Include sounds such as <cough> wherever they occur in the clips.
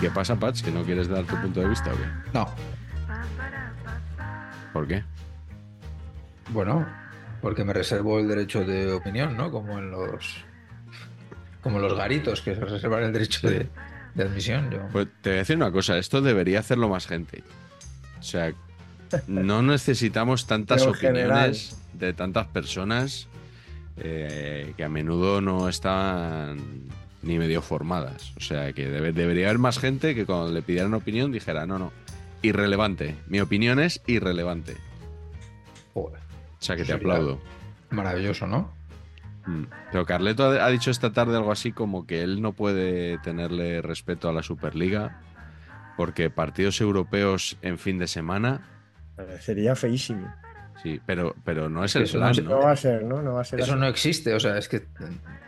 Qué pasa, Patch? ¿Que no quieres dar tu punto de vista o qué? No, ¿Por qué? bueno, porque me reservo el derecho de opinión, ¿no? Como en los como los garitos que se reservan el derecho de, de admisión. Yo, Pues te voy a decir una cosa, esto debería hacerlo más gente. O sea, no <laughs> necesitamos tantas Pero en general. opiniones de tantas personas eh, que a menudo no están ni medio formadas. O sea, que debe- debería haber más gente que cuando le pidieran opinión dijera, no, no, irrelevante. Mi opinión es irrelevante. joder, O sea, que te aplaudo. maravilloso, ¿no? Mm. Pero Carleto ha ha dicho esta tarde algo así como que él no puede tenerle respeto a la Superliga porque partidos europeos en fin de semana, Sería feísimo. Sí, pero, pero no es el eso plan, no No ¿no? va a ser, ¿no? No va a ser Eso así. no existe, o sea, es que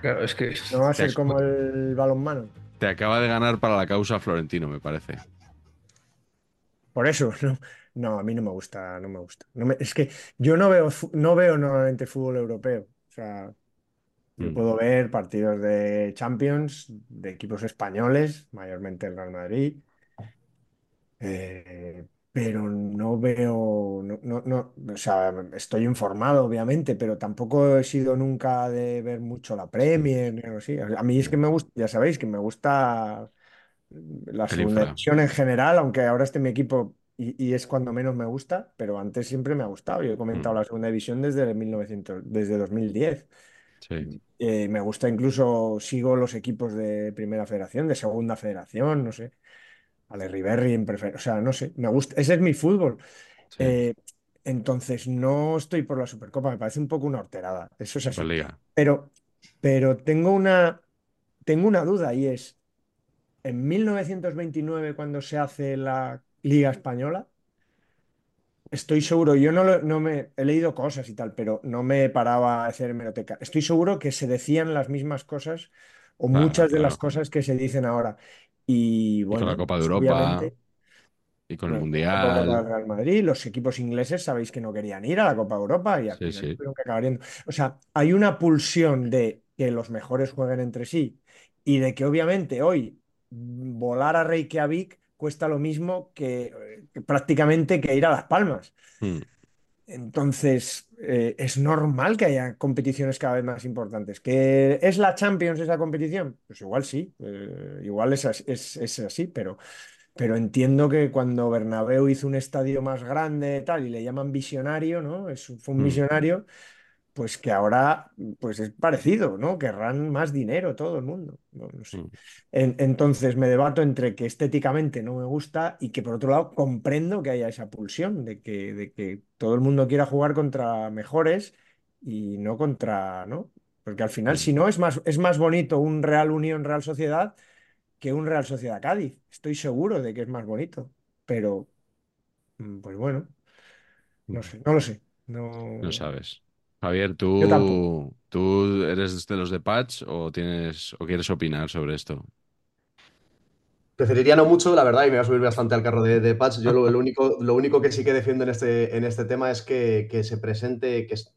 claro, es que No va a ser como el balonmano. Te acaba de ganar para la causa Florentino, me parece. Por eso, <laughs> no, no, a mí no me gusta, no me gusta. No me- es que yo no veo, no veo normalmente fútbol europeo. O sea, yo Mm. puedo ver partidos de Champions, de equipos españoles, mayormente el Real Madrid, eh, pero no veo, no, no, no, o sea, estoy informado, obviamente, pero tampoco he sido nunca de ver mucho la Premier, ni algo así. A mí es que me gusta, ya sabéis, que me gusta la segunda división en general, aunque ahora esté mi equipo y, y es cuando menos me gusta, pero antes siempre me ha gustado. Yo he comentado Mm. la segunda división desde 1900, desde 2010. Sí. Eh, me gusta incluso, sigo los equipos de primera federación, de segunda federación, no sé. Ale Riverri en prefer- o sea, no sé, me gusta, ese es mi fútbol. sí. Eh, entonces no estoy por la Supercopa, me parece un poco una horterada, eso es así. Pero, pero tengo una, tengo una duda y es, en 1929, cuando se hace la Liga Española, estoy seguro, yo no, lo- no me he leído cosas y tal, pero no me paraba a hacer hemeroteca. Estoy seguro que se decían las mismas cosas o Claro, muchas de las cosas que se dicen ahora. Y con la bueno, Copa de pues, Europa y con el bueno, la Mundial. Real Madrid, los equipos ingleses sabéis que no querían ir a la Copa de Europa y al Sí, final sí. tuvieron que acabar yendo. O sea, hay una pulsión de que los mejores jueguen entre sí y de que obviamente hoy volar a Reykjavik cuesta lo mismo que, eh, que prácticamente que ir a Las Palmas. Mm. Entonces, eh, es normal que haya competiciones cada vez más importantes. ¿Que es la Champions esa competición? Pues igual sí, eh, igual es, es, es así, pero, pero entiendo que cuando Bernabéu hizo un estadio más grande tal, y le llaman visionario, ¿no? Es, fue un Mm. visionario, pues que ahora pues es parecido, ¿no? Querrán más dinero todo el mundo. No, no sé. Mm. En- entonces me debato entre que estéticamente no me gusta y que por otro lado comprendo que haya esa pulsión de que, de que todo el mundo quiera jugar contra mejores y no contra, ¿no? Porque al final, Mm. si no, es más, es más bonito un Real Unión Real Sociedad que un Real Sociedad Cádiz. Estoy seguro de que es más bonito. Pero, mm, pues bueno, no sé, no lo sé. No, No sabes. Javier, Yo tampoco. ¿tú, ¿tú eres de los de Patch o tienes o quieres opinar sobre esto? Preferiría no mucho, la verdad, y me voy a subir bastante al carro de, de Patch. Yo lo, lo único, lo único que sí que defiendo en este, en este tema es que, que se presente, que es-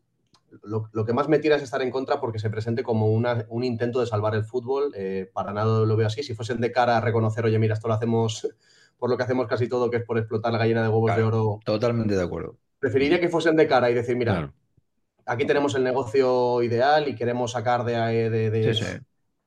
lo, lo que más me tira es estar en contra porque se presente como una- un intento de salvar el fútbol. eh, para nada lo veo así. Si fuesen de cara a reconocer, oye, mira, esto lo hacemos <laughs> por lo que hacemos casi todo, que es por explotar la gallina de huevos de Claro. oro. Totalmente de acuerdo. Preferiría que fuesen de cara y decir, mira, Claro. Aquí tenemos el negocio ideal y queremos sacar de, de, de- Sí, sí.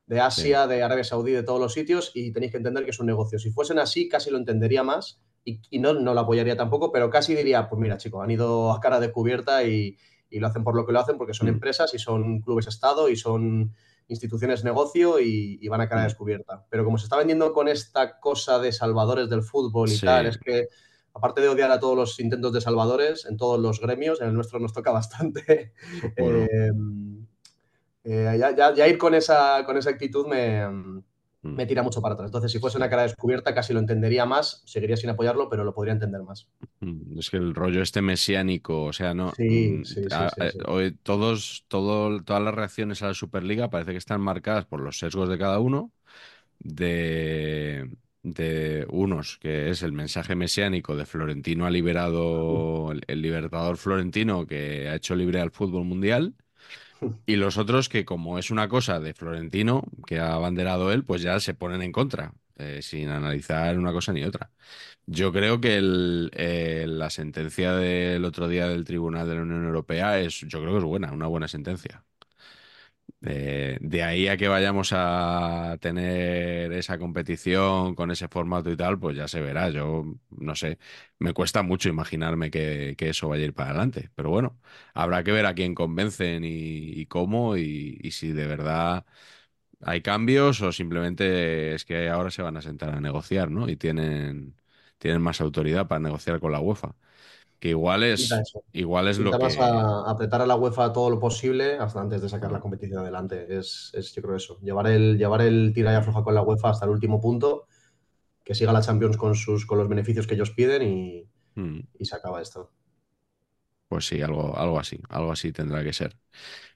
de Asia, de Arabia Saudí, de todos los sitios, y tenéis que entender que es un negocio. Si fuesen así, casi lo entendería más y, y no, no lo apoyaría tampoco, pero casi diría, pues mira, chicos, han ido a cara descubierta y, y lo hacen por lo que lo hacen, porque son Mm. empresas y son clubes Estado y son instituciones negocio y, y van a cara Mm. descubierta. Pero como se está vendiendo con esta cosa de salvadores del fútbol y tal, es que aparte de odiar a todos los intentos de salvadores en todos los gremios, en el nuestro nos toca bastante. <laughs> Bueno. <laughs> Eh, eh, ya, ya- ya ir con esa, con esa actitud me, Mm. me tira mucho para atrás. Entonces, si fuese una cara descubierta, casi lo entendería más, seguiría sin apoyarlo, pero lo podría entender más. Mm, Es que el rollo este mesiánico, o sea, no. Sí, mm, sí, sí, a- sí, a- sí. hoy todos, todo, todas las reacciones a la Superliga parece que están marcadas por los sesgos de cada uno, de, de unos, que es el mensaje mesiánico de Florentino ha liberado, el, libertador florentino que ha hecho libre al fútbol mundial. Y los otros que como es una cosa de Florentino, que ha abanderado él, pues ya se ponen en contra, eh, sin analizar una cosa ni otra. Yo creo que el- eh, la sentencia del otro día del Tribunal de la Unión Europea es, yo creo que es buena, una buena sentencia. Eh, de ahí a que vayamos a tener esa competición con ese formato y tal, pues ya se verá. Yo no sé, me cuesta mucho imaginarme que, eso vaya a ir para adelante. Pero bueno, habrá que ver a quién convencen y, y cómo y, y si de verdad hay cambios o simplemente es que ahora se van a sentar a negociar, ¿no? Y tienen, tienen más autoridad para negociar con la UEFA. Que igual es, igual es lo que... a apretar a la UEFA todo lo posible hasta antes de sacar la competición adelante. Es, es, yo creo eso. Llevar el, llevar el tira y afloja con la UEFA hasta el último punto, que siga la Champions con, sus, con los beneficios que ellos piden y, Mm. y se acaba esto. Pues sí, algo, algo así, algo así tendrá que ser.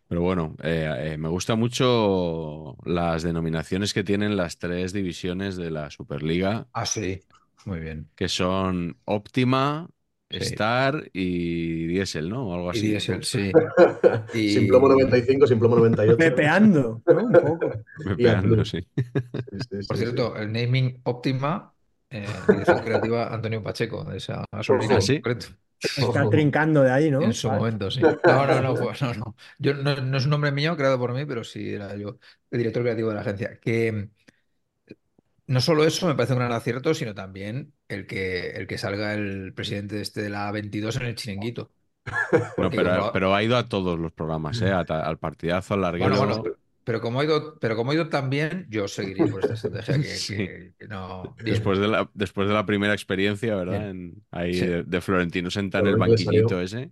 Pero bueno, eh, eh, me gusta mucho las denominaciones que tienen las tres divisiones de la Superliga, Ah, sí. Muy bien. que son Óptima. Star y Diesel, ¿no? O algo Y así. Diesel, sí. <laughs> Y- Sin plomo 95, sin plomo 98. Pepeando, ¿no? Un poco. <laughs> Y Plus. sí. Sí, sí, Por sí, cierto, el naming óptima, eh, dirección creativa Antonio Pacheco, de esa gasolina ¿Ah, sí? en concreto. Está trincando de ahí, ¿no? En su Vale. momento, sí. <laughs> No, no, no, fue- no, no. Yo, no, no es un nombre mío creado por mí, pero sí era yo el director creativo de la agencia. Que no solo eso me parece un gran acierto, sino también el que, el que salga el presidente este de la 22 en el chiringuito. <laughs> No, Porque pero, como- pero ha ido a todos los programas, ¿eh? Al partidazo, al larguero. Bueno, bueno, pero como ha ido, pero como ha ido tan bien, yo seguiría por esta estrategia que, <laughs> Sí. que- que no. bien. Después de la, después de la primera experiencia, ¿verdad? En- ahí Sí. de, de Florentino sentar en el banquillito ese.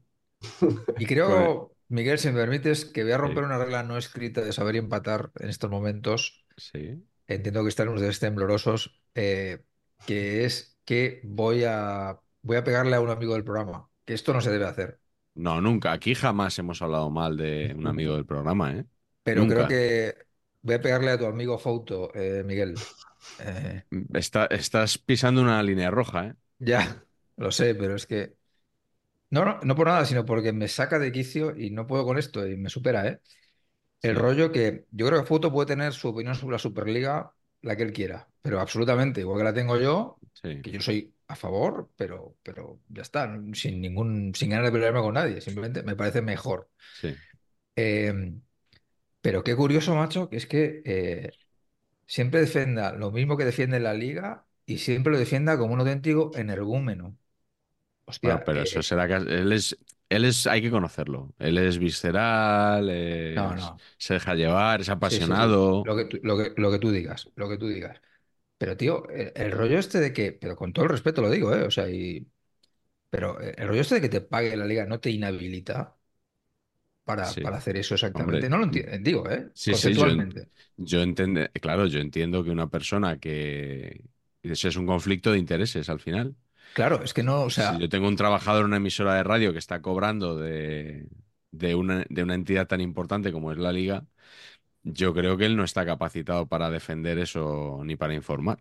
Y creo, Miguel, si me permites, que voy a romper Sí. una regla no escrita de saber y empatar en estos momentos. Sí. Entiendo que están ustedes temblorosos, eh, que es que voy a, voy a pegarle a un amigo del programa, que esto no se debe hacer. No, nunca. Aquí jamás hemos hablado mal de un amigo del programa, ¿eh? Pero Nunca. creo que voy a pegarle a tu amigo Fouto, eh, Miguel. Eh, Está- estás pisando una línea roja, ¿eh? ya, lo sé, pero es que... No, no, no por nada, sino porque me saca de quicio y no puedo con esto y me supera, ¿eh? El Sí. rollo que yo creo que Fouto puede tener su opinión sobre la Superliga, la que él quiera, pero absolutamente, igual que la tengo yo, Sí. que yo soy a favor, pero, pero ya está, sin ningún, sin ganas de pelearme con nadie, simplemente me parece mejor. Sí. Eh, pero qué curioso, macho, que es que eh, siempre defienda lo mismo que defiende la liga y siempre lo defienda como un auténtico energúmeno. Hostia, Bueno, pero eh, eso será que él es, él es, hay que conocerlo. Él es visceral, es- No, no. se deja llevar, es sí, sí, sí, apasionado. Lo que, tú- lo que, lo que tú digas, lo que tú digas. Pero, tío, el, el rollo este de que, pero con todo el respeto lo digo, ¿eh? O sea, y, pero eh, el rollo este de que te pague la liga no te inhabilita para, para hacer eso exactamente. Hombre, No lo entiendo, digo, ¿eh? Yo, Conceptualmente. yo entiendo, claro, yo entiendo que una persona que ese es un conflicto de intereses al final. Claro, es que no, o sea, si yo tengo un trabajador en una emisora de radio que está cobrando de, de una, de una entidad tan importante como es la liga, yo creo que él no está capacitado para defender eso ni para informar.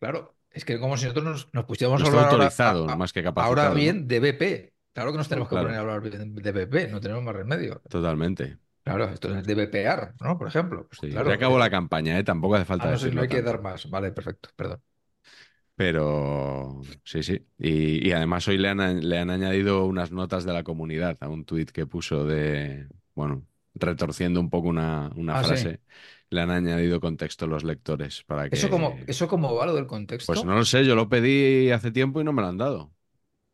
Claro, es que como si nosotros nos, nos pusiéramos No a hablar ahora- autorizado, a- a- más que capacitado. ahora bien de BP. Claro que nos tenemos que Claro. poner a hablar bien de BP, no tenemos más remedio. Totalmente. Claro, esto es de BPR, ¿no? Por ejemplo. Pues Sí, claro, ya acabó eh, la campaña, ¿eh? Tampoco hace falta ah, no sé, no hay que dar más. Vale, perfecto, perdón. Pero sí, sí. Y, y además hoy le han, le han añadido unas notas de la comunidad a un tuit que puso de, bueno, retorciendo un poco una, una Ah, sí. frase. Le han añadido contexto los lectores para que... Eso como, eso como va lo del contexto. Pues no lo sé, yo lo pedí hace tiempo y no me lo han dado.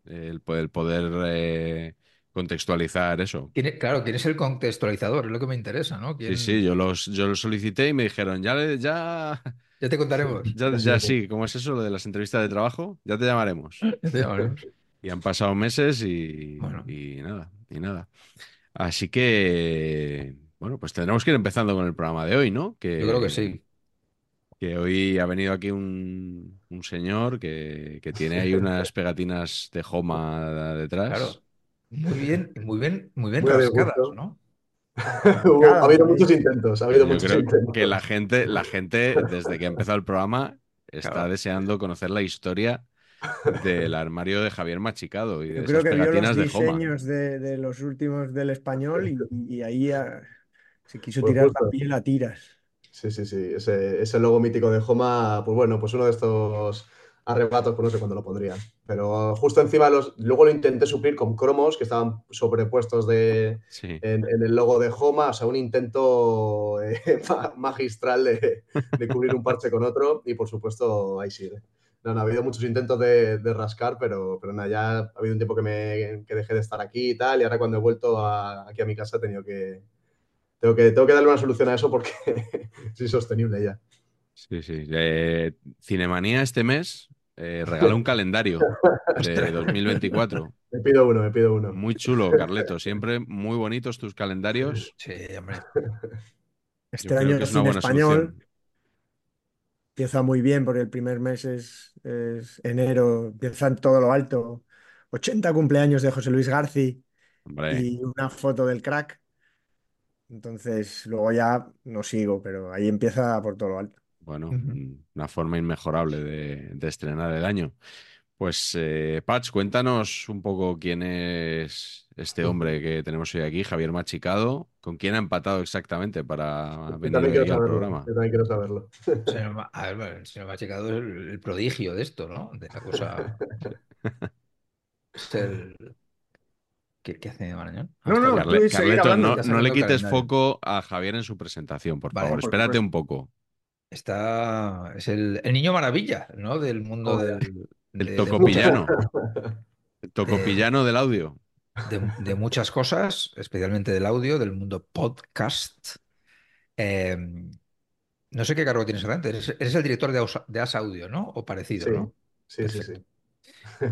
El, po- el poder eh, contextualizar eso. ¿Quién es- claro, ¿quién es el contextualizador? Es lo que me interesa, ¿no? ¿Quién- Sí, sí, yo los, yo lo solicité y me dijeron, ya, ya, Ya te contaremos. ya, ya sí, ¿cómo es eso lo de las entrevistas de trabajo? Ya te llamaremos. Ya te llamaremos. Y han pasado meses y, Bueno. y nada, y nada. Así que, bueno, pues tendremos que ir empezando con el programa de hoy, ¿no? Que, Yo creo que sí. Que hoy ha venido aquí un, un señor que, que tiene ahí unas <laughs> pegatinas de Joma detrás. Claro. Muy bien, muy bien, muy bien Muy rascadas. ¿no? <laughs> Ha habido muchos intentos, ha habido Yo muchos creo intentos. que la gente, la gente, desde que ha empezado el programa, está Claro. deseando conocer la historia del armario de Javier Machicado y de Yo creo esas que vio los de Joma. diseños de, de los últimos del español y, y ahí ah, se quiso Pues tirar la piel a tiras. Sí, sí, sí. Ese, ese logo mítico de Homa, pues bueno, pues uno de estos arrebatos, pues no sé cuándo lo pondrían. Pero justo encima de los. Luego lo intenté suplir con cromos que estaban sobrepuestos de, Sí. en, en el logo de Homa. O sea, un intento eh, <laughs> ma- magistral de, de cubrir un parche con otro. Y por supuesto, ahí sigue. No, no, ha habido muchos intentos de, de rascar, pero, pero nada, ya ha habido un tiempo que, me, que dejé de estar aquí y tal. Y ahora cuando he vuelto a- aquí a mi casa he tenido que. Tengo que, tengo que darle una solución a eso porque <laughs> es insostenible ya. Sí, sí. Eh, Cinemanía este mes eh, regala un calendario <laughs> de 2024. Me pido uno, me pido uno. Muy chulo, Carleto. Siempre muy bonitos tus calendarios. Sí, hombre. <laughs> Este Yo año es en español. solución. Empieza muy bien porque el primer mes es, es enero, empieza en todo lo alto. 80 cumpleaños de José Luis Garci Hombre, y una foto del crack. Entonces, luego ya no sigo, pero ahí empieza por todo lo alto. Bueno, una forma inmejorable de, de estrenar el año. Pues, eh, Patch, cuéntanos un poco quién es este hombre que tenemos hoy aquí, Javier Machicado. ¿Con quién ha empatado exactamente para Yo venir quiero al saberlo. programa? Yo también quiero saberlo. Señor a ver, el señor Machicado es el, el prodigio de esto, ¿no? De la cosa. Es el. ¿Qué, qué hace Marañón? Ah, No, no, Carle- Carleto, hablando, no, le quites calendario. foco a Javier en su presentación, por Vale, favor. por Espérate supuesto. un poco. Está. Es el, el niño maravilla, ¿no? Del mundo del. El de- de tocopillano. El tocopillano del audio. de, de muchas cosas, especialmente del audio, del mundo podcast. Eh, no sé qué cargo tienes delante. Eres, eres el director de, Aus- de As Audio, ¿no? O parecido, Sí, ¿no? sí, sí, Perfecto. sí.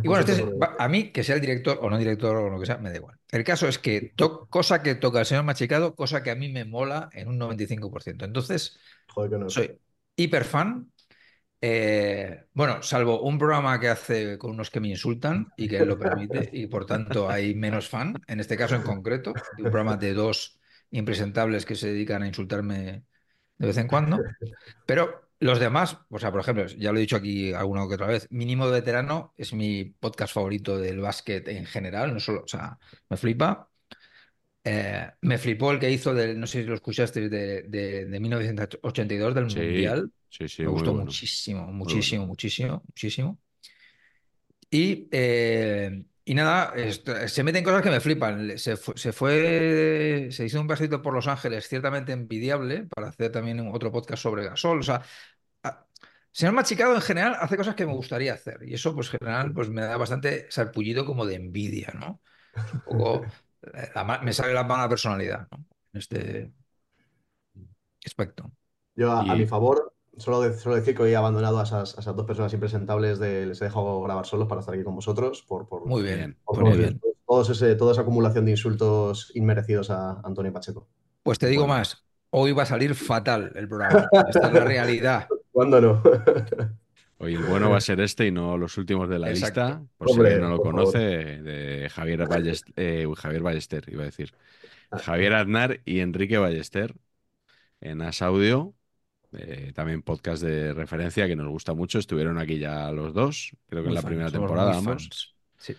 Y bueno, este es- <laughs> a mí, que sea el director o no director o lo que sea, me da igual. El caso es que to- cosa que toca el señor Machicado, cosa que a mí me mola en un 95%. Entonces, Joder, que no. soy hiper fan. Eh, bueno, salvo un programa que hace con unos que me insultan y que lo permite, y por tanto hay menos fan, en este caso en concreto, un programa de dos impresentables que se dedican a insultarme de vez en cuando. Pero los demás, o sea, por ejemplo, ya lo he dicho aquí alguna que otra vez, Mínimo de Veterano es mi podcast favorito del básquet en general, no solo, o sea, me flipa. Eh, me flipó el que hizo del, no sé si lo escuchaste, de, de, de 1982 del Sí, Mundial. sí, sí, Me gustó bueno. muchísimo, bueno. muchísimo, muchísimo, muchísimo. Y, eh, y nada, esto- se meten cosas que me flipan. Se fue, se fue, se hizo un pasito por Los Ángeles ciertamente envidiable para hacer también otro podcast sobre Gasol. O sea, señor Machicado en general hace cosas que me gustaría hacer. Y eso, pues, en general, pues me da bastante sarpullido como de envidia, ¿no? Un poco, <laughs> la me sale la mala personalidad, ¿no? En este aspecto. Yo, a, mi favor, solo, solo decir que hoy he abandonado a esas, a esas dos personas impresentables, de, les he dejado grabar solos para estar aquí con vosotros. Por, por, Muy bien, Bien. por muy todos- bien. todos ese- toda esa acumulación de insultos inmerecidos a Antonio Pacheco. Pues te digo Bueno. más, hoy va a salir fatal el programa. Esta es la realidad. <laughs> ¿Cuándo no? <laughs> Hoy el bueno va a ser este y no los últimos de la Exacto. lista, por Hombre, si alguien no lo conoce, de Javier, eh, Javier Ballester, iba a decir. Javier Aznar y Enrique Ballester en As Audio, eh, también podcast de referencia que nos gusta mucho. Estuvieron aquí ya los dos, creo que Muy en la primera temporada ambos. Sí.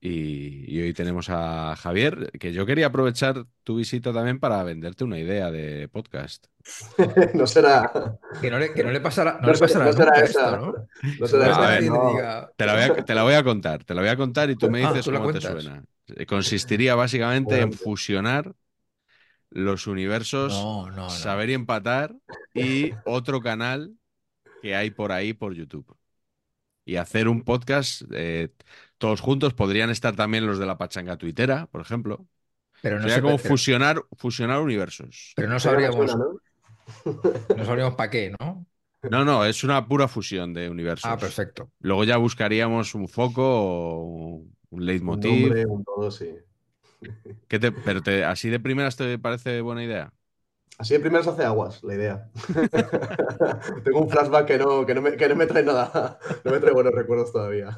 Y, y hoy tenemos a Javier, que yo quería aprovechar tu visita también para venderte una idea de podcast. <laughs> no será. Que no le, que no le pasará, no No le pasará no será esa. esto, ¿no? No será A esa, ver, Te la voy a, te la voy a contar, te la voy a contar y tú me Ah, dices ¿tú la cómo te suena. Eh, Consistiría básicamente en fusionar los universos No, no, no. Saber y Empatar y otro canal que hay por ahí por YouTube. Y hacer un podcast eh, todos juntos. Podrían estar también los de la pachanga tuitera, por ejemplo. Pero no, Sería sé, como fusionar, fusionar universos. pero no sabríamos, ¿no? no sabríamos para qué, ¿no? No, no, es una pura fusión de universos. Ah, perfecto. Luego ya buscaríamos un foco o un Un leitmotiv. nombre, un todo, sí. ¿Qué te- pero te- así de primeras te parece buena idea. Así de primeras hace aguas, la idea. <laughs> Tengo un flashback que no, que no, me, que no me trae nada. No me trae buenos recuerdos todavía.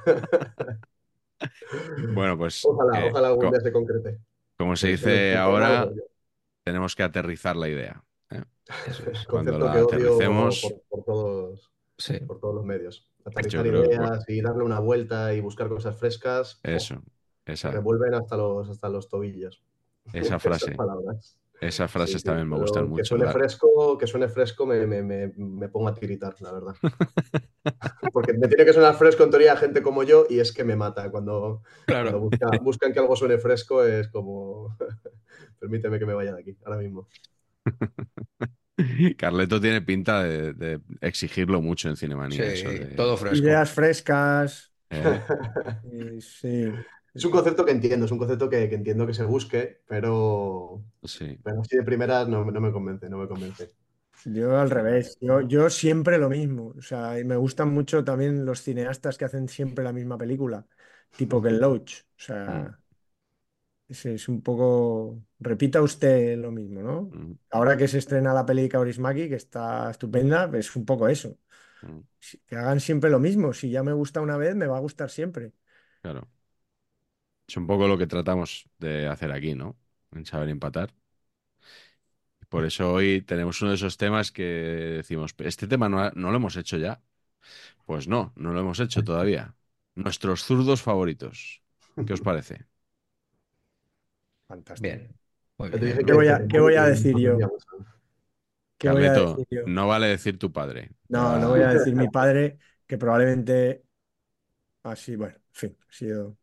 Bueno, pues Ojalá, eh, ojalá algún día se concrete. como se dice ahora, tenemos que aterrizar la idea. ¿eh? Eso es. <laughs> Cuando la que aterricemos- por, por todos, Sí. por todos los medios. Aterrizar ideas y darle una vuelta y buscar cosas frescas. Eso, esa, revuelven hasta los, hasta los tobillos. esa <laughs> frase. Esas palabras. Esas frases Sí, sí, también me gustan Que mucho. suene la- fresco, que suene fresco me, me- me- me pongo a tiritar, la verdad. <laughs> Porque me tiene que sonar fresco en teoría a gente como yo y es que me mata. Cuando, cuando Claro. busca- buscan que algo suene fresco es como... <laughs> Permíteme que me vaya de aquí, ahora mismo. <laughs> Carleto tiene pinta de, de exigirlo mucho en Cinemanía. Sí, eso de- todo fresco. Ideas frescas. ¿eh? sí. Es un concepto que entiendo, es un concepto que, que entiendo que se busque, pero, Sí. pero así de primeras no, no me convence, no me convence. Yo al revés, yo, yo siempre lo mismo. O sea, y me gustan mucho también los cineastas que hacen siempre la misma película, tipo Ken Loach. O sea, es, es un poco. Repita usted lo mismo, ¿no? Mm, Ahora que se estrena la peli de Kaurismäki, que está estupenda, es un poco eso. mm, Que hagan siempre lo mismo. Si ya me gusta una vez, me va a gustar siempre. Claro. Es un poco lo que tratamos de hacer aquí, ¿no? En saber empatar. Por eso hoy tenemos uno de esos temas que decimos, ¿este tema no, ha- no lo hemos hecho ya? Pues no, no lo hemos hecho todavía. Nuestros zurdos favoritos. ¿Qué os parece? Fantástico. Bien. Muy Yo te bien. dije ¿Qué voy a- qué voy a decir yo? ¿Qué voy a Carleto, decir yo? no vale decir tu padre. No, no voy a decir mi padre, que probablemente así, bueno, en fin, ha sido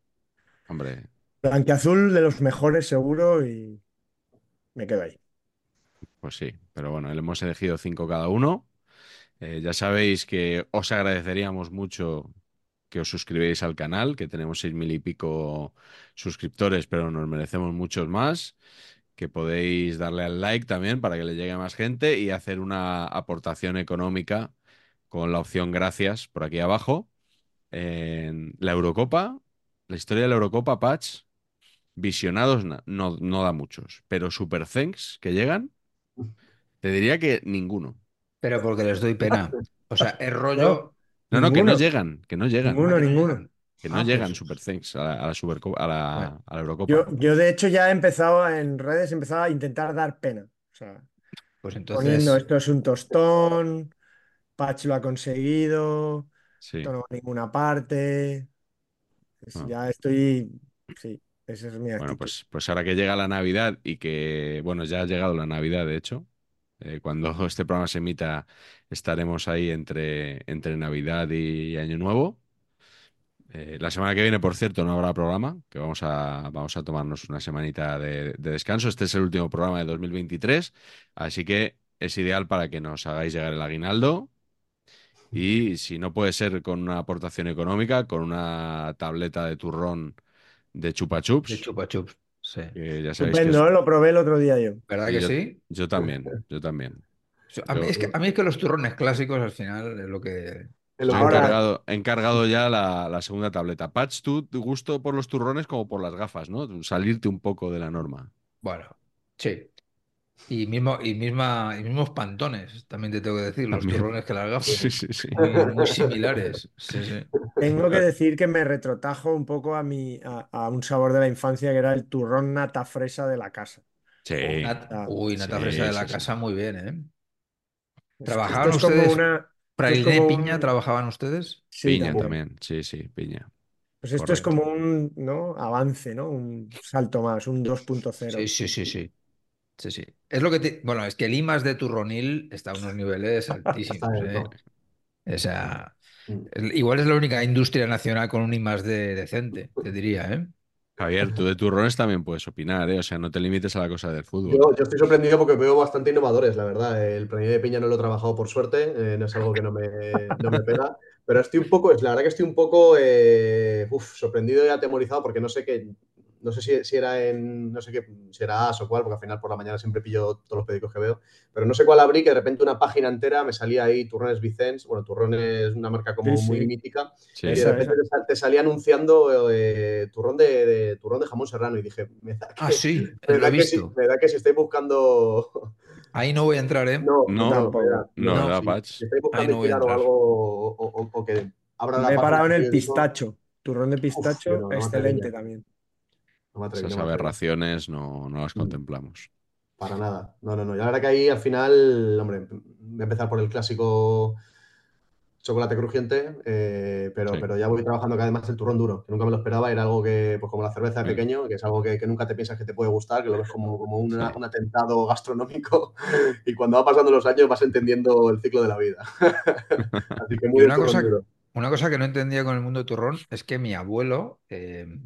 Hombre, blanqueazul de los mejores seguro y me quedo ahí. pues sí. Pero bueno, le hemos elegido cinco cada uno. Eh, ya sabéis que os agradeceríamos mucho que os suscribáis al canal, que tenemos seis mil y pico suscriptores, pero nos merecemos muchos más. Que podéis darle al like también para que le llegue a más gente y hacer una aportación económica con la opción gracias por aquí abajo. En la Eurocopa, la historia de la Eurocopa, Patch, visionados na- no, no da muchos, pero Super Thanks que llegan, te diría que ninguno. Pero porque les doy pena. O sea, es rollo. <laughs> No, no, que no llegan, que no llegan. Ninguno, ninguno. Que no Ah, llegan pues- Super Thanks a la, a la Supercopa, a la, Bueno. a la Eurocopa. Yo, yo de hecho ya he empezado en redes, he empezado a intentar dar pena. O sea, Pues entonces. poniendo esto es un tostón, Patch lo ha conseguido, Sí. esto no va a ninguna parte. Es- Ah. Ya estoy, sí, esa es mi Bueno, actitud. pues, pues ahora que llega la Navidad y que, bueno, ya ha llegado la Navidad, de hecho. Eh, cuando <laughs> este programa se emita, estaremos ahí entre, entre Navidad y Año Nuevo. Eh, la semana que viene, por cierto, no habrá programa, que vamos a, vamos a tomarnos una semanita de, de descanso. Este es el último programa de 2023, así que es ideal para que nos hagáis llegar el aguinaldo. Y si no puede ser con una aportación económica, con una tableta de turrón de chupa chups. De chupa chups. Sí. que ya sabéis que es- Estupendo, ¿eh? Lo probé el otro día yo. ¿Verdad que yo- sí? Yo también, yo también. A mí, Yo- es que, a mí es que los turrones clásicos al final es lo que. He encargado, he encargado ya la, la segunda tableta. Patch, tú tu gusto por los turrones como por las gafas, ¿no? Salirte un poco de la norma. Bueno, sí. Y, mismo, y, misma, y mismos pantones, también te tengo que decir, los turrones que las gafas. <laughs> Sí, sí, sí. Muy, muy similares. Sí, sí. Tengo que decir que me retrotajo un poco a, mi, a, a un sabor de la infancia que era el turrón nata fresa de la casa. Sí. Uy, nata sí, fresa de la sí. casa, muy bien, ¿eh? ¿Trabajaban Esto es como ustedes? una. esto es ¿Praline como Piña un- trabajaban ustedes? Sí, piña también. también. Sí, sí, piña. Pues esto es como un ¿no? avance, ¿no? Un salto más, un 2.0. Sí, sí, sí, sí. Sí, sí. Es lo que te... Bueno, es que el IMAX de Turronil está a unos niveles altísimos, <laughs> ¿eh? O sea, Mm. igual es la única industria nacional con un IMAX de, decente, te diría, ¿eh? Javier, tú de turrones también puedes opinar, ¿eh? O sea, no te limites a la cosa del fútbol. Yo, yo estoy sorprendido porque veo bastante innovadores, la verdad. El premio de piña no lo he trabajado por suerte, eh, no es algo que no me, no me pega, pero estoy un poco, es la verdad que estoy un poco eh, uf, sorprendido y atemorizado porque no sé qué, no sé si, si era en, no sé qué, si era AS o cuál, porque al final por la mañana siempre pillo todos los periódicos que veo, pero no sé cuál abrí, que de repente una página entera me salía ahí Turrones Vicens, bueno, Turrones es una marca como Sí, muy sí. mítica, Sí. y de repente esa. te, sal- te salía anunciando eh, turrón, de, de- turrón de jamón serrano y dije, me da Ah, sí, me da he que, si, visto. me da que si estáis buscando <laughs> Ahí no voy a entrar, ¿eh? no, No, no, No, no, ¿verdad, si- Patch? Si buscando no voy a inspirar o entrar. algo, o, o- o que abra la Me he parado en el pistacho. Turrón de pistacho, no- no me excelente también. No me atreví, Esas no me aberraciones no, no las Mm. contemplamos. Para nada. No, no, no. Y la verdad que ahí al final, hombre, voy a empezar por el clásico chocolate crujiente, eh, pero, Sí. pero ya voy trabajando cada vez más el turrón duro, que nunca me lo esperaba, era algo que, pues como la cerveza de pequeño, que es algo que, que nunca te piensas que te puede gustar, que lo ves como, como una- Sí. un atentado gastronómico, <laughs> y cuando va pasando los años vas entendiendo el ciclo de la vida. <laughs> Así que Y muy de una cosa, duro. una cosa que no entendía con el mundo de turrón es que mi abuelo eh,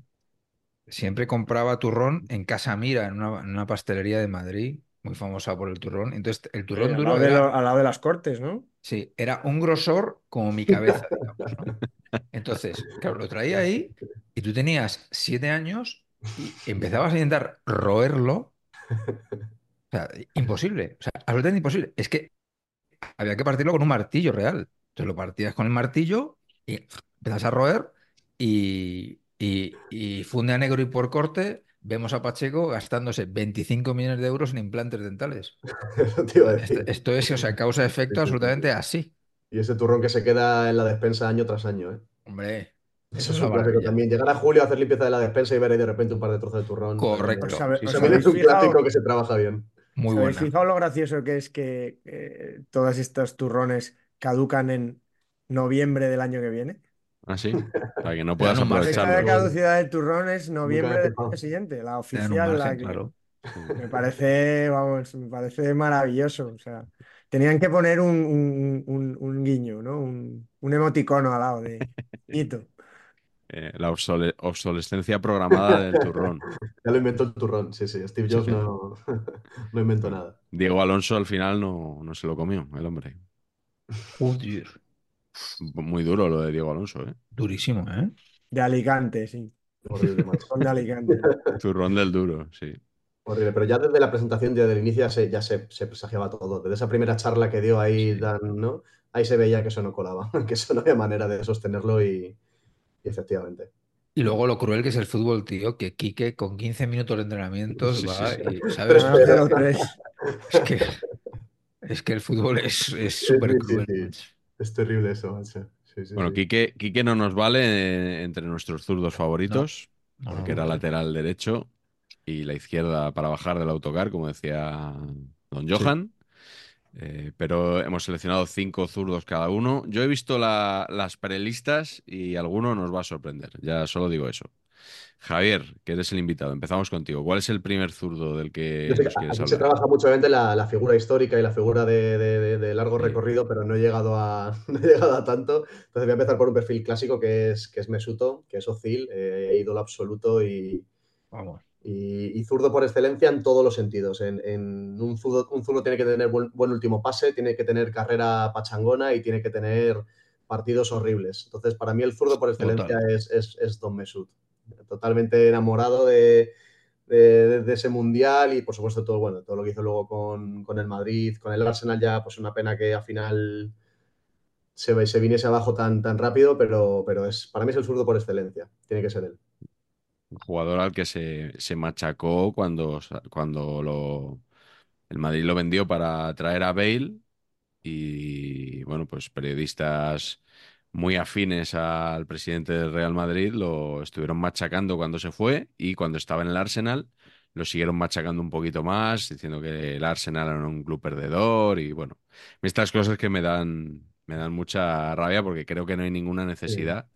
siempre compraba turrón en Casa Mira, en una, en una pastelería de Madrid, muy famosa por el turrón. Entonces, el Sí, turrón al, duro lado de era, lo- al lado de las cortes, ¿no? sí, era un grosor como mi cabeza, digamos, ¿no? Entonces, claro, lo traía ahí y tú tenías siete años y empezabas a intentar roerlo. O sea, imposible, o sea, absolutamente imposible. Es que había que partirlo con un martillo real. Entonces lo partías con el martillo y empiezas a roer y, y, y funde a negro y por corte vemos a Pacheco gastándose 25 millones de euros en implantes dentales. <laughs> Esto, es, o sea, sí, sí, absolutamente sí. así. Y ese turrón que se queda en la despensa año tras año, ¿eh? Hombre, Eso es es un clásico también. Llegar a julio a hacer limpieza de la despensa y ver ahí de repente un par de trozos de turrón. Correcto. ¿Os, También, habe- Sí, os sí, también habéis es un clásico que se trabaja bien. Muy os habéis buena. fijado lo gracioso que es que eh, todos estos turrones caducan en noviembre del año que viene? ¿Ah, sí? <laughs> Para que no puedas dan un La de aprovecharlo. caducidad del turrón es noviembre del año siguiente, la oficial, la que- claro. Me parece, vamos, me parece maravilloso. O sea, tenían que poner un, un- un- un guiño, ¿no? Un, un emoticono al lado de hito. <laughs> Eh, la obsole- obsolescencia programada del turrón. <laughs> Ya lo inventó el turrón, sí, sí. Steve Sí, Jobs sí. no, no inventó nada. Diego Alonso al final no, no se lo comió, el hombre. Joder, Muy duro lo de Diego Alonso, ¿eh? durísimo, ¿eh? De Alicante, sí. Horrible, macho. De Alicante. Turrón del duro, sí. Horrible. Pero ya desde la presentación, ya del inicio, ya se, ya se, se presagiaba todo. Desde esa primera charla que dio ahí, Sí. Dan, ¿no? Ahí se veía que eso no colaba, <laughs> que eso no había manera de sostenerlo y, y efectivamente. Y luego lo cruel que es el fútbol, tío, que Quique con 15 minutos de entrenamientos Sí, va sí. y, ¿sabes? Pero- Ganó 0-3. Es que, es que el fútbol es es Sí, súper sí, cruel. Es terrible eso. Sí, sí, Bueno, sí. Quique, Quique no nos vale eh, entre nuestros zurdos favoritos, No, no, porque no, era no. lateral derecho y la izquierda para bajar del autocar, como decía don Johan. Eh, pero hemos seleccionado cinco zurdos cada uno. Yo he visto la- las prelistas y alguno nos va a sorprender. Ya solo digo eso. Javier, que eres el invitado, empezamos contigo. ¿Cuál es el primer zurdo del que Yo sé que nos quieres aquí se trabaja mucho la, la figura histórica y la figura de, de- de- de largo Sí. recorrido, pero no he llegado a, <laughs> no he llegado a tanto. Entonces voy a empezar por un perfil clásico que es, que es Mesuto, que es Ozil, eh, ídolo absoluto y, Vamos. y, y zurdo por excelencia en todos los sentidos. En, en un, zurdo, un zurdo tiene que tener buen, buen último pase, tiene que tener carrera pachangona y tiene que tener partidos horribles. Entonces, para mí el zurdo por excelencia es, es, es Don Mesut. Totalmente enamorado de, ese mundial y por supuesto todo, bueno, todo lo que hizo luego con, el Madrid, con el Arsenal ya, pues una pena que al final se, se viniese abajo tan, tan rápido, pero, pero es, para mí es el zurdo por excelencia. Tiene que ser él. Jugador al que se, se machacó cuando, cuando el Madrid lo vendió para traer a Bale y bueno, pues periodistas muy afines al presidente del Real Madrid lo estuvieron machacando cuando se fue y cuando estaba en el Arsenal lo siguieron machacando un poquito más, diciendo que el Arsenal era un club perdedor y bueno, estas cosas que me dan, me dan mucha rabia porque creo que no hay ninguna necesidad.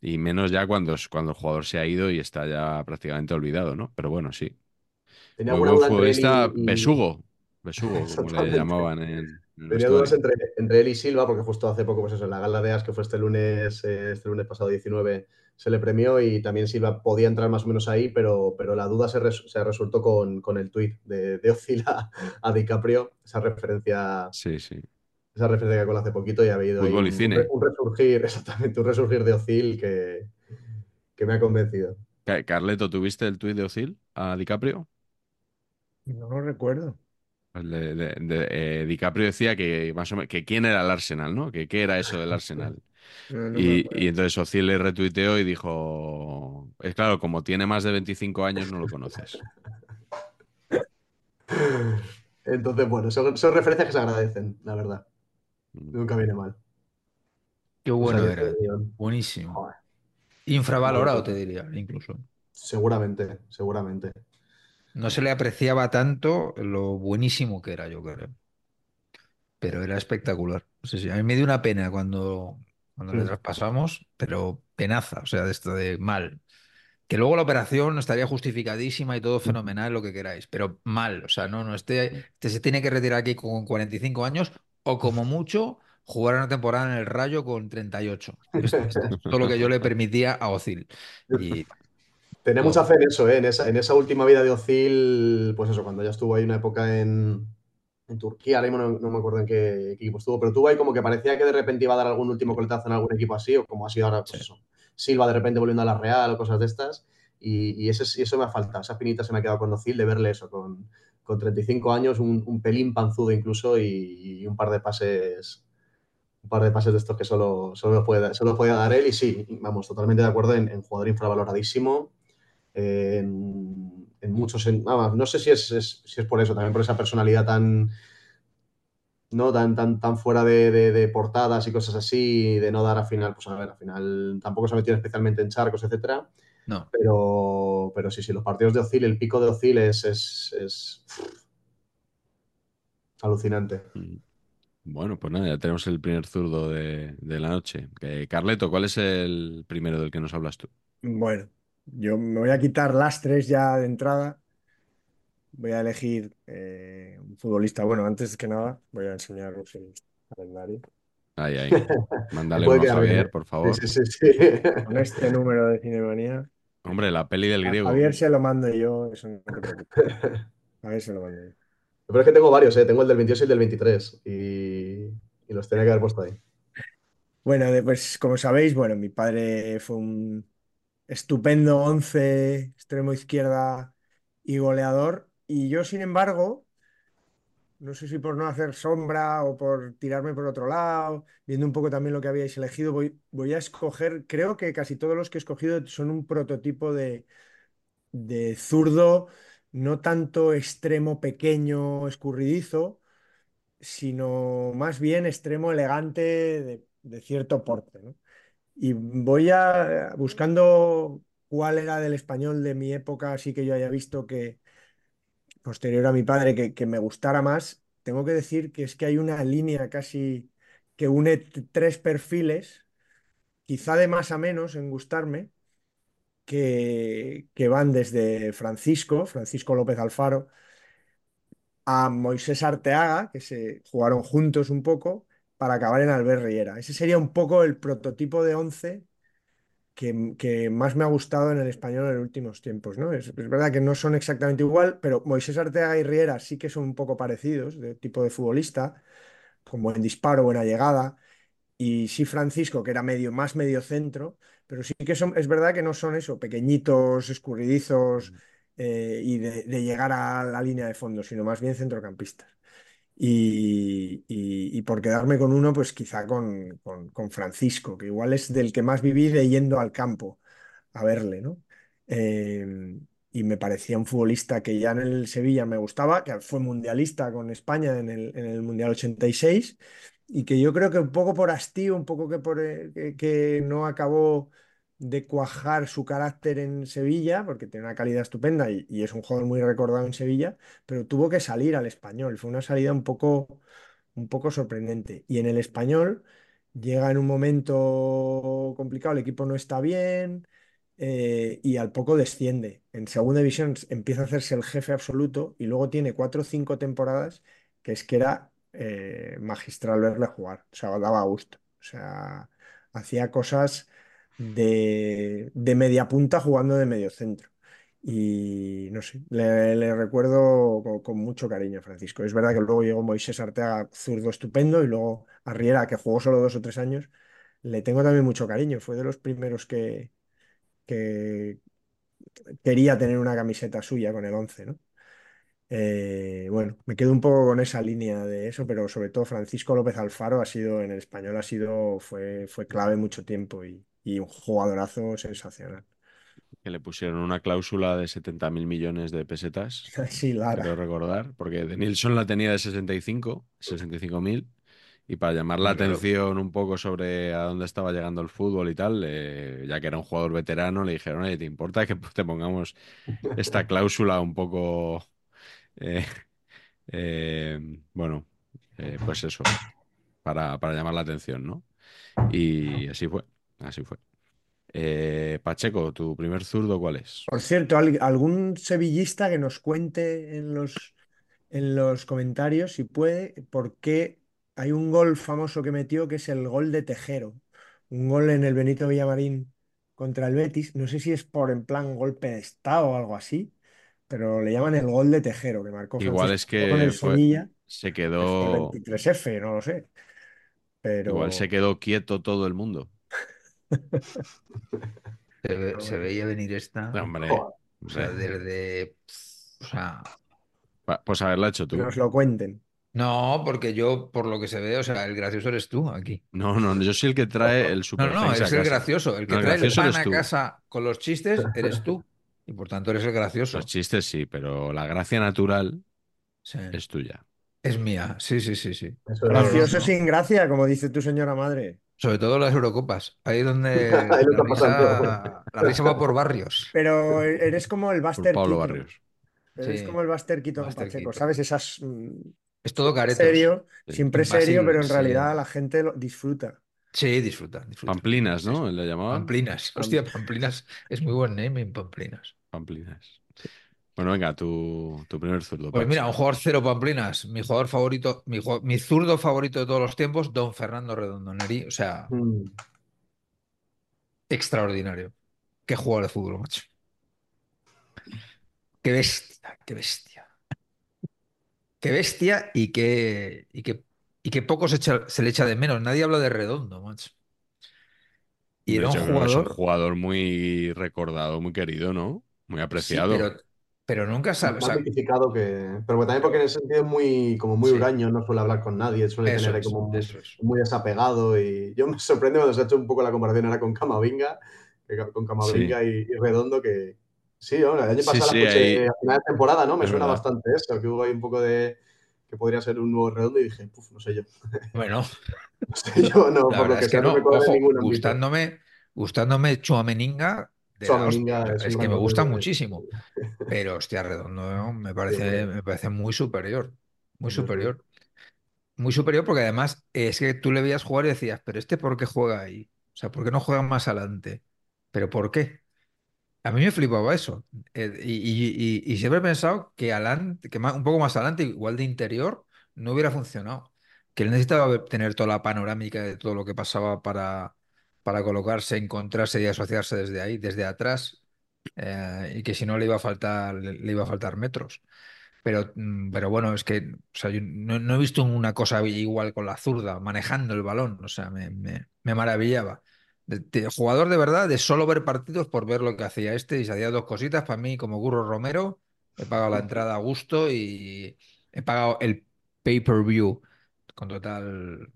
Y menos ya cuando, cuando el jugador se ha ido y está ya prácticamente olvidado, ¿no? Pero bueno, sí. Tenía Muy buen futbolista, y- y- Besugo. Besugo, <laughs> como le llamaban en, en Tenía dudas entre, entre él y Silva, porque justo hace poco, pues eso, en la gala de As, que fue este lunes, eh, este lunes pasado 19, se le premió y también Silva podía entrar más o menos ahí, pero, pero la duda se, res- se resultó con, con el tuit de, de Ozil a, DiCaprio, esa referencia, Sí, sí. esa referencia que con hace poquito y ha habido ahí Fútbol y un, cine. re- un resurgir, <laughs> exactamente, un resurgir de Ozil que, que me ha convencido. Ca- Carleto, ¿tuviste el tuit de Ozil a DiCaprio? No lo recuerdo. El de- de- de- eh, DiCaprio decía que más o menos que quién era el Arsenal, ¿no? Que qué era eso del Arsenal. <laughs> No, no me Y, entonces Ozil le retuiteó y dijo, es claro, como tiene más de 25 años no lo conoces. <laughs> Entonces, bueno, son, son referencias que se agradecen, la verdad. Mm. Nunca viene mal. Qué bueno O sea, era, que, tío. Buenísimo. joder, Infravalorado, te diría, incluso. seguramente, seguramente. No se le apreciaba tanto lo buenísimo que era, yo creo. Pero era espectacular. Sí, sí. A mí me dio una pena cuando, cuando le traspasamos, pero penaza, o sea, de esto de mal. Que luego la operación estaría justificadísima y todo fenomenal, lo que queráis, pero mal. O sea, no, no, este, este se tiene que retirar aquí con 45 años o como mucho jugar una temporada en el Rayo con 38. Esto, esto es todo lo que yo le permitía a Ozil. Y Tenía mucha fe en eso, ¿eh? en, esa, en esa última vida de Ozil, pues eso, cuando ya estuvo ahí una época en, en Turquía, ahora mismo no, no me acuerdo en qué, qué equipo estuvo, pero tuvo ahí como que parecía que de repente iba a dar algún último coletazo en algún equipo así, o como ha sido ahora, pues Sí. eso, Silva de repente volviendo a la Real o cosas de estas, y, y ese, y eso me ha faltado, esa pinita se me ha quedado con Ozil de verle eso, con, con 35 años, un, un pelín panzudo incluso, y, y un par de pases un par de pases de estos que solo, solo, puede, solo puede dar él. Y sí, vamos, totalmente de acuerdo en, en jugador infravaloradísimo. En, en muchos. en- no sé si es, es- si es por eso, también por esa personalidad tan. No, tan, tan, tan fuera de, de- de portadas y cosas así, de no dar al final, pues a ver, al final tampoco se ha metido especialmente en charcos, etcétera. no. Pero, pero sí, sí, los partidos de Ozil, el pico de Ozil es, es, es alucinante. Mm. Bueno, pues nada, ya tenemos el primer zurdo de, de la noche. Eh, Carleto, ¿cuál es el primero del que nos hablas tú? Bueno, yo me voy a quitar lastres ya de entrada. Voy a elegir eh, un futbolista. Bueno, antes que nada, voy a enseñaros el calendario. Ahí, ahí. <laughs> Mándale uno a Javier, por favor. Sí, sí, sí. <laughs> Con este número de Cinemanía. Hombre, la peli del A griego. Javier se lo mando yo, eso no. A ver se lo mando yo. Pero es que tengo varios, ¿eh? Tengo el del 22 y el del 23. Y, y los tenía que haber puesto ahí. Bueno, pues como sabéis, bueno, mi padre fue un estupendo once extremo izquierda y goleador. Y yo, sin embargo, no sé si por no hacer sombra o por tirarme por otro lado, viendo un poco también lo que habíais elegido, voy, voy a escoger, creo que casi todos los que he escogido son un prototipo de, de zurdo, no tanto extremo pequeño, escurridizo, sino más bien extremo elegante de, de cierto porte. Y voy a buscando cuál era del español de mi época, así que yo haya visto que posterior a mi padre que, que me gustara más. Tengo que decir que es que hay una línea casi que une tres perfiles, quizá de más a menos en gustarme, que, que van desde Francisco, Francisco López Alfaro, a Moisés Arteaga, que se jugaron juntos un poco, para acabar en Albert Riera. Ese sería un poco el prototipo de once que, que más me ha gustado en el español en los últimos tiempos, ¿no? Es, es verdad que no son exactamente igual, pero Moisés Arteaga y Riera sí que son un poco parecidos, de tipo de futbolista, con buen disparo, buena llegada, y sí Francisco, que era medio más medio centro, pero sí que son, es verdad que no son eso, pequeñitos, escurridizos eh, y de, de llegar a la línea de fondo, sino más bien centrocampistas. Y, por quedarme con uno, pues quizá con, con- Francisco, que igual es del que más viví de yendo al campo a verle, ¿no? Eh, y me parecía un futbolista que ya en el Sevilla me gustaba, que fue mundialista con España en el, en el Mundial 86, y que yo creo que un poco por hastío, un poco que, por, eh, que no acabó de cuajar su carácter en Sevilla, porque tiene una calidad estupenda y, es un jugador muy recordado en Sevilla, pero tuvo que salir al español. Fue una salida un poco, un poco sorprendente. Y en el español llega en un momento complicado, el equipo no está bien eh, y al poco desciende. En segunda división empieza a hacerse el jefe absoluto y luego tiene cuatro o cinco temporadas que es que era eh, magistral verle jugar, o sea, daba gusto. O sea, hacía cosas de, de media punta jugando de medio centro. Y no sé, le, recuerdo con, mucho cariño Francisco. Es verdad que luego llegó Moisés Arteaga, zurdo estupendo, y luego Arriera, que jugó solo dos o tres años. Le tengo también mucho cariño. Fue de los primeros que, que quería tener una camiseta suya con el 11, ¿no? Eh, bueno, me quedo un poco con esa línea de eso, pero sobre todo Francisco López Alfaro ha sido, en el español ha sido, fue, fue clave mucho tiempo y, y un jugadorazo sensacional. Que le pusieron una cláusula de 70 mil millones de pesetas, <laughs> Sí, Lara. recordar, porque de Nilsson la tenía de 65, 65 mil, y para llamar la Claro. atención un poco sobre a dónde estaba llegando el fútbol y tal, eh, ya que era un jugador veterano, le dijeron, oye, ¿te importa que <laughs> te pongamos esta cláusula un poco, eh, <laughs> eh, bueno, pues eso, para, para llamar la atención, ¿no? Y así fue, así fue. Eh, Pacheco, ¿tu primer zurdo cuál es? Por cierto, al- algún sevillista que nos cuente en los, en los comentarios, si puede, por qué hay un gol famoso que metió que es el gol de Tejero. Un gol en el Benito Villamarín contra el Betis. No sé si es por en plan golpe de estado o algo así, pero le llaman el gol de Tejero, que marcó Igual Francisco es con que el fue, Sevilla. se el quedó, 23F, no lo sé. igual se Pero quedó quieto todo el mundo. Se, ve- se veía venir esta. Hombre. O sea, desde. O sea. pa- pues haberla hecho que tú. nos lo cuenten. No, porque yo, por lo que se ve, o sea, el gracioso eres tú aquí. No, no, yo soy el que trae el No, superflex no, a eres el casa. gracioso. El que No, el trae el gracioso pan a casa con los chistes eres tú. Y por tanto eres el gracioso. Los chistes sí, pero la gracia natural Sí. es tuya. Es mía. Sí, sí, sí, sí. Eso es. Gracioso no. sin gracia, como dice tu señora madre. Sobre todo las Eurocopas. Ahí es donde <laughs> Ahí lo la está pasando. risa, la risa va por barrios. Pero eres como el Por Buster Pablo Keaton. Barrios. Eres Sí, como el Buster Keaton Buster Pacheco, Keaton. ¿sabes? Esas mm, Es todo caretos. serio, Sí. siempre serio, pero en sí. realidad la gente lo disfruta. Sí, disfruta, disfruta. Pamplinas, ¿no? Le llamaban. Pamplinas. Hostia, Pamplinas. Es muy buen naming, Pamplinas. Pamplinas. Bueno, venga, tu, tu primer zurdo. Pues mira, un jugador cero Pamplinas. Mi jugador favorito, mi, mi zurdo favorito de todos los tiempos, Don Fernando Redondo Neri. O sea, Mm. extraordinario. Qué jugador de fútbol, macho. Qué bestia, qué bestia. Qué bestia y qué, y qué, y qué poco se, echa- se le echa de menos. Nadie habla de Redondo, macho. Y era un es un jugador. jugador muy recordado, muy querido, ¿no? Muy Sí, apreciado. pero, pero nunca sabe. o Más sea, mitificado que. Pero también porque en ese sentido es muy, como muy Sí. huraño, no suele hablar con nadie, suele eso tener es, como muy, eso es. muy desapegado. Y yo me <laughs> sorprende cuando se ha hecho un poco la comparación ahora con Camavinga, con Camavinga y, y Redondo, que sí, ¿no? el año Sí, pasado sí, la escuché ahí- a final de temporada, ¿no? Me es suena verdad. bastante eso, que hubo ahí un poco de que podría ser un nuevo Redondo y dije, puf, no sé yo. <laughs> Bueno, No sé yo, no, la por lo que es que sea, no, no. me cuadra en Ojo, ningún gustándome, gustándome Chuameninga de la Tchouaméninga hostia. es que me gusta muchísimo. Pero, hostia, Redondo me parece, me parece muy superior. Muy superior. Muy superior porque además es que tú le veías jugar y decías, pero este ¿por qué juega ahí? O sea, ¿por qué no juega más adelante? ¿Pero por qué? A mí me flipaba eso. Eh, y, y- y- y siempre he pensado que, adelante, que más- un poco más adelante, igual de interior, no hubiera funcionado. Que él necesitaba tener toda la panorámica de todo lo que pasaba para, para colocarse, encontrarse y asociarse desde ahí, desde atrás. eh, y que si no le iba a faltar, le, iba a faltar metros. Pero, mm, pero bueno, es que o sea, yo no, no he visto una cosa igual con la zurda, manejando el balón. O sea, me, me- me maravillaba. De, de jugador de verdad, de solo ver partidos por ver lo que hacía este y se hacía dos cositas. Para mí, como Gurro Romero, he pagado la entrada a gusto y he pagado el pay-per-view con total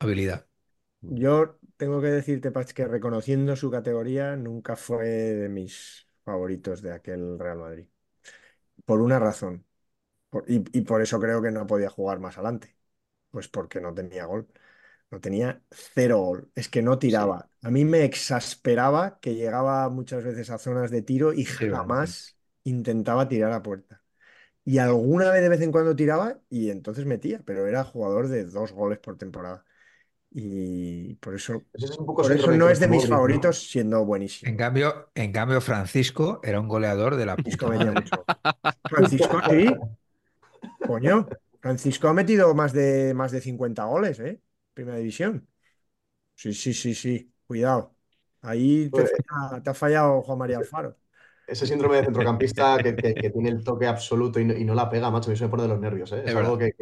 habilidad. Yo tengo que decirte, Pach, que reconociendo su categoría, nunca fue de mis favoritos de aquel Real Madrid. Por una razón. Por- y, y por eso creo que no podía jugar más adelante. Pues porque no tenía gol. No tenía cero gol. Es que no tiraba. A mí me exasperaba que llegaba muchas veces a zonas de tiro y Sí, bueno, jamás intentaba tirar a puerta. Y alguna vez de vez en cuando tiraba y entonces metía, pero era jugador de dos goles por temporada. Y por eso, Ese es un poco por eso no es de mis favoritos, siendo buenísimo. En cambio, en cambio, Francisco era un goleador de la Francisco puta mucho. Francisco, sí. Coño, Francisco ha metido más de, más de 50 goles, ¿eh? Primera división. Sí, sí, sí, sí. Cuidado. Ahí te, Pues, falla- te ha fallado Juan María Alfaro. Ese síndrome de centrocampista que, que- que tiene el toque absoluto y no, y no la pega, macho, me pone de los nervios, ¿eh? Es, Es algo que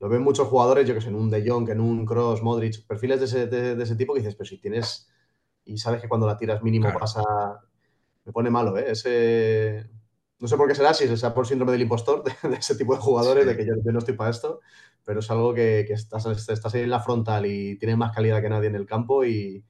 lo ven muchos jugadores, yo que sé, en un De Jong, en un Cross, Modric, perfiles de ese, de, de ese tipo que dices, pero si tienes y sabes que cuando la tiras mínimo Claro. pasa, me pone malo, ¿eh? Ese... No sé por qué será, si será por síndrome del impostor, de, de ese tipo de jugadores, Sí. de que yo, yo no estoy para esto, pero es algo que, que estás, estás ahí en la frontal y tiene más calidad que nadie en el campo y,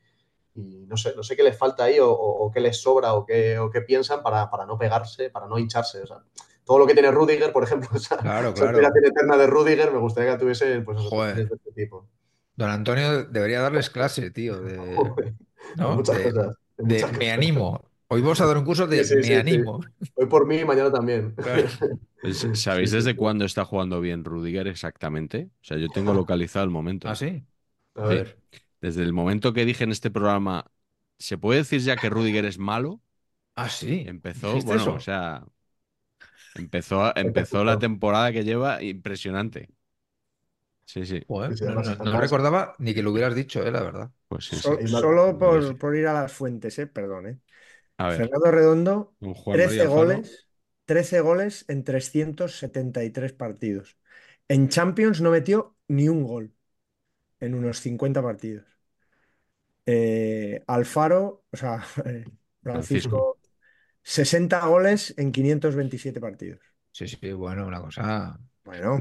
y no sé, no sé qué les falta ahí o, o- o qué les sobra o qué, o qué piensan para, para no pegarse, para no hincharse. O sea, todo lo que tiene Rudiger, por ejemplo, <laughs> esa, Claro, esa claro. aspiración eterna de Rudiger, me gustaría que tuviese pues, Joder. de este tipo. Don Antonio debería darles clase, tío, de, <laughs> muchas De, cosas. de me cosas. animo. Hoy vamos a dar un curso de Sí, sí, me sí, sí. animo. Hoy por mí y mañana también. Claro. <laughs> ¿Sabéis desde sí. cuándo está jugando bien Rudiger exactamente? O sea, yo tengo localizado el momento. ¿Ah, sí? A Sí. ver. Desde el momento que dije en este programa, ¿se puede decir ya que Rudiger es malo? Ah, sí. Empezó, ¿Dijiste bueno, eso? o sea, empezó, empezó la temporada que lleva impresionante. Sí, sí, Joder, no, recordaba ni que lo hubieras dicho, eh, la verdad. pues sí, sí. So- Y más- solo por, por ir a las fuentes, ¿eh? Perdón, ¿eh? A ver, Fernando Redondo, un Juan María 13 Alfaro. goles, 13 goles en 373 partidos. En Champions no metió ni un gol en unos 50 partidos. Eh, Alfaro, o sea, <laughs> eh, Francisco, 60 goles en 527 partidos. Sí, sí, bueno, una cosa Bueno,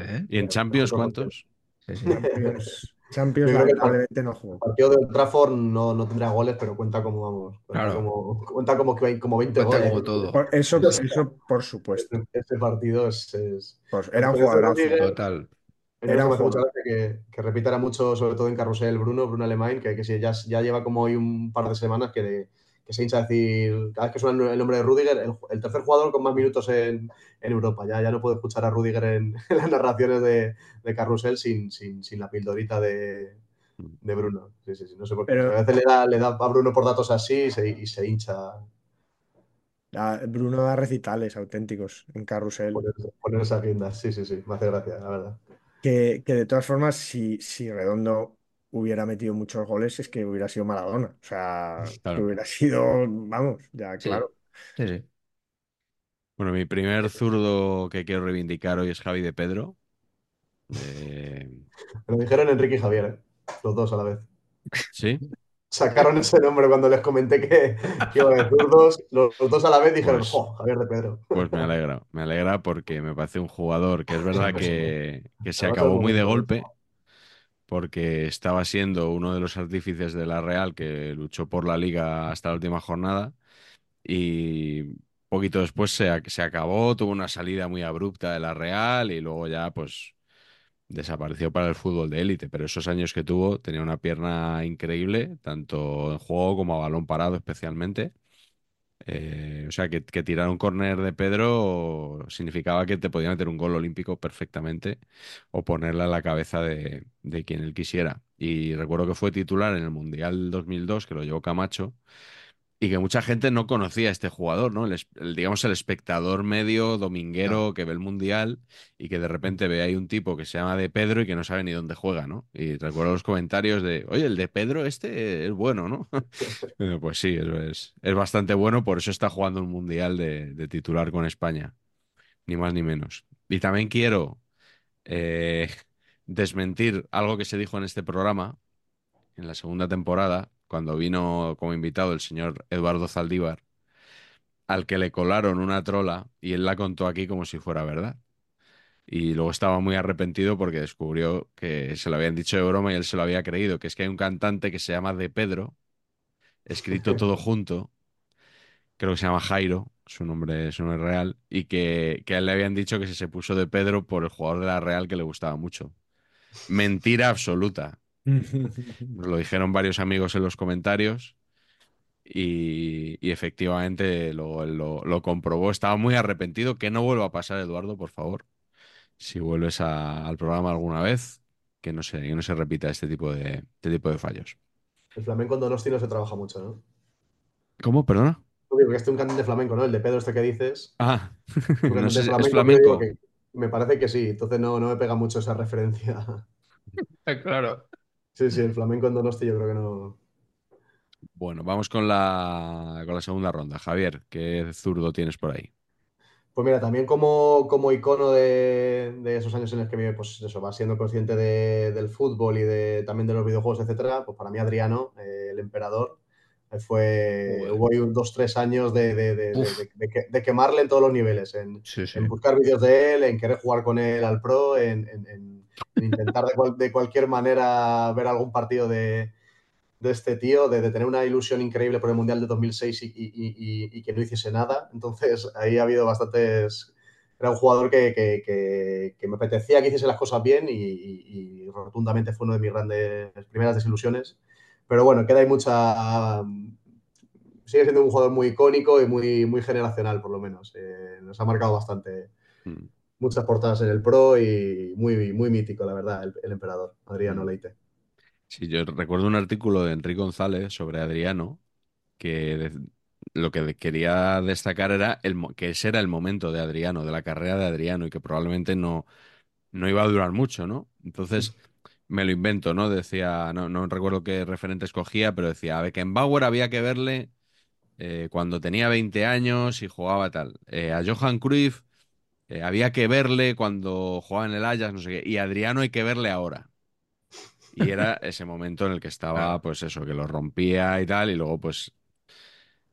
¿eh? ¿Y en Champions cuántos? Sí, sí. <laughs> Champions, Champions lamentablemente no jugó. El partido de Old Trafford no, no tendrá goles, pero cuenta como, vamos, cuenta Claro. como, cuenta como, que hay como 20 Cuenta goles. como todo. Por- eso, eso por supuesto. Este, este partido es, es- Pues era un. Rodríguez- Total. Era un jugador. que, que repitiera mucho, sobre todo en carrusel, Bruno, Bruno Alemán, que, que sí, ya, ya lleva como hoy un par de semanas que, que se hincha a decir, cada vez que suena el nombre de Rudiger, el, el tercer jugador con más minutos en, en Europa. Ya, ya no puedo escuchar a Rudiger en, <laughs> en las narraciones de, de carrusel sin, sin, sin la pildorita de, de Bruno. Sí, sí, sí, no sé por qué. Pero- a veces le da, le da a Bruno por datos así y se, y se hincha Ah, Bruno da recitales auténticos en Carrusel. poner, poner esas riendas. Sí, sí, sí, me hace gracia, la verdad. Que, que de todas formas, si, si Redondo hubiera metido muchos goles, es que hubiera sido Maradona. O sea, <laughs> Claro. que hubiera sido, vamos, ya Sí. claro. Sí, sí. Bueno, mi primer zurdo que quiero reivindicar hoy es Javi de Pedro. Eh, Me lo dijeron Enrique y Javier, ¿eh? los dos a la vez. ¿Sí? Sacaron ese nombre cuando les comenté que, que iba de zurdos. Los, los dos a la vez dijeron, Pues- ¡jo! Javier de Pedro. Pues me alegra, me alegra porque me parece un jugador que es <laughs> verdad que, que se acabó muy de golpe porque estaba siendo uno de los artífices de la Real que luchó por la liga hasta la última jornada y poquito después se, se acabó, tuvo una salida muy abrupta de la Real y luego ya pues desapareció para el fútbol de élite, pero esos años que tuvo tenía una pierna increíble, tanto en juego como a balón parado especialmente. Eh, o sea, que, que tirar un córner de Pedro significaba que te podía meter un gol olímpico perfectamente o ponerla en la cabeza de quien él quisiera. Y recuerdo que fue titular en el Mundial 2002, que lo llevó Camacho, y que mucha gente no conocía a este jugador, ¿no? El, es- el, digamos, el espectador medio dominguero que ve el Mundial y que de repente ve ahí un tipo que se llama de Pedro y que no sabe ni dónde juega, ¿no? Y recuerdo los comentarios de, oye, el de Pedro este es bueno, ¿no? <laughs> Pues sí, es, es, es bastante bueno, por eso está jugando un Mundial de, de titular con España, ni más ni menos. Y también quiero eh, <laughs> desmentir algo que se dijo en este programa, en la segunda temporada, cuando vino como invitado el señor Eduardo Zaldívar, al que le colaron una trola y él la contó aquí como si fuera verdad. Y luego estaba muy arrepentido porque descubrió que se lo habían dicho de broma y él se lo había creído, que es que hay un cantante que se llama De Pedro, escrito <laughs> todo junto, creo que se llama Jairo, su nombre, su nombre real, y que, que a él le habían dicho que se, se puso de Pedro por el jugador de la Real que le gustaba mucho. Mentira absoluta. Nos lo dijeron varios amigos en los comentarios y, y efectivamente lo, lo- lo comprobó. Estaba muy arrepentido. Que no vuelva a pasar, Eduardo, por favor. Si vuelves a- al programa alguna vez, que no se, que no se repita este tipo de, este tipo de fallos. El flamenco en Donosti no se trabaja mucho, ¿no? ¿Cómo? ¿Perdona? No digo que este es un cantante flamenco, ¿no? El de Pedro este que dices. Ah, <laughs> no sé, ¿es flamenco, que me parece que sí, entonces no, no me pega mucho esa referencia. <laughs> Claro. Sí, sí, el flamenco en Donosti yo creo que no. Bueno, vamos con la, con la segunda ronda. Javier, ¿qué zurdo tienes por ahí? Pues mira, también como, como icono de, de esos años en los que me, pues eso, va siendo consciente de- del fútbol y de, también de los videojuegos, etcétera, pues para mí Adriano, eh, el emperador, eh, fue, hubo ahí dos, tres años de, de- quemarle en todos los niveles, en, Sí, sí. en buscar vídeos de él, en querer jugar con él al pro, en- en intentar de, cual- de cualquier manera ver algún partido de, este tío, de, tener una ilusión increíble por el Mundial de 2006 y, y- que no hiciese nada. Entonces, ahí ha habido bastantes... Era un jugador que, me apetecía que hiciese las cosas bien y, rotundamente fue una de mis grandes primeras desilusiones. Pero bueno, queda ahí mucha... Sigue siendo un jugador muy icónico y muy, muy generacional, por lo menos. Eh, nos ha marcado bastante Mm. Muchas portadas en el Pro y muy, muy mítico, la verdad, el, el emperador, Adriano Mm. Leite. Sí, yo recuerdo un artículo de Enrique González sobre Adriano que de- lo que quería destacar era el, que ese era el momento de Adriano, de la carrera de Adriano y que probablemente no, no iba a durar mucho, ¿no? Entonces me lo invento, ¿no? Decía, no, no recuerdo qué referente escogía, pero decía, a Beckenbauer había que verle eh, cuando tenía 20 años y jugaba tal. Eh, a Johan Cruyff eh, había que verle cuando jugaba en el Ajax, no sé qué. Y Adriano hay que verle ahora. Y era <laughs> ese momento en el que estaba, pues eso, que lo rompía y tal, y luego, pues,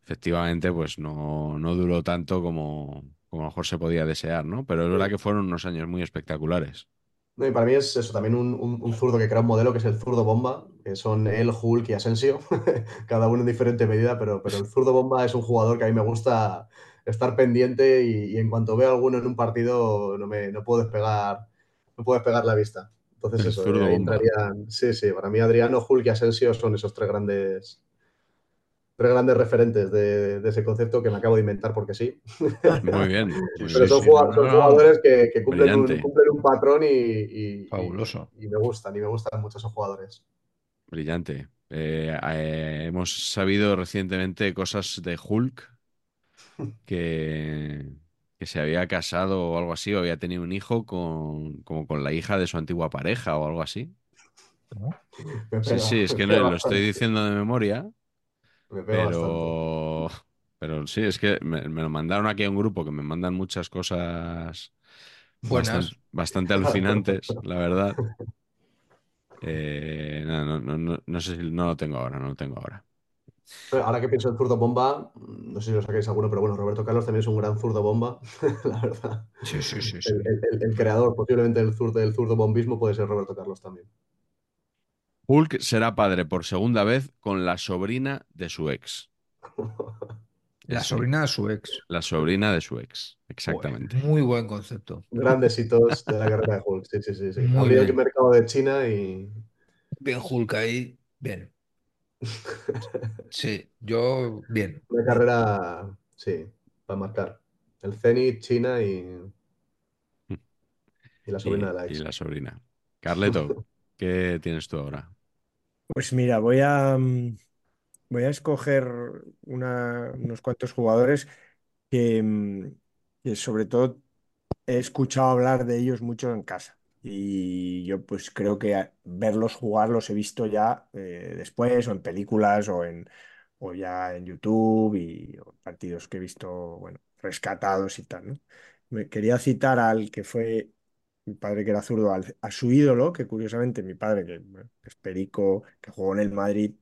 efectivamente, pues no, no duró tanto como, como a lo mejor se podía desear, ¿no? Pero es verdad que fueron unos años muy espectaculares. No, y para mí es eso, también un, un- un zurdo que crea un modelo que es el zurdo bomba, que son él, Hulk y Asensio, <laughs> cada uno en diferente medida, pero, pero el zurdo bomba es un jugador que a mí me gusta estar pendiente y, y en cuanto veo alguno en un partido no, me, no puedo despegar, no puedo despegar la vista. Entonces eso, ahí entrarían, sí, sí, para mí Adriano, Hulk y Asensio son esos tres grandes, tres grandes referentes de, de ese concepto que me acabo de inventar porque sí. Muy bien. <laughs> Pero son, sí, no, no, jugadores que, que cumplen, un, cumplen un patrón y, y- y- Fabuloso. y me gustan, y me gustan mucho esos jugadores. Brillante. Eh, eh, hemos sabido recientemente cosas de Hulk, que, que se había casado o algo así, o había tenido un hijo con, como con la hija de su antigua pareja o algo así. Me Sí, pega- sí, es que no, lo estoy diciendo de memoria, me pega bastante. pero, pero sí, es que me, me lo mandaron aquí a un grupo que me mandan muchas cosas Buenas. bastante, bastante alucinantes, la verdad. Eh, no, no, no, no, no sé si no lo tengo ahora, no lo tengo ahora. Ahora que pienso en zurdo bomba, no sé si lo sacáis alguno, pero bueno, Roberto Carlos también es un gran zurdo bomba, <laughs> la verdad. Sí, sí, sí, sí. El, el- el- el creador, posiblemente del zurdo, del zurdo bombismo, puede ser Roberto Carlos también. Hulk será padre por segunda vez con la sobrina de su ex. <laughs> La sobrina de su ex. La sobrina de su ex, exactamente. Muy buen concepto. Grandes hitos de la carrera de Hulk, sí, sí, sí. sí. Muy Abrió el mercado de China y... Bien Hulk ahí. Bien. <laughs> Sí, yo bien. Una carrera, sí, para marcar. El Zenit, China y, y la <laughs> Y, sobrina de la y ex. la sobrina. Carleto, <laughs> ¿qué tienes tú ahora? Pues mira, voy a, mm, voy a escoger una- unos cuantos jugadores que, mm, que sobre todo he escuchado hablar de ellos mucho en casa. Y yo pues creo que verlos jugar los he visto ya eh, después o en películas o, en, o ya en YouTube y o partidos que he visto, bueno, rescatados y tal, ¿no? Me quería citar al que fue mi padre que era zurdo, a su ídolo, que curiosamente mi padre, que es Perico, que jugó en el Madrid,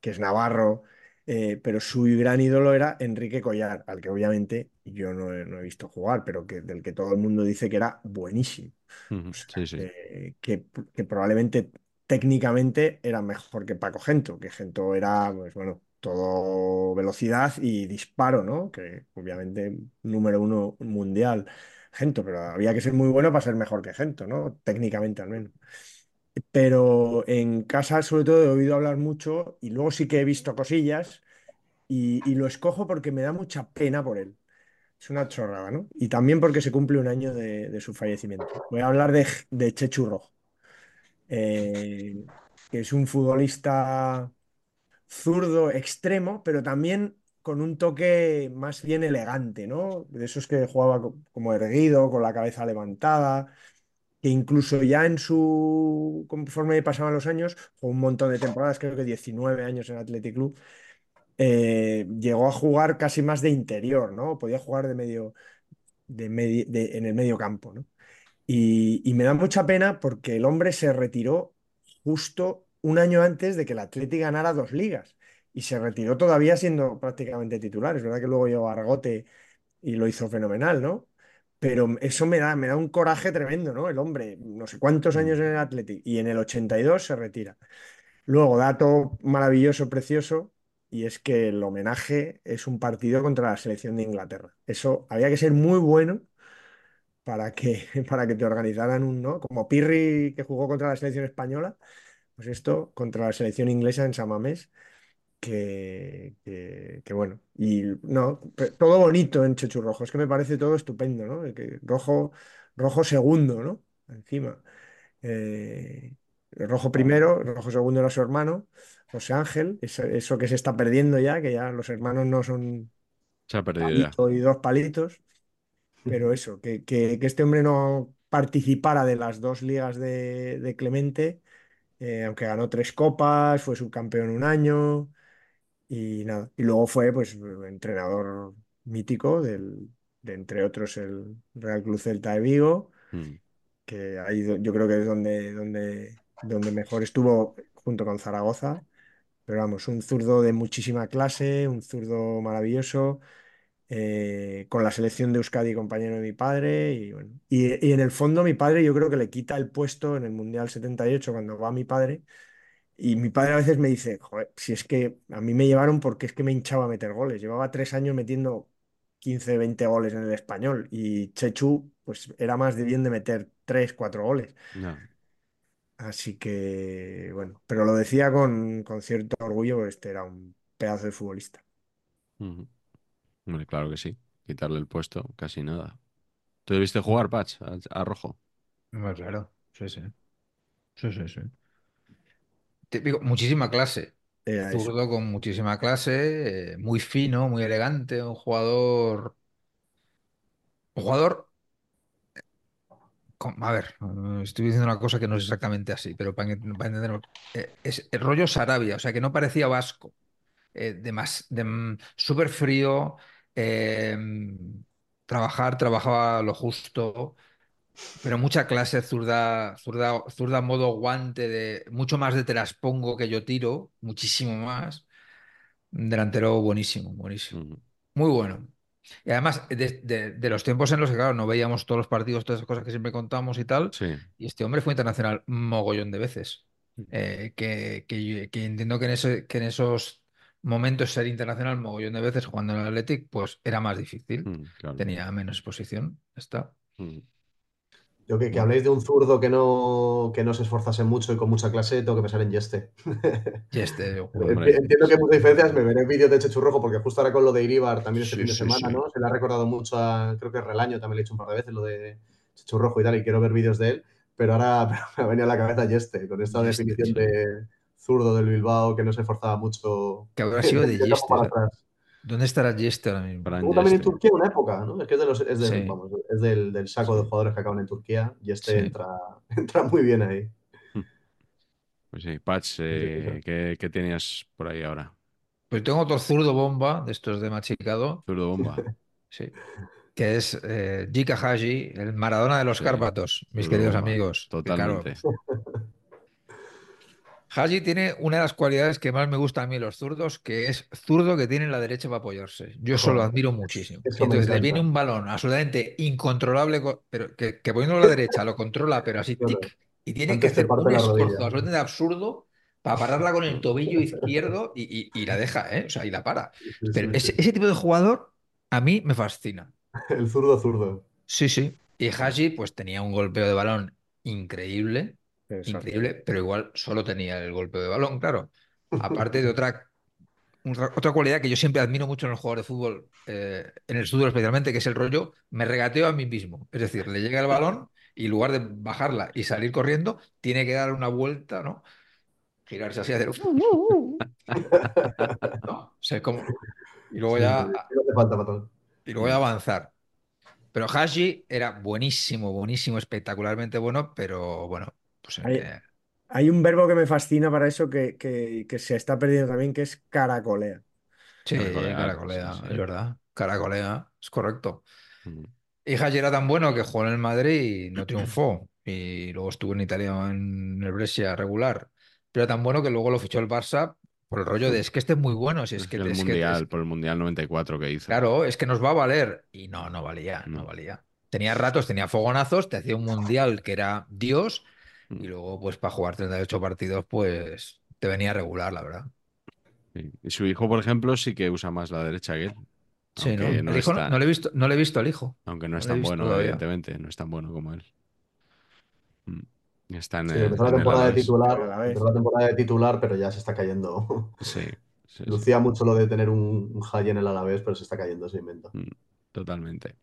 que es navarro, eh, pero su gran ídolo era Enrique Collar, al que obviamente yo no he, no he visto jugar, pero que, del que todo el mundo dice que era buenísimo. Ujú, O sea, Sí, sí. eh, que, que probablemente técnicamente era mejor que Paco Gento, que Gento era, pues bueno, todo velocidad y disparo, ¿no? Que obviamente número uno mundial, Gento, pero había que ser muy bueno para ser mejor que Gento, ¿no? Técnicamente al menos. Pero en casa sobre todo he oído hablar mucho y luego sí que he visto cosillas y, lo escojo porque me da mucha pena por él. Es una chorrada, ¿no? Y también porque se cumple un año de, su fallecimiento. Voy a hablar de, de Chechu Rojo, eh, que es un futbolista zurdo extremo, pero también con un toque más bien elegante, ¿no? De esos que jugaba co- como erguido, con la cabeza levantada, incluso ya en su, conforme pasaban los años, jugó un montón de temporadas, creo que 19 años en Athletic Club, eh, llegó a jugar casi más de interior, ¿no? Podía jugar de medio, de medi- de- en el medio campo, ¿no? Y, y me da mucha pena porque el hombre se retiró justo un año antes de que el Atleti ganara dos ligas. Y se retiró todavía siendo prácticamente titular. Es verdad que luego llegó Argote y lo hizo fenomenal, ¿no? Pero eso me da, me da un coraje tremendo, ¿no? El hombre, no sé cuántos años Mm. en el Atleti y en el 82 se retira. Luego, dato maravilloso, precioso, y es que el homenaje es un partido contra la selección de Inglaterra. Eso había que ser muy bueno para que, <laughs> para que te organizaran un, ¿no? Como Pirri que jugó contra la selección española, pues esto contra la selección inglesa en San Mamés, que, que, que bueno, y no, todo bonito en Chechu Rojo, es que me parece todo estupendo, ¿no? Que rojo, rojo segundo, ¿no? Encima. Eh, rojo primero, rojo segundo era su hermano, José Ángel, eso, eso que se está perdiendo ya, que ya los hermanos no son Se ha perdido ya. palito y dos palitos. Pero eso, que, que- que este hombre no participara de las dos ligas de, de Clemente, eh, aunque ganó tres copas, fue subcampeón un año y nada. Y luego fue pues entrenador mítico del, de entre otros el Real Club Celta de Vigo, Mm. que ahí yo creo que es donde, donde, donde mejor estuvo junto con Zaragoza. Pero vamos, un zurdo de muchísima clase, un zurdo maravilloso eh, con la selección de Euskadi, compañero de mi padre. Y, bueno, y, y en el fondo mi padre yo creo que le quita el puesto en el Mundial 78 cuando va mi padre. Y mi padre a veces me dice, joder, si es que a mí me llevaron porque es que me hinchaba a meter goles. Llevaba tres años metiendo 15 20 goles en el español. Y Chechu, pues era más de bien de meter tres cuatro goles. Ya. Así que, bueno, pero lo decía con, con cierto orgullo, porque este era un pedazo de futbolista. Hombre, claro que sí. Quitarle el puesto, casi nada. ¿Tú le viste jugar, Patch, a, a Rojo? Claro, sí, sí. Sí, sí, sí. Típico, muchísima clase. Era eso. Zurdo con muchísima clase, eh, muy fino, muy elegante, un jugador. Un jugador. con- a ver, eh, estoy diciendo una cosa que no es exactamente así, pero para, entenderlo. eh, es el rollo Sarabia, o sea, que no parecía vasco. eh, de más, de, mm, súper frío. eh, trabajar, trabajaba lo justo. Pero mucha clase zurda, zurda, zurda modo guante, de, mucho más de te las pongo que yo tiro, muchísimo más. Un delantero buenísimo, buenísimo. Ujú. Muy bueno. Y además, de, de- de los tiempos en los que, claro, no veíamos todos los partidos, todas esas cosas que siempre contamos y tal, Sí. y este hombre fue internacional mogollón de veces. Eh, que, que- que entiendo que en, ese, que en esos momentos ser internacional mogollón de veces jugando en el Athletic, pues era más difícil. Mm, claro. Tenía menos exposición. Está. Mm. Yo que, que habléis de un zurdo que no, que no se esforzase mucho y con mucha clase, tengo que pensar en Yeste. Y este, <laughs> Hombre. Entiendo que hay muchas diferencias, me veré vídeos de Chechu Rojo, porque justo ahora con lo de Iribar también este Sí, fin de sí, semana, sí. ¿no? Se le ha recordado mucho a, creo que Relaño también le he dicho un par de veces lo de Chechu Rojo y tal, y quiero ver vídeos de él, pero ahora <laughs> me ha venido a la cabeza Yeste, con esta Yeste, definición de zurdo del Bilbao que no se esforzaba mucho. Que habrá sido <laughs> de Yeste, ¿Dónde estará Yeste ahora mismo? También en. Turquía una época, ¿no? Es que es, de los, es, del, Sí. vamos, es del, del saco Sí. de jugadores que acaban en Turquía y este Sí. entra, <laughs> entra muy bien ahí. Pues sí, Patch, eh, sí. ¿qué, qué tenías por ahí ahora? Pues tengo otro zurdo bomba de estos de machicado, Zurdo bomba. <laughs> sí, que es eh, Jika Haji, el Maradona de los Sí, Cárpatos, mis zurdo queridos bomba, amigos. Que claro, Totalmente. <laughs> Haji tiene una de las cualidades que más me gusta a mí los zurdos, que es zurdo que tiene la derecha para apoyarse. Yo eso lo admiro muchísimo. entonces le viene un balón absolutamente incontrolable, co- pero que, a la derecha lo controla, pero así tic, y tiene que Antes hacer un esfuerzo absolutamente absurdo para pararla con el tobillo izquierdo y, y- y la deja, ¿eh? O sea, y la para. Pero ese, ese tipo de jugador a mí me fascina. <laughs> El zurdo zurdo. Sí, sí. Y Haji, pues tenía un golpeo de balón increíble. Increíble, pero igual solo tenía el golpe de balón, claro. Aparte de otra, otra, cualidad que yo siempre admiro mucho en el jugador de fútbol, eh, en el fútbol especialmente, que es el rollo, me regateo a mí mismo. Es decir, le llega el balón y en lugar de bajarla y salir corriendo, tiene que dar una vuelta, ¿no? Girarse así, hacer... ¿no? O sea, como... Y luego ya... Y luego ya avanzar. Pero Hashi era buenísimo, buenísimo, espectacularmente bueno, pero bueno, pues eh, Hay un verbo que me fascina para eso que, que- que se está perdiendo también, que es caracolea. sí, Caracolea, caracolea, sí, sí. es verdad, caracolea, es correcto. Mm. Y Hashi era tan bueno que jugó en el Madrid y no triunfó. Y luego estuvo en Italia en el Brescia regular. Pero era tan bueno que luego lo fichó el Barça por el rollo de es que este es muy bueno, si es Es que, el es que- mundial, es- por el mundial 94 que hizo. Claro, es que nos va a valer. Y no, no valía, no, No. valía. Tenía ratos, tenía fogonazos, te hacía un <laughs> mundial que era Dios, Mm. y luego, pues, para jugar 38 partidos, pues te venía regular, la verdad. Sí. Y su hijo, por ejemplo, sí que usa más la derecha que él. Sí, ¿no? El hijo tan- le he visto, no le he visto al hijo. Aunque no no es tan bueno, todavía. evidentemente, no es tan bueno como él. Mm. Está en Sí, empezó la temporada de titular, empezó la temporada de titular, pero ya se está cayendo. Sí, <laughs> sí, sí, Lucía mucho lo de tener un, un high en el Alavés, pero se está cayendo ese invento. totalmente.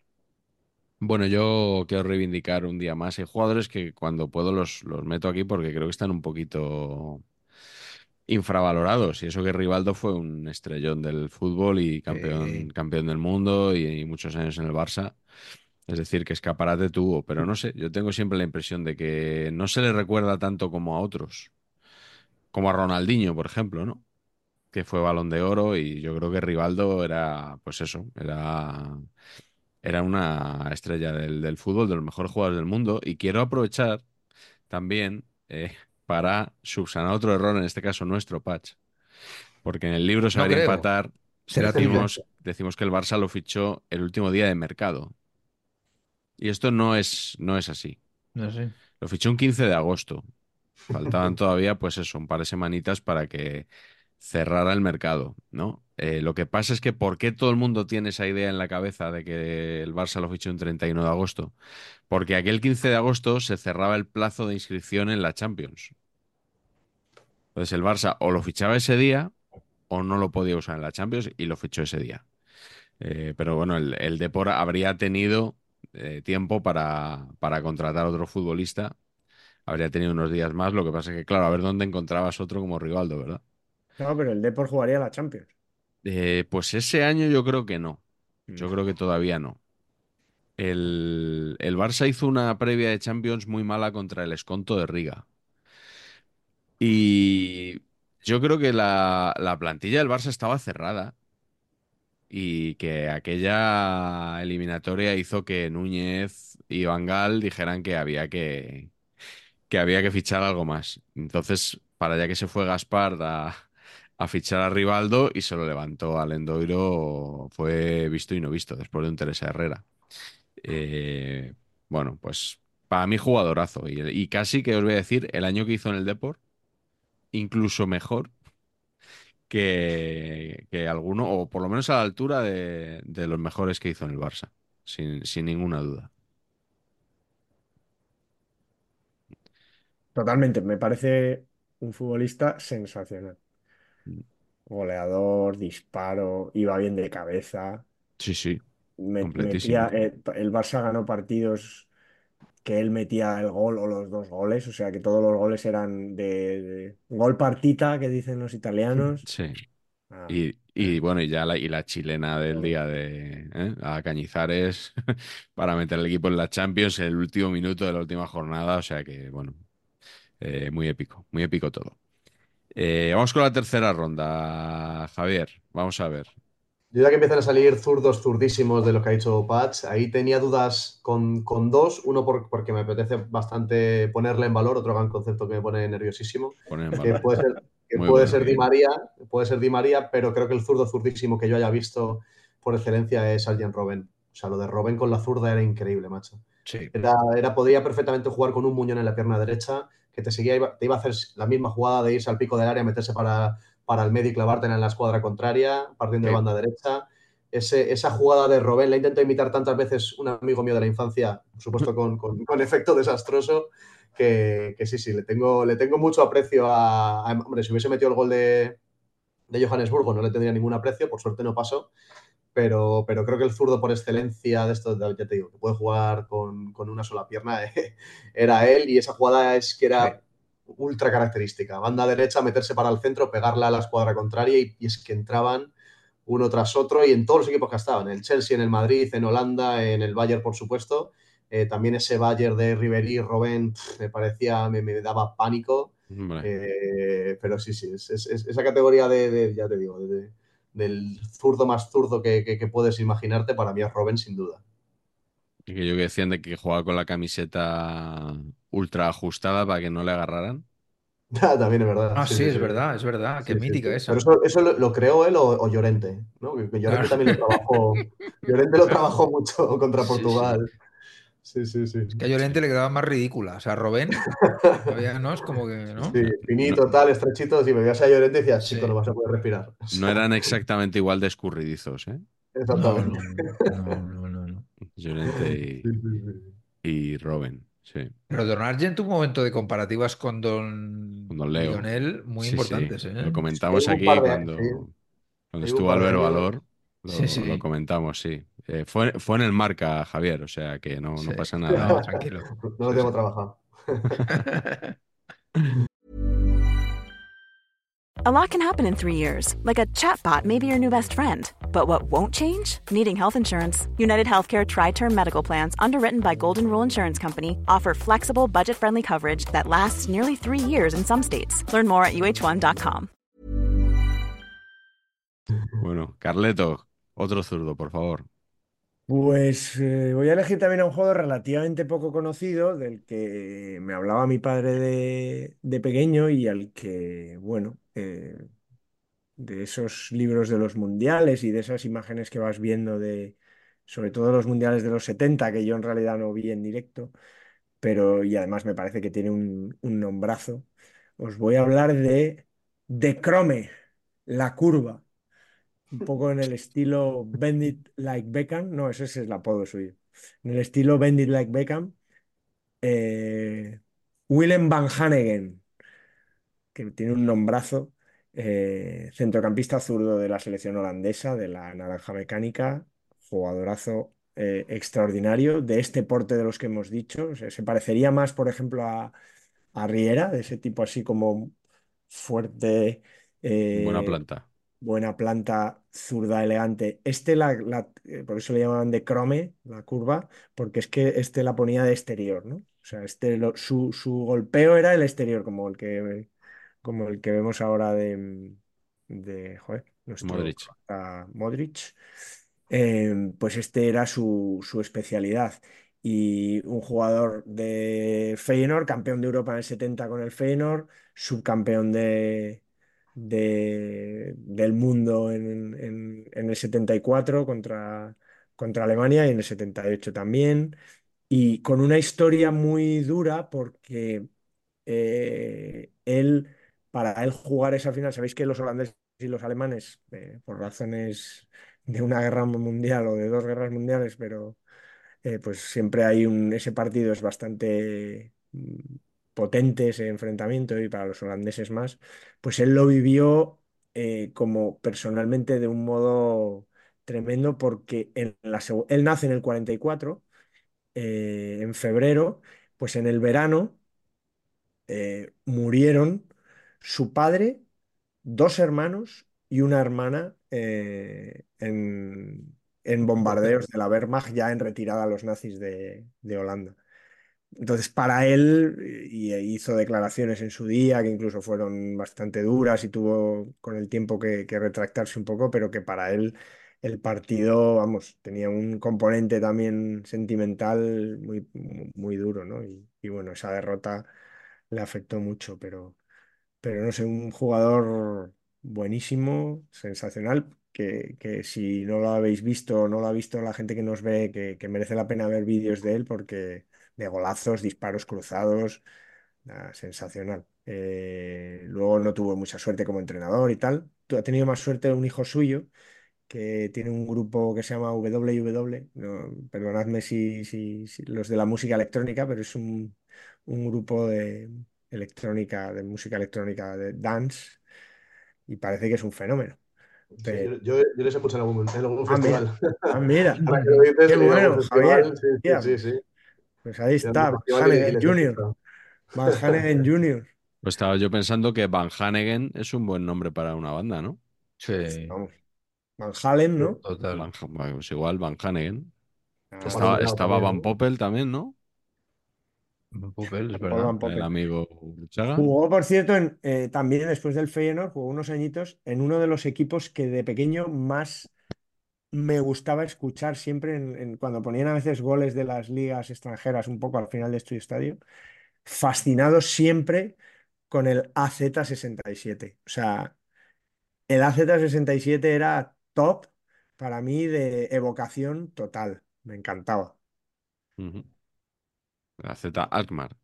Bueno, yo quiero reivindicar un día más. Hay jugadores que cuando puedo los, los meto aquí porque creo que están un poquito infravalorados. Y eso que Rivaldo fue un estrellón del fútbol y campeón, campeón del mundo y, y muchos años en el Barça. Es decir, que escaparate tuvo, pero no sé, yo tengo siempre la impresión de que no se le recuerda tanto como a otros. Como a Ronaldinho, por ejemplo, ¿no? Que fue Balón de Oro y yo creo que Rivaldo era, pues eso, era, era una estrella del, del fútbol, de los mejores jugadores del mundo. Y quiero aprovechar también eh, para subsanar otro error, en este caso nuestro, Patch. Porque en el libro Saber creo. Empatar Será tuyo. decimos, decimos que el Barça lo fichó el último día de mercado. Y esto no es, no es así. No sé. Lo fichó un 15 de agosto. Faltaban todavía, pues eso, un par de semanitas para que cerrara el mercado, ¿no? Eh, lo que pasa es que ¿por qué todo el mundo tiene esa idea en la cabeza de que el Barça lo fichó un 31 de agosto? Porque aquel 15 de agosto se cerraba el plazo de inscripción en la Champions. Entonces el Barça o lo fichaba ese día o no lo podía usar en la Champions y lo fichó ese día. Eh, pero bueno, el, el Depor habría tenido eh, tiempo para, para contratar otro futbolista. Habría tenido unos días más. Lo que pasa es que, claro, a ver dónde encontrabas otro como Rivaldo, ¿verdad? No, pero el Depor jugaría la Champions. Eh, pues ese año yo creo que no. Mm. Yo creo que todavía no. El, el Barça hizo una previa de Champions muy mala contra el Esconto de Riga. Y yo creo que la, la plantilla del Barça estaba cerrada y que aquella eliminatoria hizo que Núñez y Van Gaal dijeran que había que, que había que fichar algo más. Entonces, para allá que se fue Gaspar a, a fichar a Rivaldo y se lo levantó al Endoiro, fue visto y no visto después de un Teresa Herrera. Eh, bueno, pues para mí jugadorazo y, y casi que os voy a decir, el año que hizo en el Deport, incluso mejor que, que alguno, o por lo menos a la altura de, de los mejores que hizo en el Barça, sin, sin ninguna duda. Totalmente, me parece un futbolista sensacional. Goleador, disparo, iba bien de cabeza. Sí, sí, me- Completísimo. metía, eh, el Barça ganó partidos que él metía el gol o los dos goles, o sea que todos los goles eran de, de gol partita, que dicen los italianos. sí. Ah, Y, y bueno, y ya la, y la chilena del día de ¿eh? a Cañizares <laughs> para meter al equipo en la Champions en el último minuto de la última jornada. O sea que, bueno, eh, muy épico, muy épico todo. Eh, vamos con la tercera ronda, Javier. Vamos a ver. Yo ya que empiezan a salir zurdos zurdísimos de lo que ha dicho Patch, ahí tenía dudas con, con dos, uno por- porque me apetece bastante ponerle en valor, otro gran concepto que me pone nerviosísimo, que puede ser, <laughs> que puede bueno, ser Di. María, puede ser Di María, pero creo que el zurdo zurdísimo que yo haya visto por excelencia es Arjen Robben. O sea, lo de Robben con la zurda era increíble, macho. Sí. Era, era, podía perfectamente jugar con un muñón en la pierna derecha, que te seguía, iba- te iba a hacer la misma jugada de irse al pico del área, meterse para, para el medio y clavártela en la escuadra contraria, partiendo de banda derecha. ese- esa jugada de Robben, la intento imitar tantas veces un amigo mío de la infancia, por supuesto con, con- con efecto desastroso, que, que sí, sí, le tengo, le tengo mucho aprecio a, a- Hombre, si hubiese metido el gol de, de Johannesburgo no le tendría ningún aprecio, por suerte no pasó, pero, pero creo que el zurdo por excelencia de esto, ya te digo, que puede jugar con, con una sola pierna, <laughs> era él y esa jugada es que era ultra característica. Banda derecha, meterse para el centro, pegarla a la escuadra contraria y, y es que entraban uno tras otro y en todos los equipos que estaban, en el Chelsea, en el Madrid, en Holanda, en el Bayern, por supuesto. Eh, también ese Bayern de Ribery, Robben, me parecía, me, me daba pánico. Eh, pero sí, sí, es, es- es- esa categoría de, de- ya te digo, de- de- del zurdo más zurdo que, que- que puedes imaginarte, para mí es Robben, sin duda. y que yo que decían de que jugaba con la camiseta ultra ajustada para que no le agarraran. <laughs> También es verdad. Ah, sí, es verdad, es verdad. Qué sí, mítica sí. esa. Pero eso, eso lo, lo creó él o, o Llorente, ¿no? Que, que Llorente Claro. también lo trabajó. <laughs> Llorente lo trabajó mucho contra Sí, sí. Sí, sí, sí. Que a Llorente le quedaba más ridícula. O sea, había, <laughs> ¿no? Es como que, ¿no? Sí, finito, tal, estrechito. Si me veías a Llorente decías, Sí. chico, no vas a poder respirar. No eran exactamente igual de escurridizos, ¿eh? Exactamente. no, no, no, no, no. Llorente y, Sí, sí, sí. y Robin, sí. Pero Don Argent tuvo un momento de comparativas con Don, Con Don Leo. Lionel muy Sí, importantes, sí. ¿eh? Lo comentamos aquí par cuando, sí. cuando estuvo Álvaro. Valor. Lo, Sí, sí. lo comentamos, sí. Eh, fue, fue en el marca, Javier, o sea que no, no pasa No, nada. <laughs> tranquilo. No lo tengo sí. trabajado. <laughs> A lot can happen in three years, like a chatbot may be your new best friend. But what won't change? Needing health insurance. United Healthcare Tri Term Medical Plans, underwritten by Golden Rule Insurance Company, offer flexible, budget friendly coverage that lasts nearly three years in some states. Learn more at uh1.com. Bueno, Carleto, otro zurdo, por favor. Pues eh, voy a elegir también a un juego relativamente poco conocido, del que me hablaba mi padre de, de pequeño y al que, bueno, eh, de esos libros de los mundiales y de esas imágenes que vas viendo de, sobre todo los mundiales de los 70, que yo en realidad no vi en directo, pero y además me parece que tiene un, un nombrazo. Os voy a hablar de De Crome, la curva un poco en el estilo Bend It Like Beckham, no, ese es el apodo suyo, en el estilo Bend It Like Beckham, eh, Willem van Hanegem, que tiene un nombrazo, eh, centrocampista zurdo de la selección holandesa, de la Naranja Mecánica, jugadorazo eh, extraordinario, de este porte de los que hemos dicho, o sea, se parecería más, por ejemplo, a, a Riera, de ese tipo así como fuerte. Buena planta. Buena planta, zurda, elegante. Este, la, la- eh, por eso le llamaban de crome, la curva, porque es que este la ponía de exterior, ¿no? O sea, este lo- su, su golpeo era el exterior, como el que, como el que vemos ahora de, de joder, nuestro Modric. croata Modric. Eh, pues este era su, su especialidad. Y un jugador de Feyenoord, campeón de Europa en el 70 con el Feyenoord, subcampeón de, de- del mundo en, en- en el 74 contra, contra Alemania y en el 78 también. Y con una historia muy dura porque eh, él, para él jugar esa final, sabéis que los holandeses y los alemanes, eh, por razones de una guerra mundial o de dos guerras mundiales, pero eh, pues siempre hay un, ese partido es bastante mm, potente ese enfrentamiento y para los holandeses más, pues él lo vivió eh, como personalmente de un modo tremendo porque en la él nace en el 44, eh, en febrero, pues en el verano eh, murieron su padre, dos hermanos y una hermana eh, en, en bombardeos de la Wehrmacht ya en retirada a los nazis de, de Holanda. Entonces, para él, y hizo declaraciones en su día que incluso fueron bastante duras y tuvo con el tiempo que, retractarse un poco, pero que para él el partido, vamos, tenía un componente también sentimental muy, muy duro, ¿no? Y, bueno, esa derrota le afectó mucho, pero, pero no sé, un jugador buenísimo, sensacional, que, que si no lo habéis visto, no lo ha visto la gente que nos ve, que merece la pena ver vídeos de él porque de golazos, disparos cruzados, nada, sensacional. Eh, luego no tuvo mucha suerte como entrenador y tal. Ha tenido más suerte un hijo suyo que tiene un grupo que se llama WW. no, perdonadme si, si- si los de la música electrónica, pero es un, un grupo de electrónica, de música electrónica, de dance, y parece que es un fenómeno. Pero- yo, yo, yo les escuché en algún, en algún Ah, mira. festival. Ah, mira, <laughs> dices, qué bueno, festival, Javier. sí, sí. Pues ahí está, Van les Jr. Van Hanegem <laughs> Jr. Pues estaba yo pensando que Van Hanegem es un buen nombre para una banda, ¿no? Sí, Vamos. Van Halen, ¿no? total. Van, pues igual Van Hanegem. Ah, Estaba, Van estaba Van. Poppel también, ¿no? Popel, es Paul verdad. Van Poppel. El amigo Chaga. Jugó, por cierto, en, eh, también después del Feyenoord, jugó unos añitos en uno de los equipos que de pequeño más me gustaba escuchar siempre en- en- cuando ponían a veces goles de las ligas extranjeras un poco al final de Estudio Estadio, fascinado siempre con el AZ67. O sea, el AZ67 era top para mí de evocación total. Me encantaba. Ujú. La Z Alkmaar.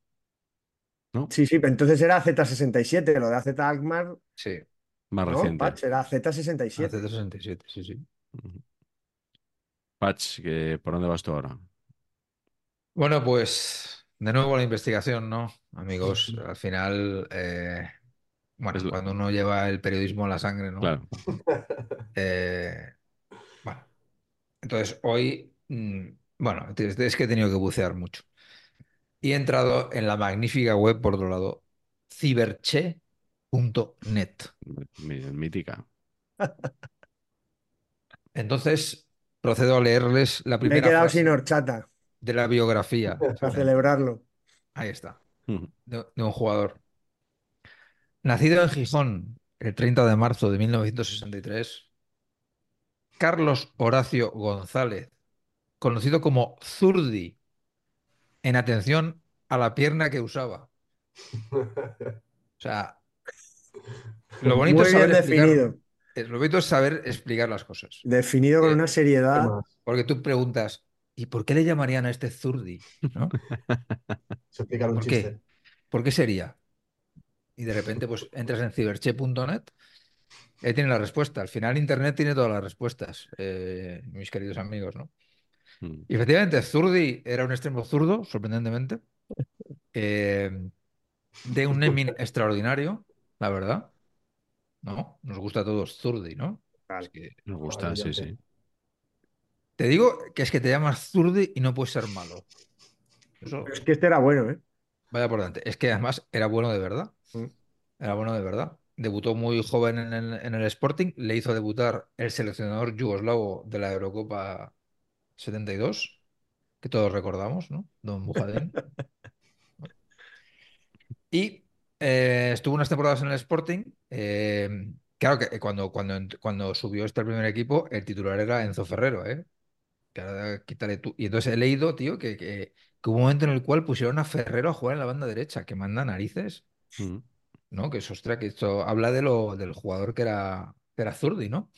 ¿No? Sí, sí, pero entonces era Z67, lo de AZ Alkmaar, Sí, Más ¿no? reciente. Patch, era Z67. AZ67, sí, sí. Patch, ¿por dónde vas tú ahora? Bueno, pues de nuevo la investigación, ¿no? Amigos, <laughs> al final, eh, bueno, lo- cuando uno lleva el periodismo a la sangre, ¿no? Claro. Eh, bueno, entonces hoy, mm, bueno, es que he tenido que bucear mucho. Y he entrado en la magnífica web, por otro lado, ciberche.net. Mítica. <laughs> Entonces, procedo a leerles la Me he primera quedado frase sin horchata de la biografía. para celebrarlo. Ahí está, de, de un jugador. Nacido en Gijón el 30 de marzo de 1963, Carlos Horacio González, conocido como Zurdi, en atención a la pierna que usaba. O sea, lo bonito Muy es saber bien explicar, definido. Eh, lo bonito es saber explicar las cosas. Definido con Eh, una ¿Qué seriedad. Porque tú preguntas, ¿y por qué le llamarían a este Zurdi? ¿No? <laughs> Se explicar un ¿Por chiste. qué? ¿Por qué sería? Y de repente, pues entras en ciberche.net, ahí tiene la respuesta. Al final, Internet tiene todas las respuestas, eh, mis queridos amigos, ¿no? Mm. Y efectivamente, Zurdi era un extremo zurdo, sorprendentemente, eh, de un naming extraordinario, la verdad. ¿No? Nos gusta a todos Zurdi, ¿no? Es que Me gusta, sí, sí. te digo que es que te llamas Zurdi y no puedes ser malo. Eso, es que este era bueno, ¿eh? vaya por delante. Es que además era bueno de verdad. Mm. Era bueno de verdad. Debutó muy joven en el, en el Sporting, le hizo debutar el seleccionador yugoslavo de la Eurocopa 72, que todos recordamos, ¿no? Don Bujadín. <laughs> Y eh, estuvo unas temporadas en el Sporting. eh, claro que cuando, cuando, ent- cuando subió este primer equipo, el titular era Enzo Ferrero, ¿eh? Quítale tú. Y entonces he leído, tío, que, que, que hubo un momento en el cual pusieron a Ferrero a jugar en la banda derecha, que manda narices. Mm. ¿no? Que es, ostras, que esto habla de lo, del jugador que era, que era Zurdi, ¿no?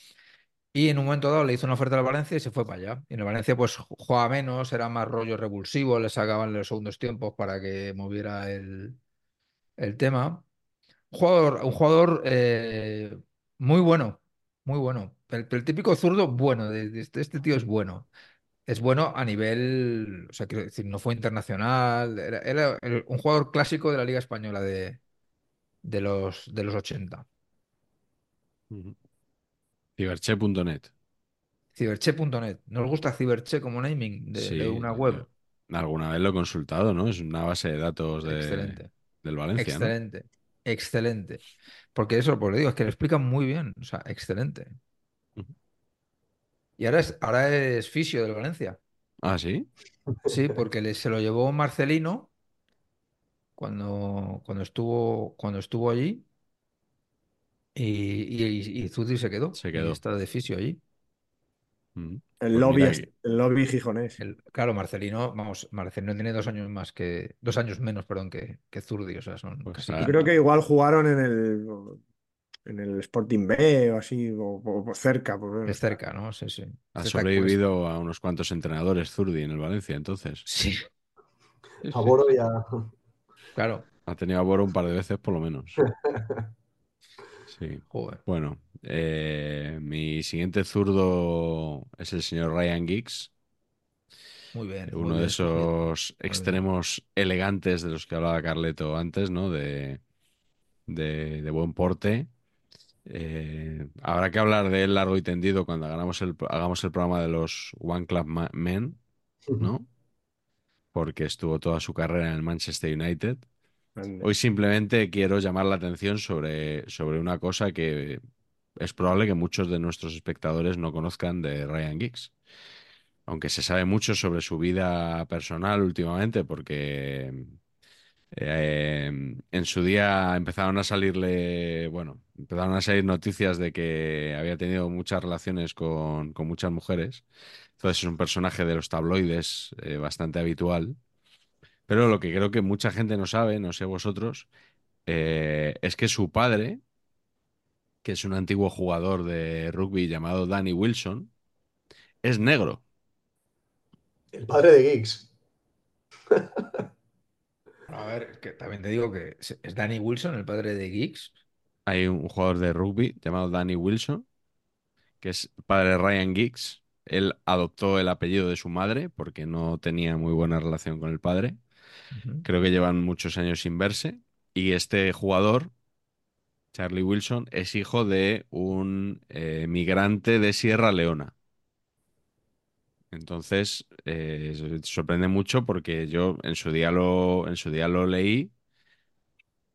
Y en un momento dado le hizo una oferta al Valencia y se fue para allá. Y en el Valencia, pues jugaba menos, era más rollo revulsivo, le sacaban los segundos tiempos para que moviera el, el tema. Un jugador, un jugador eh, muy bueno, muy bueno. El, el típico zurdo, bueno, de- de este, este tío es bueno. Es bueno a nivel, o sea, quiero decir, no fue internacional, era, era el- un jugador clásico de la Liga Española de, de los, de los 80. Ujú. Ciberche.net. Ciberche.net. ¿Nos gusta Ciberche como naming de, de una web? Alguna vez lo he consultado, ¿no? Es una base de datos de, Excelente. Del Valencia, ¿no? Excelente. Excelente. Porque eso, pues le digo, es que lo explican muy bien. O sea, excelente. Y ahora es, ahora es fisio del Valencia. Ah, sí. Sí, <laughs> porque le- se lo llevó Marcelino cuando, cuando estuvo, cuando estuvo allí. Y, y, y se quedó. Se quedó. está de fisio allí. Mm. El Pues lobby, el lobby gijonés. El- claro, Marcelino, vamos, Marcelino tiene dos años más que, dos años menos, perdón, que, que Zurdi, o sea, son Pues casi Yo que- creo que igual jugaron en el, en el Sporting B o así, o, o- o cerca. por es cerca, ¿no? Sí, sí. ha Cerca, sobrevivido a unos cuantos entrenadores Zurdi en el Valencia, entonces. Sí. Sí, A Boro y a. Claro. Ha tenido a Boro un par de veces por lo menos. <laughs> Sí. Joder. Bueno, eh, mi siguiente zurdo es el señor Ryan Giggs, Muy bien. muy uno de bien esos extremos elegantes de los que hablaba Carleto antes, ¿no? De, de, de buen porte. Eh, habrá que hablar de él largo y tendido cuando hagamos el, hagamos el programa de los One Club Men, ¿no? Porque estuvo toda su carrera en el Manchester United. Hoy simplemente quiero llamar la atención sobre, sobre una cosa que es probable que muchos de nuestros espectadores no conozcan de Ryan Giggs. Aunque se sabe mucho sobre su vida personal últimamente, porque eh, en su día empezaron a salirle, bueno, empezaron a salir noticias de que había tenido muchas relaciones con, con muchas mujeres. Entonces es un personaje de los tabloides eh, bastante habitual. Pero lo que creo que mucha gente no sabe, no sé vosotros, eh, es que su padre, que es un antiguo jugador de rugby llamado Danny Wilson, es negro. El padre de Giggs. <laughs> A ver, que también te digo que es Danny Wilson, el padre de Giggs. Hay un jugador de rugby llamado Danny Wilson, que es padre de Ryan Giggs. Él adoptó el apellido de su madre porque no tenía muy buena relación con el padre. Creo que llevan muchos años sin verse. Y este jugador, Charlie Wilson, es hijo de un eh, migrante de Sierra Leona. Entonces, eh, sorprende mucho porque yo en su día lo, en su día lo leí.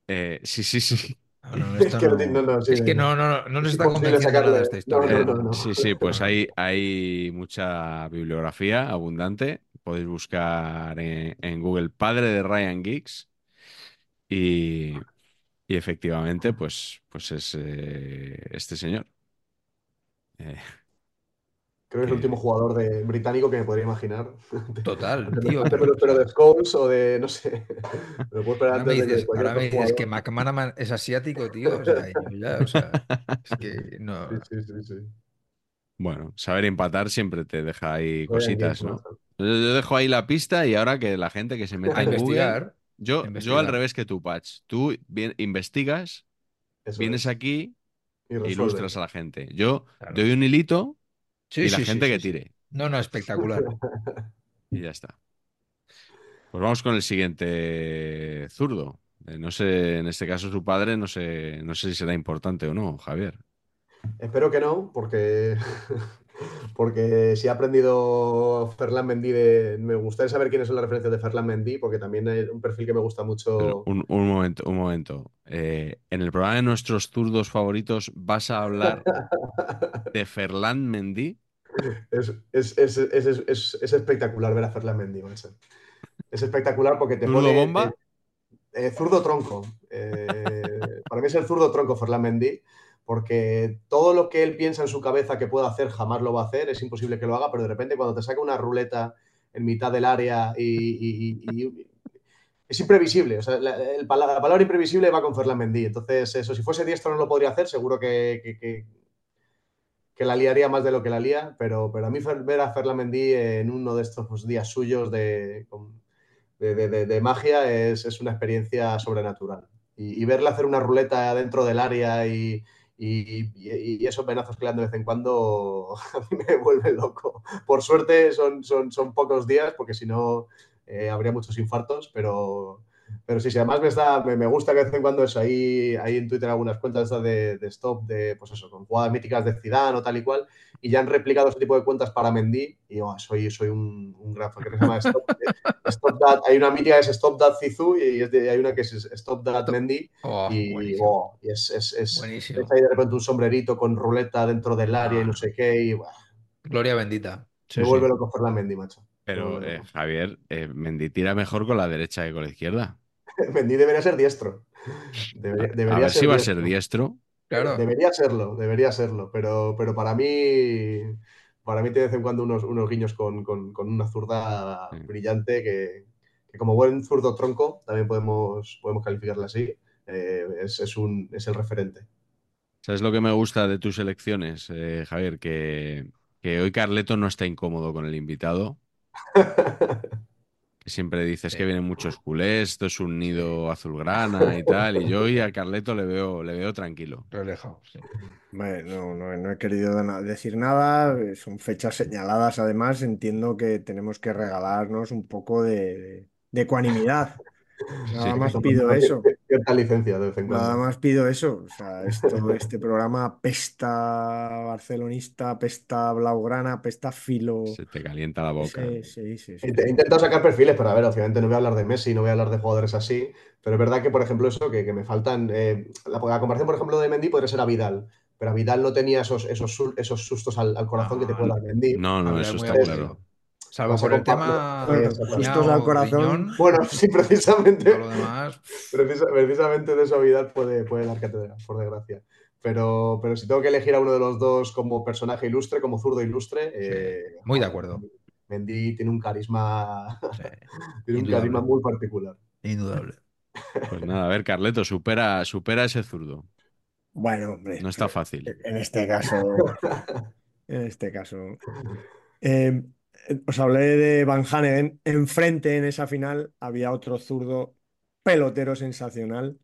Eh, sí, sí, sí. No, no, <laughs> Es que no no- te- no, no, sí, es que no. no, no, no, no nos Es está convenciendo sacarle- nada esta no, historia. no, no, no. Sí, sí, pues hay, hay mucha bibliografía abundante. Podéis buscar en, en Google padre de Ryan Giggs y, y efectivamente, pues, pues es eh, este señor. Eh, Creo que es el último jugador de, británico que me podría imaginar. <laughs> Total, tío. pero- espero de Scholes o de, no sé. <laughs> Me lo puedo esperar Ahora me antes de que dices, ahora me dices. McManaman es asiático, tío. O sea, ya, o sea, es que no. Sí, sí, sí, sí. bueno, saber empatar siempre te deja ahí cositas, ¿no? Yo, dejo ahí la pista y ahora que la gente que se meta A investigar. Yo, yo al revés que tú, Patch. Tú bien- investigas, Eso vienes es. aquí Y e ilustras a la gente. Yo Claro. doy un hilito Sí, y la sí, gente sí, que tire. No, no, espectacular. <laughs> Y ya está. Pues vamos con el siguiente zurdo. Eh, no sé, en este caso su padre, no sé, no sé si será importante o no, Javier. Espero que no, porque, porque si ha aprendido Ferland Mendy de... Me gustaría saber quiénes son las referencias de Ferland Mendy, porque también es un perfil que me gusta Pero mucho. un, un momento, un momento. Eh, en el programa de nuestros zurdos favoritos, ¿vas a hablar de Ferland Mendy? Es, es, es, es, es- es- es espectacular ver a Ferland Mendy, macho. Es espectacular porque te ¿Zurdo pone... bomba? eh, eh, zurdo tronco. Eh, para mí es el zurdo tronco Ferland Mendy, porque todo lo que él piensa en su cabeza que pueda hacer jamás lo va a hacer, es imposible que lo haga, pero de repente cuando te saca una ruleta en mitad del área y, es imprevisible. O sea, la, palabra imprevisible va con Ferland Mendy. Entonces, eso, si fuese diestro no lo podría hacer, seguro que, que- la liaría más de lo que la lía, pero, pero a mí ver a Ferland Mendy en uno de estos pues, días suyos de, de, de- magia es, es una experiencia sobrenatural. Y, y verle hacer una ruleta dentro del área y, y- esos venazos que le dan de vez en cuando <laughs> a mí me vuelve loco. Por suerte son, son, son pocos días, porque si no eh, habría muchos infartos, pero, pero sí, sí, además me, está, me, me gusta que de vez en cuando eso, hay, hay en Twitter algunas cuentas de, de stop, de, pues eso, con jugadas míticas de Zidane o tal y cual, y ya han replicado ese tipo de cuentas para Mendy, y oh, soy, soy un, un gran fan, que se llama Stop, <laughs> Stop That, hay una mítica que es Stop That Zizou y es de- hay una que es Stop That Mendy, Oh, y, oh, y es, es, es, ahí de repente un sombrerito con ruleta dentro del área y no sé qué, y Gloria bendita. Sí, me sí. vuelve loco Mendy, macho. Pero, eh. Javier, eh, Mendy tira mejor con la derecha que con la izquierda. <laughs> Mendy debería ser diestro. Debería, A ver ser si va a ser diestro. Claro. Debería serlo, debería serlo, pero, pero para mí, para mí tiene de vez en cuando unos, unos guiños con, con- con una zurda Sí. brillante que, que como buen zurdo tronco, también podemos, podemos calificarla así, eh, es, es un, es el referente. ¿Sabes lo que me gusta de tus elecciones, eh, Javier? Que, que hoy Carleto no está incómodo con el invitado. <laughs> Siempre dices que vienen muchos culés, esto es un nido azulgrana y <laughs> tal. Y yo hoy a Carleto le veo, le veo tranquilo. Relajado, sí. Bueno, no, no, he querido decir nada, son fechas señaladas además, entiendo que tenemos que regalarnos un poco de, de ecuanimidad. Nada Sí. más pido eso, Cierta licencia de vez en nada cuando. más pido eso. O sea, esto, este programa pesta barcelonista, pesta blaugrana, pesta filo. Se te calienta la boca. Sí, sí, sí, sí. He intentado sacar perfiles, pero a ver, obviamente no voy a hablar de Messi, no voy a hablar de jugadores así, pero es verdad que, por ejemplo, eso, que, que me faltan. eh, la, la comparación, por ejemplo, de Mendy podría ser a Vidal, pero a Vidal no tenía esos, esos, su- esos sustos al, al corazón que te puede dar Mendy. No, no, eso está claro. Salvo Vas por el tema sustos al corazón. riñón, Bueno, sí, precisamente. lo demás. Precisa- precisamente de eso Vidal puede, puede dar cátedra, por desgracia. Pero, pero si tengo que elegir a uno de los dos como personaje ilustre, como zurdo ilustre, eh, muy de acuerdo. Mendy tiene un carisma, Sí, tiene un carisma muy particular. indudable. Pues nada, a ver, Carleto, supera, supera ese zurdo. Bueno, hombre, No está fácil. en este caso, en este caso. Eh, eh, os hablé de Van Hanegem. Enfrente en esa final había otro zurdo pelotero sensacional,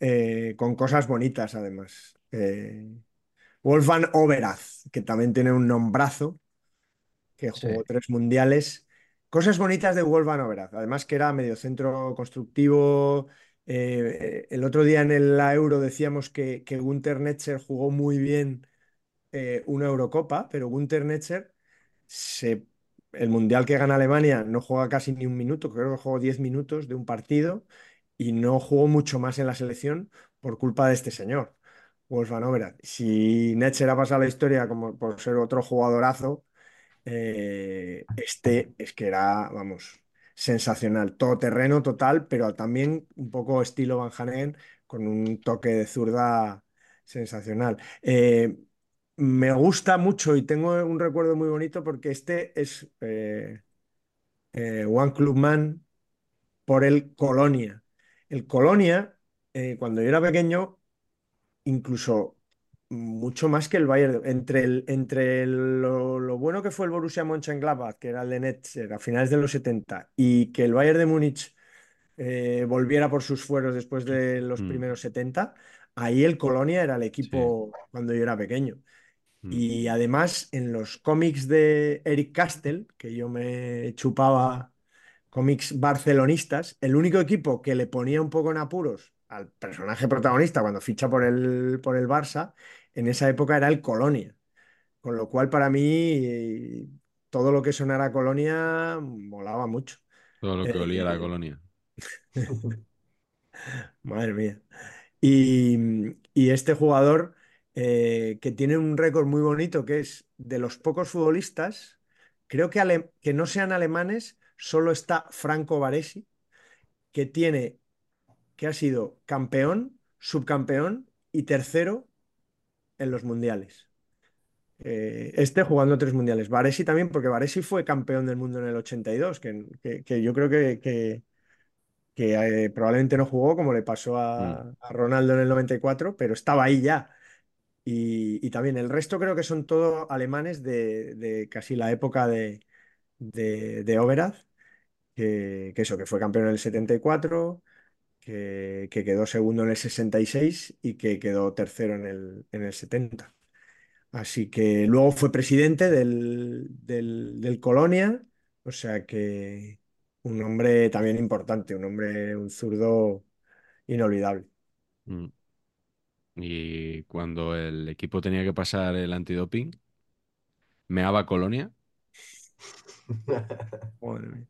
eh, con cosas bonitas además. Eh, Wolfgang Oberaz, que también tiene un nombrazo, que jugó Sí. tres mundiales. Cosas bonitas de Wolfgang Oberaz, además que era mediocentro constructivo. Eh, el otro día en la Euro decíamos que, que Günther Netzer jugó muy bien una Eurocopa, pero Günther Netzer se, el mundial que gana Alemania no juega casi ni un minuto, creo que jugó 10 minutos de un partido y no jugó mucho más en la selección por culpa de este señor, Wolfgang Oberaz. Si Netzer ha pasado la historia como por ser otro jugadorazo, eh, este es que era, vamos, sensacional, todoterreno total, pero también un poco estilo Van Hanegem con un toque de zurda sensacional. Eh, me gusta mucho y tengo un recuerdo muy bonito porque este es eh, eh, One Club Man por el Colonia. El Colonia, eh, cuando yo era pequeño, incluso mucho más que el Bayern. Entre, el, entre el- lo, lo bueno que fue el Borussia Mönchengladbach, que era el de Netzer a finales de los 70, y que el Bayern de Múnich eh, volviera por sus fueros después de los Mm. primeros 70, ahí el Colonia era el equipo cuando yo era pequeño. Mm. Y además, en los cómics de Eric Castell, que yo me chupaba cómics barcelonistas, el único equipo que le ponía un poco en apuros al personaje protagonista cuando ficha por el, por el Barça, en esa época era el Colonia. Con lo cual, para mí, eh, todo lo que sonara Colonia molaba mucho. Todo lo que olía a la Eh, colonia. <laughs> Madre mía. Y, y este jugador eh, que tiene un récord muy bonito, que es de los pocos futbolistas, creo que, ale- que no sean alemanes, solo está Franco Baresi, que tiene, que ha sido campeón, subcampeón y tercero en los mundiales. Eh, este jugando tres mundiales. Baresi también, porque Baresi fue campeón del mundo en el 82, que, que- que yo creo que, que- que, eh, probablemente no jugó como le pasó a, a Ronaldo en el 94, pero estaba ahí ya. Y, también el resto creo que son todos alemanes de, casi la época de, de, de que, que eso, que fue campeón en el 74, que, que quedó segundo en el 66 y que quedó tercero en el, en el 70. Así que luego fue presidente del, del, del Colonia, o sea que un hombre también importante, un hombre, un zurdo inolvidable. Mm. Y cuando el equipo tenía que pasar el antidoping, meaba Colonia. <laughs> Madre mía.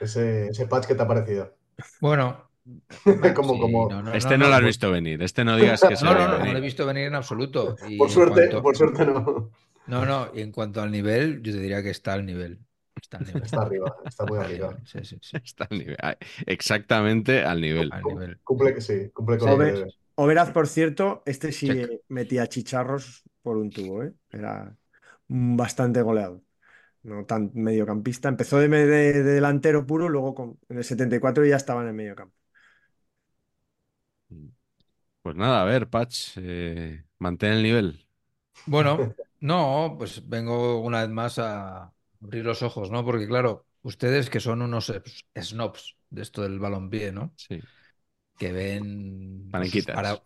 Ese, ese patch que te ha parecido. Bueno, <laughs> Como- sí, como- no, no, Este no, no, lo has visto venir. Este no digas que <laughs> se No, no, no, lo he visto venir en absoluto. Y Por suerte, cuanto- por suerte no. No, no, y en cuanto al nivel, yo te diría que está al nivel. Está al nivel. Está arriba, está muy arriba. Sí, sí, sí. Está al nivel. Exactamente al nivel. Al nivel. Cumple, sí, cumple con Sí. lo que Ove- debe. Overaz, por cierto, este sí Check. metía chicharros por un tubo, ¿eh? Era bastante goleado. No tan mediocampista. Empezó de, me- de- de delantero puro, luego con- en el 74 ya estaba en el mediocampo. Pues nada, a ver, Patch, eh, mantén el nivel. Bueno, <laughs> no, pues vengo una vez más a abrir los ojos, ¿no? Porque claro, ustedes que son unos snobs de esto del balompié, ¿no? Sí. Que ven para-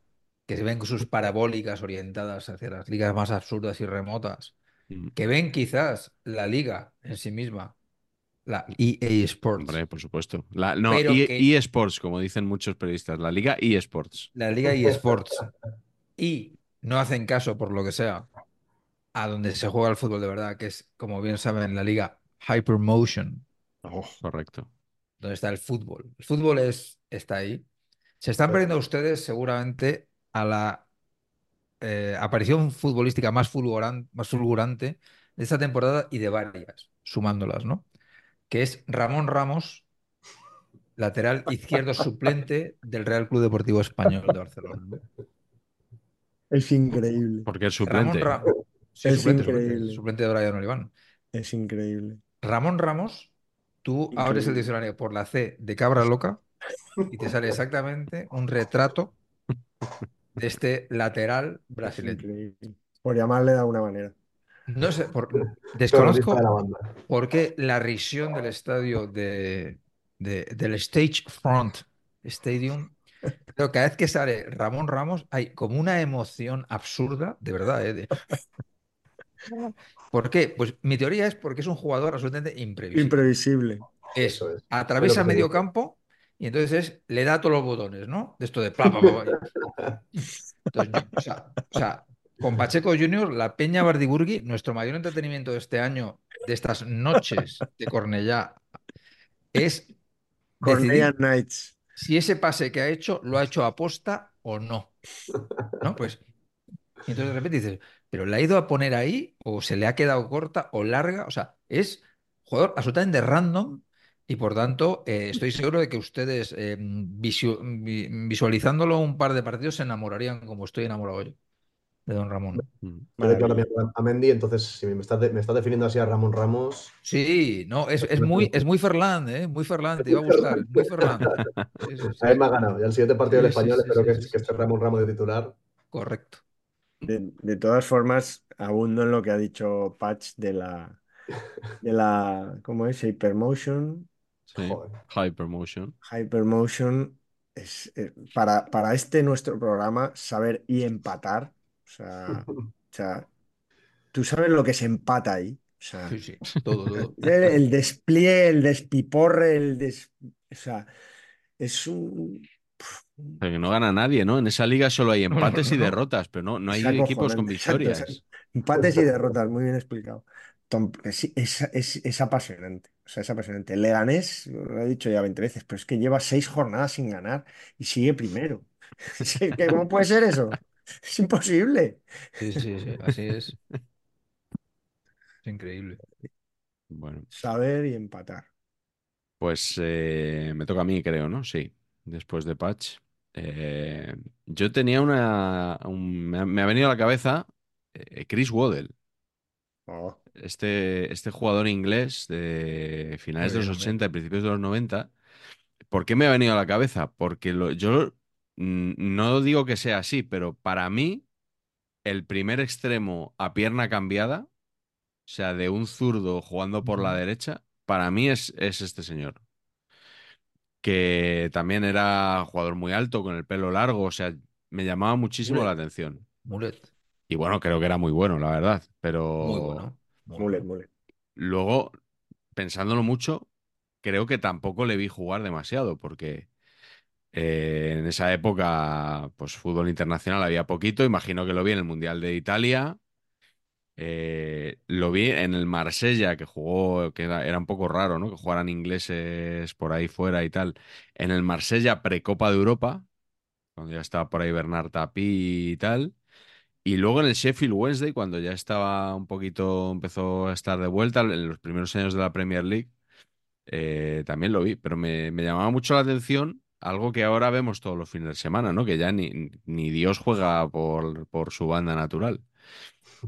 que ven sus parabólicas orientadas hacia las ligas más absurdas y remotas, Mm. que ven quizás la liga en sí misma, la EA Sports, Hombre, por supuesto. La, no, Pero e- que- eSports, como dicen muchos periodistas. La liga eSports. la liga EA Sports, y no hacen caso por lo que sea a donde se juega el fútbol de verdad, que es, como bien saben, la liga Hypermotion. Correcto. donde está el fútbol. El fútbol es, está ahí. Se están perdiendo ustedes seguramente a la eh, aparición futbolística más fulguran- más fulgurante de esta temporada y de varias, sumándolas, ¿no? Que es Ramón Ramos, lateral izquierdo suplente del Real Club Deportivo Español de Barcelona. Es increíble. Porque es Ramón suplente. Ramos. Sí, Es suplente, suplente, increíble. suplente de Brian Oliván. Es increíble. Ramón Ramos, tú Increíble. abres el diccionario por la C de cabra loca y te sale exactamente un retrato de este lateral brasileño. Por llamarle de alguna manera. No sé, por- desconozco por qué la risión del estadio de, de- del Stage Front Stadium, pero cada vez que sale Ramón Ramos hay como una emoción absurda, de verdad, ¿eh? de- ¿Por qué? Pues mi teoría es porque es un jugador absolutamente imprevisible. Imprevisible. es, Eso es. atraviesa medio campo y entonces es- le da todos los botones, ¿no? De esto de <laughs> pla, pla, pla, pla. Entonces, yo- o, sea, o sea, con Pacheco Junior, la Peña Bardiburgui, nuestro mayor entretenimiento de este año, de estas noches de Cornellá, es Cornellà decidir Knights. si ese pase que ha hecho lo ha hecho a posta o no. ¿No? Pues, y entonces de repente dices, ¿pero la ha ido a poner ahí o se le ha quedado corta o larga? O sea, es jugador absolutamente random y por tanto eh, estoy <laughs> seguro de que ustedes eh, visu- vi- visualizándolo un par de partidos se enamorarían como estoy enamorado yo de Don Ramón. Mm. A Mendy, entonces si me estás, de- me estás definiendo así a Ramón Ramos, Sí, no, es, es muy, es muy Ferland, ¿eh? Muy Ferland, te iba a gustar, muy Ferland. Sí, sí, sí. a él me ha ganado. Y al siguiente partido del español sí, espero sí, que, sí, que esté. Ramón Ramos de titular. Correcto. De, de todas formas, abundo en lo que ha dicho Patch de la, de la, ¿cómo es? Hypermotion. Sí. Joder. Hypermotion. Hypermotion es eh, para, para este nuestro programa saber y empatar. O sea, <laughs> o sea, tú sabes lo que se empata ahí. O sea, Sí, sí, todo, todo. <laughs> el, el despliegue, el despiporre, el des... O sea, es un... O sea, que no gana nadie, ¿no? En esa liga solo hay <laughs> No, no, empates y derrotas, pero no, no hay equipos con exacto, victorias. Empates y derrotas, muy bien explicado. Tom- es, es- es- es apasionante. O sea, es apasionante. El Leganés, lo he dicho ya 20 veces, pero es que lleva seis jornadas sin ganar y sigue primero. <laughs> ¿Cómo puede ser eso? Es imposible. Sí, sí, sí, así es. Es increíble. Bueno, Saber y empatar. pues eh, me toca a mí, creo, ¿no? Sí, después de Patch. Eh, yo tenía una... un- me, ha, me ha venido a la cabeza eh, Chris Waddell, Oh, este, este jugador inglés de finales de los bien, 80 y principios de los 90. ¿Por qué me ha venido a la cabeza? Porque lo- yo mm, no digo que sea así, pero para mí el primer extremo a pierna cambiada, o sea, de un zurdo jugando por la derecha, para mí es, es este señor. Que también era jugador muy alto, con el pelo largo, o sea, me llamaba muchísimo Mulet. la atención. Mulet. Y bueno, creo que era muy bueno, la verdad, pero Muy bueno. Luego, pensándolo mucho, creo que tampoco le vi jugar demasiado, porque eh, en esa época, pues fútbol internacional había poquito, imagino que lo vi en el Mundial de Italia, eh, lo vi en el Marsella, que jugó, que era, era un poco raro, ¿no? Que jugaran ingleses por ahí fuera y tal, en el Marsella Precopa de Europa, cuando ya estaba por ahí Bernard Tapie y tal. Y luego en el Sheffield Wednesday, cuando ya estaba un poquito, empezó a estar de vuelta, en los primeros años de la Premier League, eh, también lo vi, pero me, me llamaba mucho la atención algo que ahora vemos todos los fines de semana, ¿no? Que ya ni, ni Dios juega por, por su banda natural.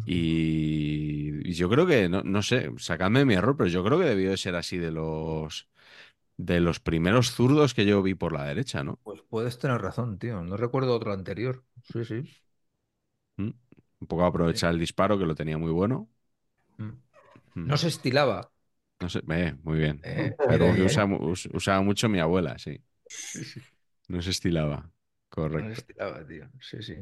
Y, y yo creo que, no, no sé, sacadme mi error, pero yo creo que debió de ser así de los, de los primeros zurdos que yo vi por la derecha, ¿no? Pues puedes tener razón, tío. No recuerdo otro anterior. Sí, sí. ¿Mm? Un poco aprovechar el disparo, que lo tenía muy bueno. Mm. Mm. No se estilaba No sé, eh, muy bien. Eh, usa ¿eh? usaba mucho mi abuela, sí. Sí, sí. No se estilaba. No Correcto, se estilaba, tío. Sí, sí.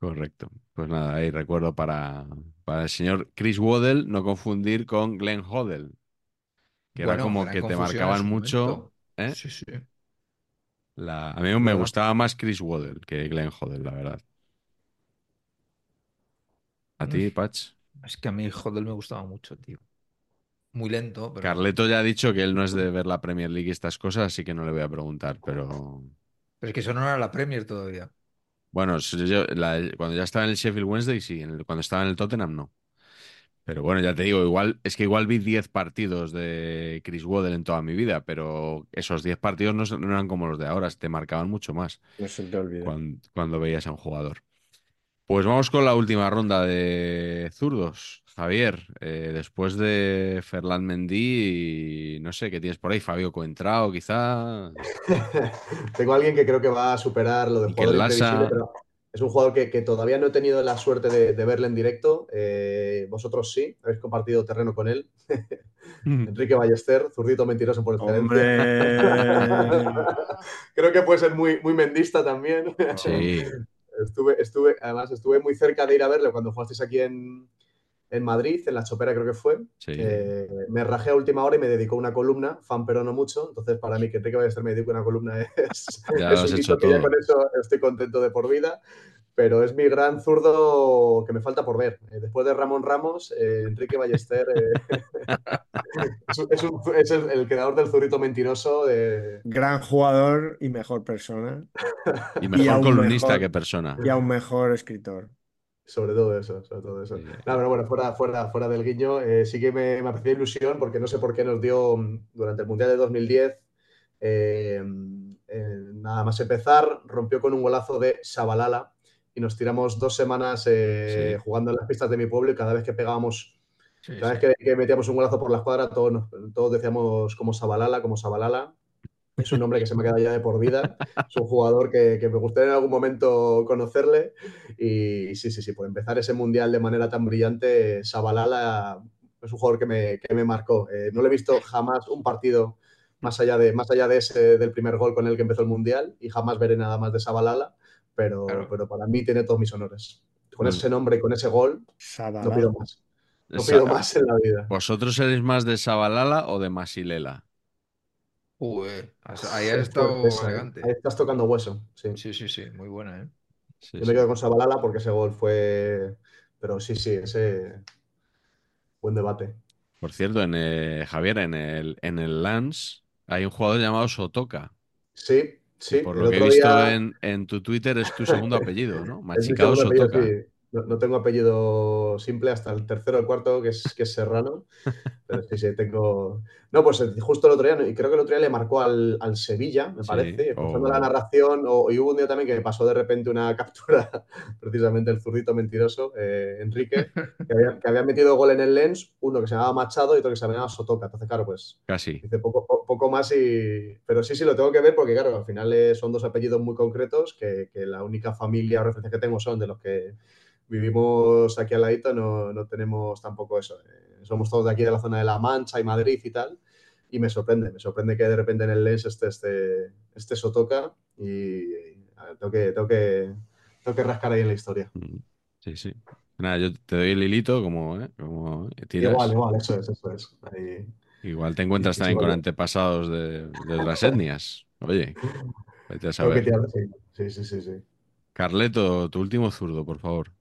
correcto. Pues nada, ahí recuerdo para, para el señor Chris Waddell, no confundir con Glenn Hoddle, que era como que te marcaban mucho. ¿eh? Sí, sí. La- a mí me gustaba más Chris Waddell que Glenn Hoddle, la verdad. ¿A ti. Patch? Es que a mí Hodel me gustaba mucho, tío. Muy lento, pero. Carleto ya ha dicho que él no es de ver la Premier League y estas cosas, así que no le voy a preguntar, pero Pero es que eso no era la Premier todavía. bueno, si yo- la- cuando ya estaba en el Sheffield Wednesday, sí, en el- cuando estaba en el Tottenham, no. Pero bueno, ya te digo, igual es que igual vi 10 partidos de Chris Waddell en toda mi vida, pero esos 10 partidos no, eran como los de ahora, te marcaban mucho más No se te olvide. cuando, cuando veías a un jugador. Pues vamos con la última ronda de zurdos. Javier, eh, después de Ferland Mendy, no sé qué tienes por ahí, Fabio Coentrao, quizá. <laughs> Tengo a alguien que creo que va a superar lo de Lasa. imprevisible, pero es un jugador que, que todavía no he tenido la suerte de, de verle en directo. Eh, vosotros sí, habéis compartido terreno con él. <laughs> Enrique Ballester, zurdito mentiroso por excelencia. Hombre. <laughs> creo que puede ser muy, muy mendista también. Sí, Estuve, estuve, además, estuve muy cerca de ir a verle cuando fuisteis aquí en, en Madrid, en la Chopera creo que fue. sí. Eh, me rajé a última hora y me dedicó una columna, fan pero no mucho. Entonces, para mí que Enrique Ballester me dedique una columna <laughs> es, Ya es un hecho que ya con eso estoy contento de por vida. Pero es mi gran zurdo que me falta por ver. Eh, después de Ramón Ramos, eh, Enrique Ballester eh, <laughs> es, un- es un- es el, el creador del zurrito mentiroso. de- Gran jugador y mejor persona. <laughs> Y mejor columnista mejor. que persona. Y aún mejor escritor. Sobre todo eso, sobre todo eso. Sí. No, pero bueno, fuera, fuera, fuera del guiño, eh, sí que me, me hacía ilusión porque no sé por qué nos dio mm, durante el Mundial de 2010, eh, eh, nada más empezar, rompió con un golazo de Shabalala y nos tiramos dos semanas eh, Sí. jugando en las pistas de mi pueblo y cada vez que pegábamos, Sí, cada sí. vez que, que metíamos un golazo por la escuadra, todos, todos decíamos como Shabalala, como Shabalala. Es un nombre que se me ha quedado ya de por vida. Es un jugador que, que me gustaría en algún momento conocerle. Y sí, sí, sí, por empezar ese mundial de manera tan brillante, Shabalala es un jugador que me, que me marcó. Eh, no le he visto jamás un partido más allá, de, más allá de ese, del primer gol con el que empezó el mundial y jamás veré nada más de Shabalala, pero, Claro. pero para mí tiene todos mis honores. Con Bueno. ese nombre y con ese gol, no pido más. No pido más en la vida. ¿Vosotros seréis más de Sabalala o de Masilela? Has- ahí has Es estado ¿eh? elegante. Ahí estás tocando hueso. Sí. Sí, sí, sí, muy buena, ¿eh? Sí, Yo sí. me quedo con Sabalala porque ese gol fue. Pero sí, sí, ese. Buen debate. Por cierto, en, eh, Javier, en el, en el Lance hay un jugador llamado Sotoka. Sí, sí. por lo que he visto día- en, en tu Twitter es tu <laughs> segundo apellido, ¿no? Sotoka. sí. No, no tengo apellido simple hasta el tercero o el cuarto, que es, que es Serrano. Pero sí, sí, tengo. No, pues eh, justo el otro día, y creo que el otro día le marcó al, al Sevilla, me Sí, parece, escuchando o- la narración. o- y hubo un día también que me pasó de repente una <laughs> captura, precisamente el zurdito mentiroso, eh, Enrique, que había, que había metido gol en el Lens, uno que se llamaba Machado y otro que se llamaba Sotoca. Entonces, claro, pues Casi. Dice poco, po- poco más y... Pero sí, sí, lo tengo que ver porque, claro, al final eh, son dos apellidos muy concretos que, que la única familia o referencia que tengo son de los que vivimos aquí al ladito, no, no tenemos tampoco eso. Eh, somos todos de aquí de la zona de La Mancha y Madrid y tal. Y me sorprende, me sorprende que de repente en el Lens esté este, este Sotoca y, a ver, tengo, que, tengo, que, tengo que rascar ahí en la historia. Mm, Sí, sí. Nada, yo te doy el hilito como, ¿eh? como tiras. Igual, igual, eso es, eso es. Ahí- Igual te encuentras Sí, también con antepasados de, de otras etnias. Oye, vete a saber. sí, sí, sí, sí. Carleto, tu último zurdo, por favor.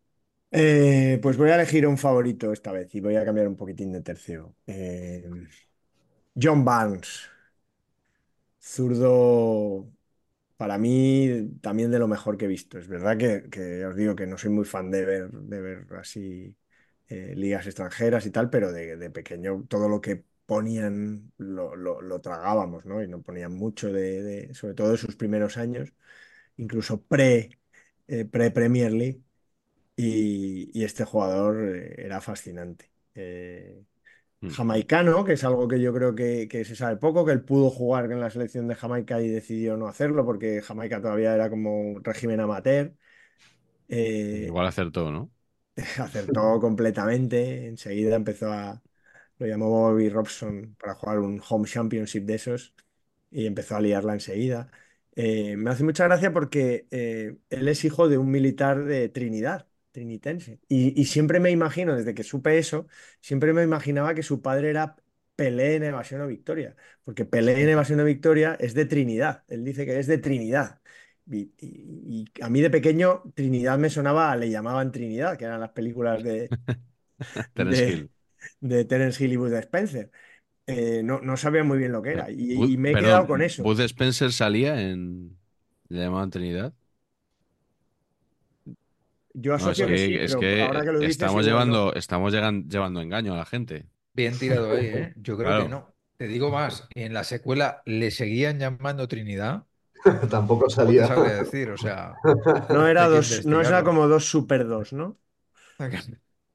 Eh, pues voy a elegir un favorito esta vez y voy a cambiar un poquitín de tercio. Eh, John Barnes, zurdo para mí también de lo mejor que he visto. Es verdad que, os digo que no soy muy fan de ver, de ver así eh, ligas extranjeras y tal, pero de, pequeño todo lo que ponían lo, lo- tragábamos, ¿no? Y no ponían mucho de, sobre todo de sus primeros años, incluso pre, eh, pre-Premier League. Y, y este jugador eh, era fascinante. Eh, Mm. jamaicano, que es algo que yo creo que, que se sabe poco, que él pudo jugar en la selección de Jamaica y decidió no hacerlo porque Jamaica todavía era como un régimen amateur. Eh, Igual acertó, ¿no? <laughs> acertó completamente, enseguida empezó a, lo llamó Bobby Robson para jugar un Home Championship de esos y empezó a liarla enseguida. Eh, me hace mucha gracia porque eh, él es hijo de un militar de Trinidad, trinitense. Y, y siempre me imagino, desde que supe eso, siempre me imaginaba que su padre era Pelé en Evasión o Victoria, porque Pelé en Evasión o Victoria es de Trinidad, él dice que es de Trinidad. Y, y- y a mí de pequeño Trinidad me sonaba, le llamaban Trinidad, que eran las películas de, <laughs> Terence de, Hill. de Terence Hill y Bud Spencer. Eh, no, no sabía muy bien lo que era y, me he perdón, quedado con eso. Bud Spencer salía en. ¿Le llamaban Trinidad? Yo No, es asocio que sí, es pero que ahora que lo dices, estamos no. llevando, estamos llegan- llevando engaño a la gente. Bien tirado ahí, ¿eh? <laughs> Yo creo Claro. que no. Te digo más, en la secuela le seguían llamando Trinidad. <laughs> Tampoco No salía. sabría decir, o sea, <laughs> No era dos, no era como dos super dos, ¿no?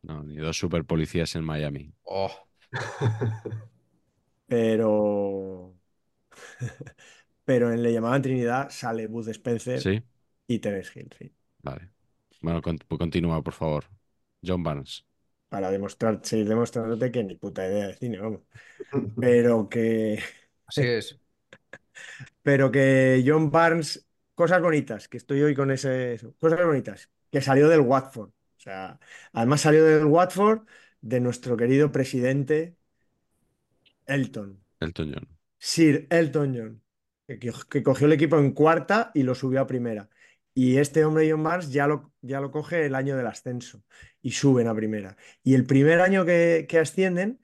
No, ni dos super policías en Miami. Oh, Pero. Pero en Le llamaban Trinidad sale Bud Spencer Sí, y Terence Hill, sí. vale. Bueno, con- continúa, por favor. John Barnes. Para demostrar, seguir demostrándote que ni puta idea de cine, vamos. Pero que. <laughs> <laughs> así es. Pero que John Barnes, cosas bonitas, que estoy hoy con ese. eso, cosas bonitas, que salió del Watford. O sea, además salió del Watford de nuestro querido presidente Elton. Elton John. Sir Elton John, que, que- que cogió el equipo en cuarta y lo subió a primera. Y este hombre, John Barnes, ya lo, ya lo coge el año del ascenso y suben a primera. Y el primer año que, que ascienden,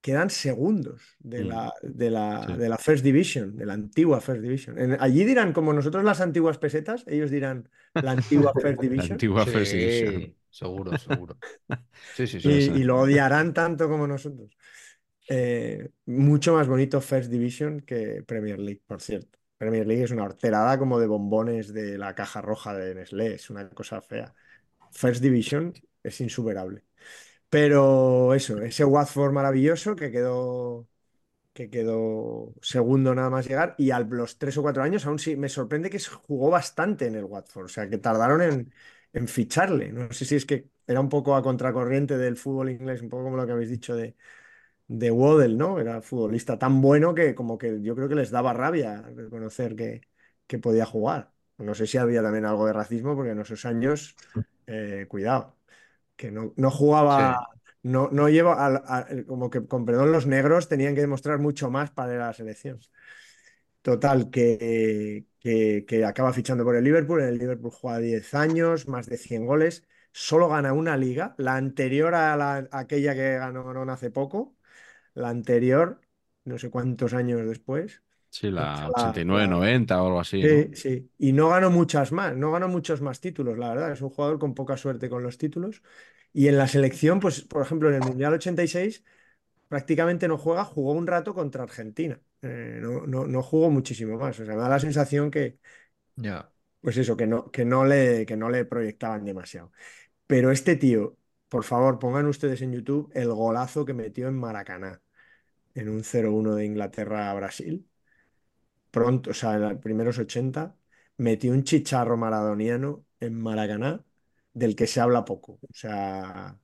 quedan segundos de Mm. la, de la, Sí. de la First Division, de la antigua First Division. En- allí dirán, como nosotros las antiguas pesetas, ellos dirán la antigua <laughs> First La Division. antigua First Division. Seguro, seguro. <laughs> Sí, sí, sí. y, sí. y lo odiarán tanto como nosotros. Eh, mucho más bonito First Division que Premier League, por cierto. Premier League es una horterada como de bombones de la caja roja de Nestlé, es una cosa fea. First Division es insuperable. Pero eso, ese Watford maravilloso que quedó, que quedó segundo nada más llegar y a los tres o cuatro años aún sí, me sorprende que jugó bastante en el Watford, o sea, que tardaron en, en ficharle. No sé si es que era un poco a contracorriente del fútbol inglés, un poco como lo que habéis dicho de, de Waddle, ¿no? Era futbolista tan bueno que como que yo creo que les daba rabia reconocer que, que podía jugar. No sé si había también algo de racismo, porque en esos años, eh, cuidado, que no, no jugaba, no, no lleva, a- como que con perdón, los negros tenían que demostrar mucho más para ir a la selección. Total, que, que, que acaba fichando por el Liverpool. En el Liverpool juega 10 años, más de 100 goles. Solo gana una liga, la anterior a, la, a aquella que ganó hace poco. La anterior, no sé cuántos años después. Sí, la La- 89-90 o algo así, Sí, ¿no? sí. Y no ganó muchas más, no ganó muchos más títulos, la verdad. Es un jugador con poca suerte con los títulos. Y en la selección, pues, por ejemplo, en el Mundial 86 prácticamente no juega, jugó un rato contra Argentina. Eh, no, no, no jugó muchísimo más. O sea, me da la sensación que, Ya. pues eso, que no, que no le, que no le proyectaban demasiado. Pero este tío, por favor, pongan ustedes en YouTube el golazo que metió en Maracaná, en un 0-1 de Inglaterra a Brasil. Pronto, o sea, en los primeros 80, metió un chicharro maradoniano en Maracaná del que se habla poco. O sea,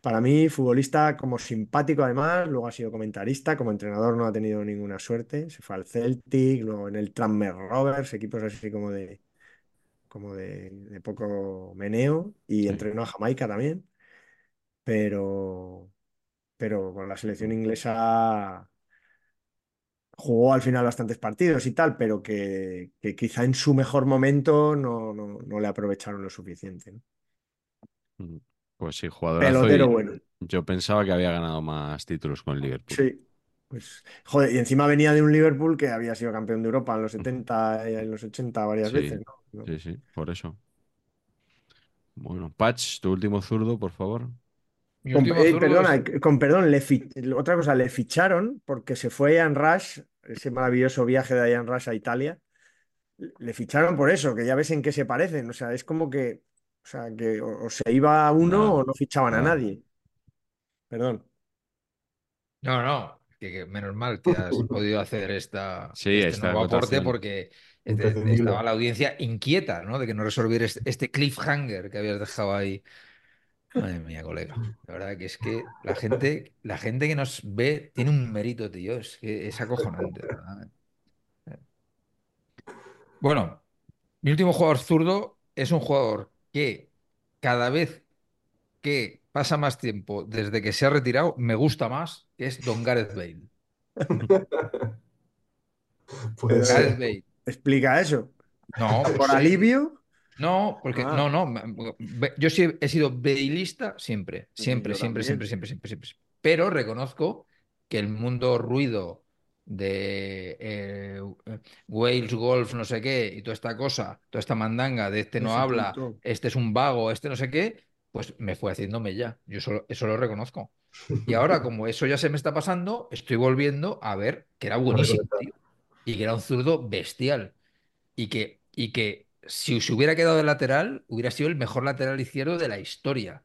para mí, futbolista como simpático además, luego ha sido comentarista, como entrenador no ha tenido ninguna suerte, se fue al Celtic, luego en el Tranmere Rovers, equipos así como de, como de, de poco meneo, y Sí. entrenó a Jamaica también, pero, pero con la selección inglesa jugó al final bastantes partidos y tal, pero que, que quizá en su mejor momento no, no, no le aprovecharon lo suficiente. ¿no? Mm. Pues sí, jugadorazo. Pelotero y bueno. Yo pensaba que había ganado más títulos con el Liverpool. Sí. Pues, joder, y encima venía de un Liverpool que había sido campeón de Europa en los 70 y en los 80 varias Sí, veces, ¿no? Sí, sí, por eso. Bueno, Patch, tu último zurdo, por favor. Mi Con, eh, perdona, es- con perdón, le fi- otra cosa, le ficharon porque se fue Ian Rush, ese maravilloso viaje de Ian Rush a Italia, le ficharon por eso, que ya ves en qué se parecen, o sea, es como que, o sea, que o, o se iba uno No, o no fichaban a no. nadie. Perdón. No, no, que, que menos mal que has <laughs> podido hacer esta, Sí, este esta nuevo aporte porque este- estaba la audiencia inquieta, ¿no? De que no resolvieras este cliffhanger que habías dejado ahí Madre mía, colega. La verdad que es que la gente, la gente que nos ve tiene un mérito, tío. Es que es acojonante. Bueno, mi último jugador zurdo es un jugador que cada vez que pasa más tiempo desde que se ha retirado, me gusta más, que es Don Gareth Bale. <laughs> Ser. Gareth Bale. Explica eso. No, ¿Por sí. alivio? No, porque Ah. no, no. Yo sí he sido bailista siempre, siempre, siempre, siempre, siempre, siempre, siempre. Pero reconozco que el mundo ruido de eh, Wales Golf, no sé qué, y toda esta cosa, toda esta mandanga de este no Ese habla, punto. este es un vago, este no sé qué, pues me fue haciéndome ya. Yo solo, eso lo reconozco. Y ahora, <laughs> como eso ya se me está pasando, estoy volviendo a ver que era buenísimo, tío. Y que era un zurdo bestial. Y que, y que si se hubiera quedado de lateral, hubiera sido el mejor lateral izquierdo de la historia.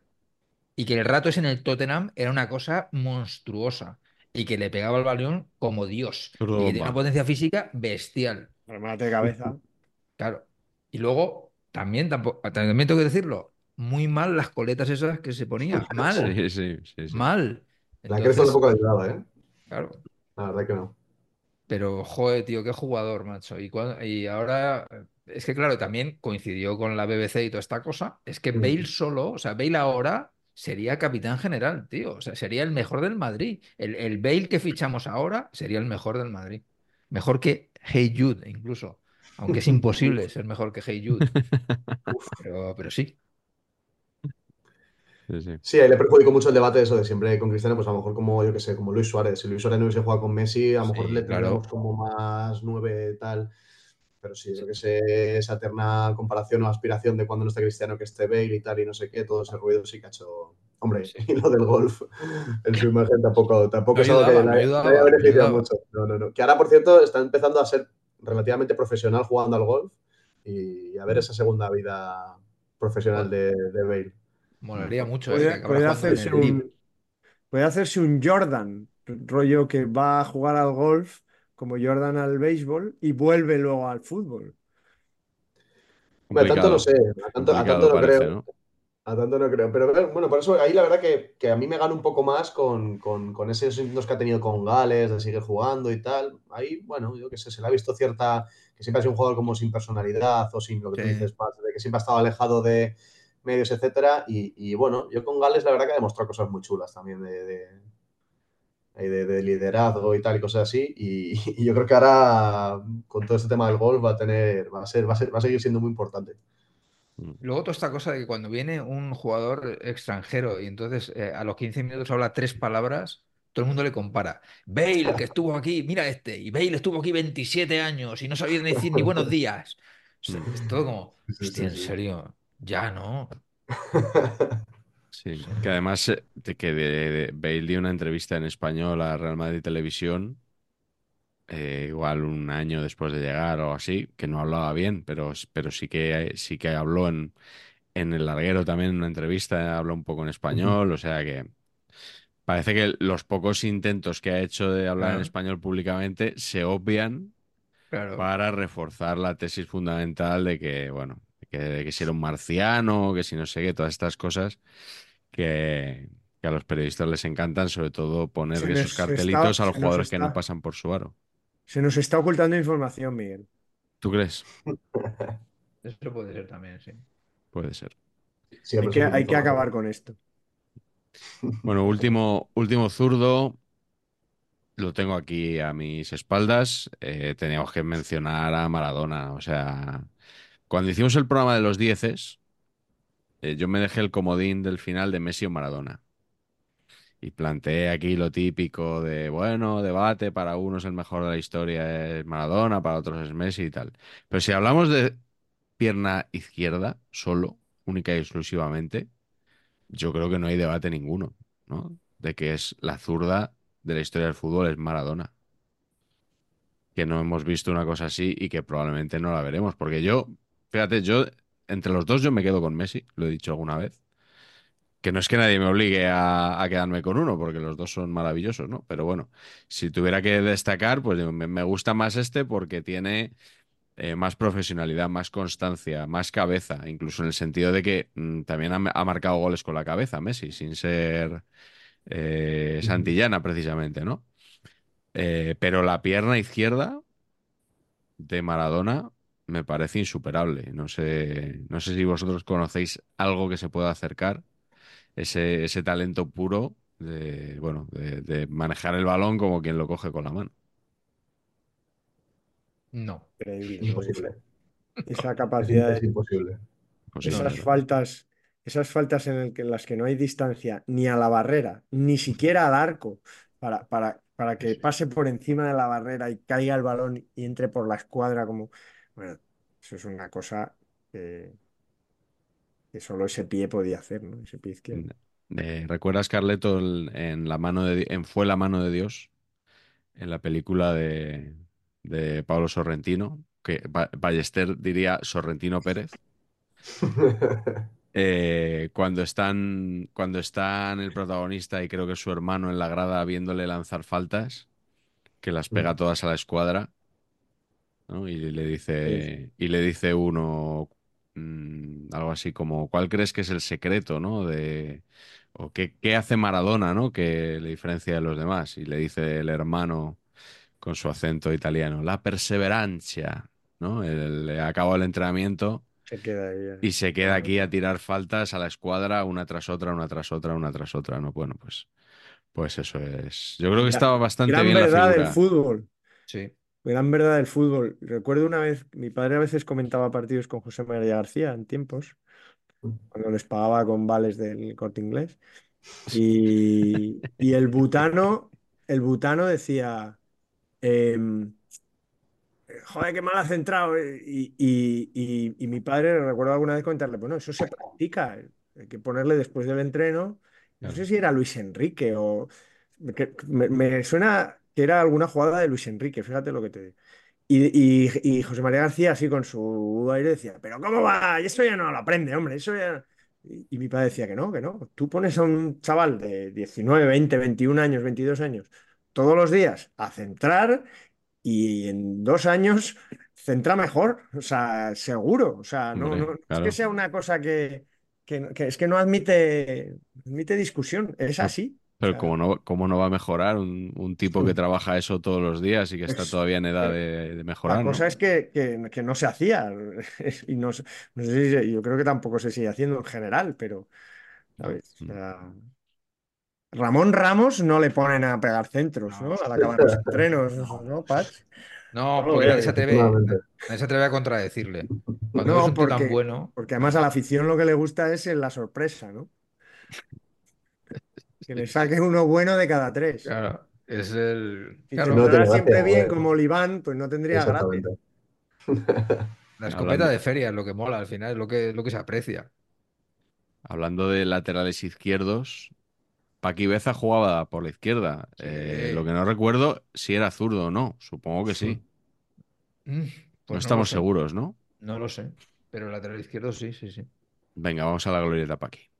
Y que el rato ese en el Tottenham era una cosa monstruosa. Y que le pegaba el balón como Dios. Y que tenía una potencia física bestial. Remate de cabeza. Claro. Y luego, también, tampoco, también tengo que decirlo, muy mal las coletas esas que se ponía. <laughs> Mal, Sí, sí, sí. sí. mal. La cresta tampoco ayudaba, ¿eh? claro. La verdad que no. Pero, joder, tío, qué jugador, macho. Y, cuan- y ahora, es que claro, también coincidió con la BBC y toda esta cosa. Es que. Bale solo, o sea, Bale ahora sería capitán general, tío. O sea, sería el mejor del Madrid. El, el Bale que fichamos ahora sería el mejor del Madrid. Mejor que Hey Jude, incluso. Aunque es imposible ser mejor que Hey Jude. <laughs> Pero, pero sí. Sí, sí. Sí, ahí le perjudicó mucho el debate de eso de siempre con Cristiano, pues a lo mejor como, yo que sé, como Luis Suárez. Si Luis Suárez no hubiese jugado con Messi, a lo mejor Sí, le claro. tendríamos como más nueve tal. Pero sí, creo que ese- esa eterna comparación o aspiración de cuando no esté Cristiano que esté Bale y tal y no sé qué, todo ese ruido sí que ha hecho... Hombre, y <laughs> lo del golf en su imagen tampoco, tampoco es algo que no haya- beneficiado mucho. No, no, no. Que ahora, por cierto, está empezando a ser relativamente profesional jugando al golf y a ver esa segunda vida profesional de, de Bale. Molaría mucho, ¿eh? hacerse un, puede hacerse un Jordan, rollo que va a jugar al golf como Jordan al béisbol y vuelve luego al fútbol. Bueno, tanto no sé, a tanto, a no parece, creo. ¿no? A tanto no creo. Pero bueno, por eso ahí la verdad que, que a mí me gana un poco más con, con, con esos intentos que ha tenido con Gales, de seguir jugando y tal. Ahí, bueno, yo qué sé, se le ha visto cierta. que siempre ha sido un jugador como sin personalidad o sin lo que tú dices, de que siempre ha estado alejado de medios, etcétera. Y, y, bueno, yo con Gales la verdad que ha demostrado cosas muy chulas también de, de, de- de liderazgo y tal y cosas así. Y, <laughs> y yo creo que ahora con todo este tema del golf va a tener, va a ser, va a ser, va a seguir siendo muy importante. Luego toda esta cosa de que cuando viene un jugador extranjero y entonces eh, a los 15 minutos habla tres palabras, todo el mundo le compara. Bale, que estuvo aquí, mira este, y Bale estuvo aquí 27 años y no sabía ni decir ni <laughs> buenos días. O sea, es todo como, hostia, en serio, ya no. <laughs> Sí, que además eh, de que de, de- Bale dio una entrevista en español a Real Madrid Televisión, eh, igual un año después de llegar o así, que no hablaba bien, pero, pero sí que sí que habló en, en el larguero también en una entrevista, habló un poco en español, o sea que parece que los pocos intentos que ha hecho de hablar en español públicamente se obvian Claro. para reforzar la tesis fundamental de que, bueno, que, si era un marciano, que si no sé qué, todas estas cosas que, que a los periodistas les encantan, sobre todo poner Se esos está- cartelitos a los jugadores que no pasan por su aro. Se nos está ocultando información, Miguel. ¿Tú crees? <laughs> Eso puede ser también, sí. Puede ser. Hay que, hay que acabar con esto. <laughs> Bueno, último, último zurdo. Lo tengo aquí a mis espaldas. Eh, teníamos que mencionar a Maradona. O sea, cuando hicimos el programa de los dieces, eh, yo me dejé el comodín del final de Messi o Maradona. Y planteé aquí lo típico de, bueno, debate, para unos el mejor de la historia es Maradona, para otros es Messi y tal. Pero si hablamos de pierna izquierda, solo, única y exclusivamente, yo creo que no hay debate ninguno, ¿no? De que es la zurda de la historia del fútbol es Maradona. Que no hemos visto una cosa así y que probablemente no la veremos. Porque yo, fíjate, yo, entre los dos yo me quedo con Messi, lo he dicho alguna vez. Que no es que nadie me obligue a, a quedarme con uno, porque los dos son maravillosos, ¿no? Pero bueno, si tuviera que destacar, pues me, me gusta más este porque tiene eh, más profesionalidad, más constancia, más cabeza, incluso en el sentido de que mm, también ha, ha marcado goles con la cabeza Messi, sin ser eh, Santillana precisamente, ¿no? Eh, pero la pierna izquierda de Maradona me parece insuperable. No sé, no sé si vosotros conocéis algo que se pueda acercar, ese, ese talento puro de, bueno, de, de manejar el balón como quien lo coge con la mano. No. Increíble. Imposible. Esa Es, capacidad es de imposible. Imposible. esas faltas, esas faltas en, el que- en las que no hay distancia ni a la barrera, ni siquiera al arco, para, para, para que pase por encima de la barrera y caiga el balón y entre por la escuadra como... Bueno, eso es una cosa que, que solo ese pie podía hacer, ¿no? Ese pie izquierdo. Eh, ¿recuerdas, Carleto, el- en la mano de, en Fue la mano de Dios, en la película de, de Pablo Sorrentino, que Ba- Ballester diría Sorrentino Pérez? <laughs> Eh, cuando están, cuando están el protagonista y creo que su hermano en la grada viéndole lanzar faltas, que las pega todas a la escuadra, ¿no? Y le dice, y le dice uno mm, algo así como, ¿cuál crees que es el secreto, ¿no? De, o qué, qué hace Maradona, ¿no? Que le diferencia de los demás. Y le dice el hermano con su acento italiano, la perseverancia, ¿no? El, le acabó el entrenamiento. Se queda ahí. eh. Y se queda aquí a tirar faltas a la escuadra una tras otra, una tras otra, una tras otra, ¿no? Bueno, pues, pues eso es. Yo creo que estaba bastante Gran bien la verdad del fútbol. Sí. Gran verdad del fútbol. Recuerdo una vez, mi padre a veces comentaba partidos con José María García en tiempos, cuando les pagaba con vales del Corte Inglés. Y, y el butano, el butano decía, em, joder, qué mal has centrado. eh", Y, y- y- mi padre, recuerdo alguna vez comentarle, bueno, eso se practica, eh, hay que ponerle después del entreno. No sé si era Luis Enrique o... me suena que era alguna jugada de Luis Enrique, fíjate lo que te digo. Y, y- y José María García, así con su aire, decía, pero ¿cómo va? Y eso ya no lo aprende, hombre, eso ya... Y, y mi padre decía que no, que no. Tú pones a un chaval de 19, 20, 21 años, 22 años, todos los días a centrar y en dos años centra mejor, o sea, seguro. O sea, no, no- es que sea una cosa que, que- que es que no admite, admite discusión, es así. Pero no, cómo no va a mejorar un, un tipo que trabaja eso todos los días y que está Es- todavía en edad de, de La mejorar, ¿no? cosa es que, que- que no se hacía. <laughs> Y no, sé- no sé si yo creo que tampoco se sigue haciendo en general, pero, ¿sabes? O Mm. sea, Ramón Ramos no le ponen a pegar centros, ¿no? Al acabar los entrenos, <laughs> ¿no, Pat? No, porque nadie se atreve, nadie se atreve a contradecirle. Cuando No, es un tío tan porque- bueno, Porque además a la afición lo que le gusta es la sorpresa, ¿no? Que le saque uno bueno de cada tres. claro, es el. Si Claro, No siempre bien como Oliván, pues no tendría gracia. Exactamente. <laughs> la escopeta de feria es lo que mola al final, es lo que, es lo que se aprecia. Hablando de laterales izquierdos, Paqui Beza jugaba por la izquierda. Sí. Eh, lo que no recuerdo si era zurdo o no. Supongo que sí. Mm, no pues estamos lo sé, seguros, ¿no? No lo sé. Pero el lateral izquierdo sí, sí, sí. Venga, vamos a la glorieta Paqui.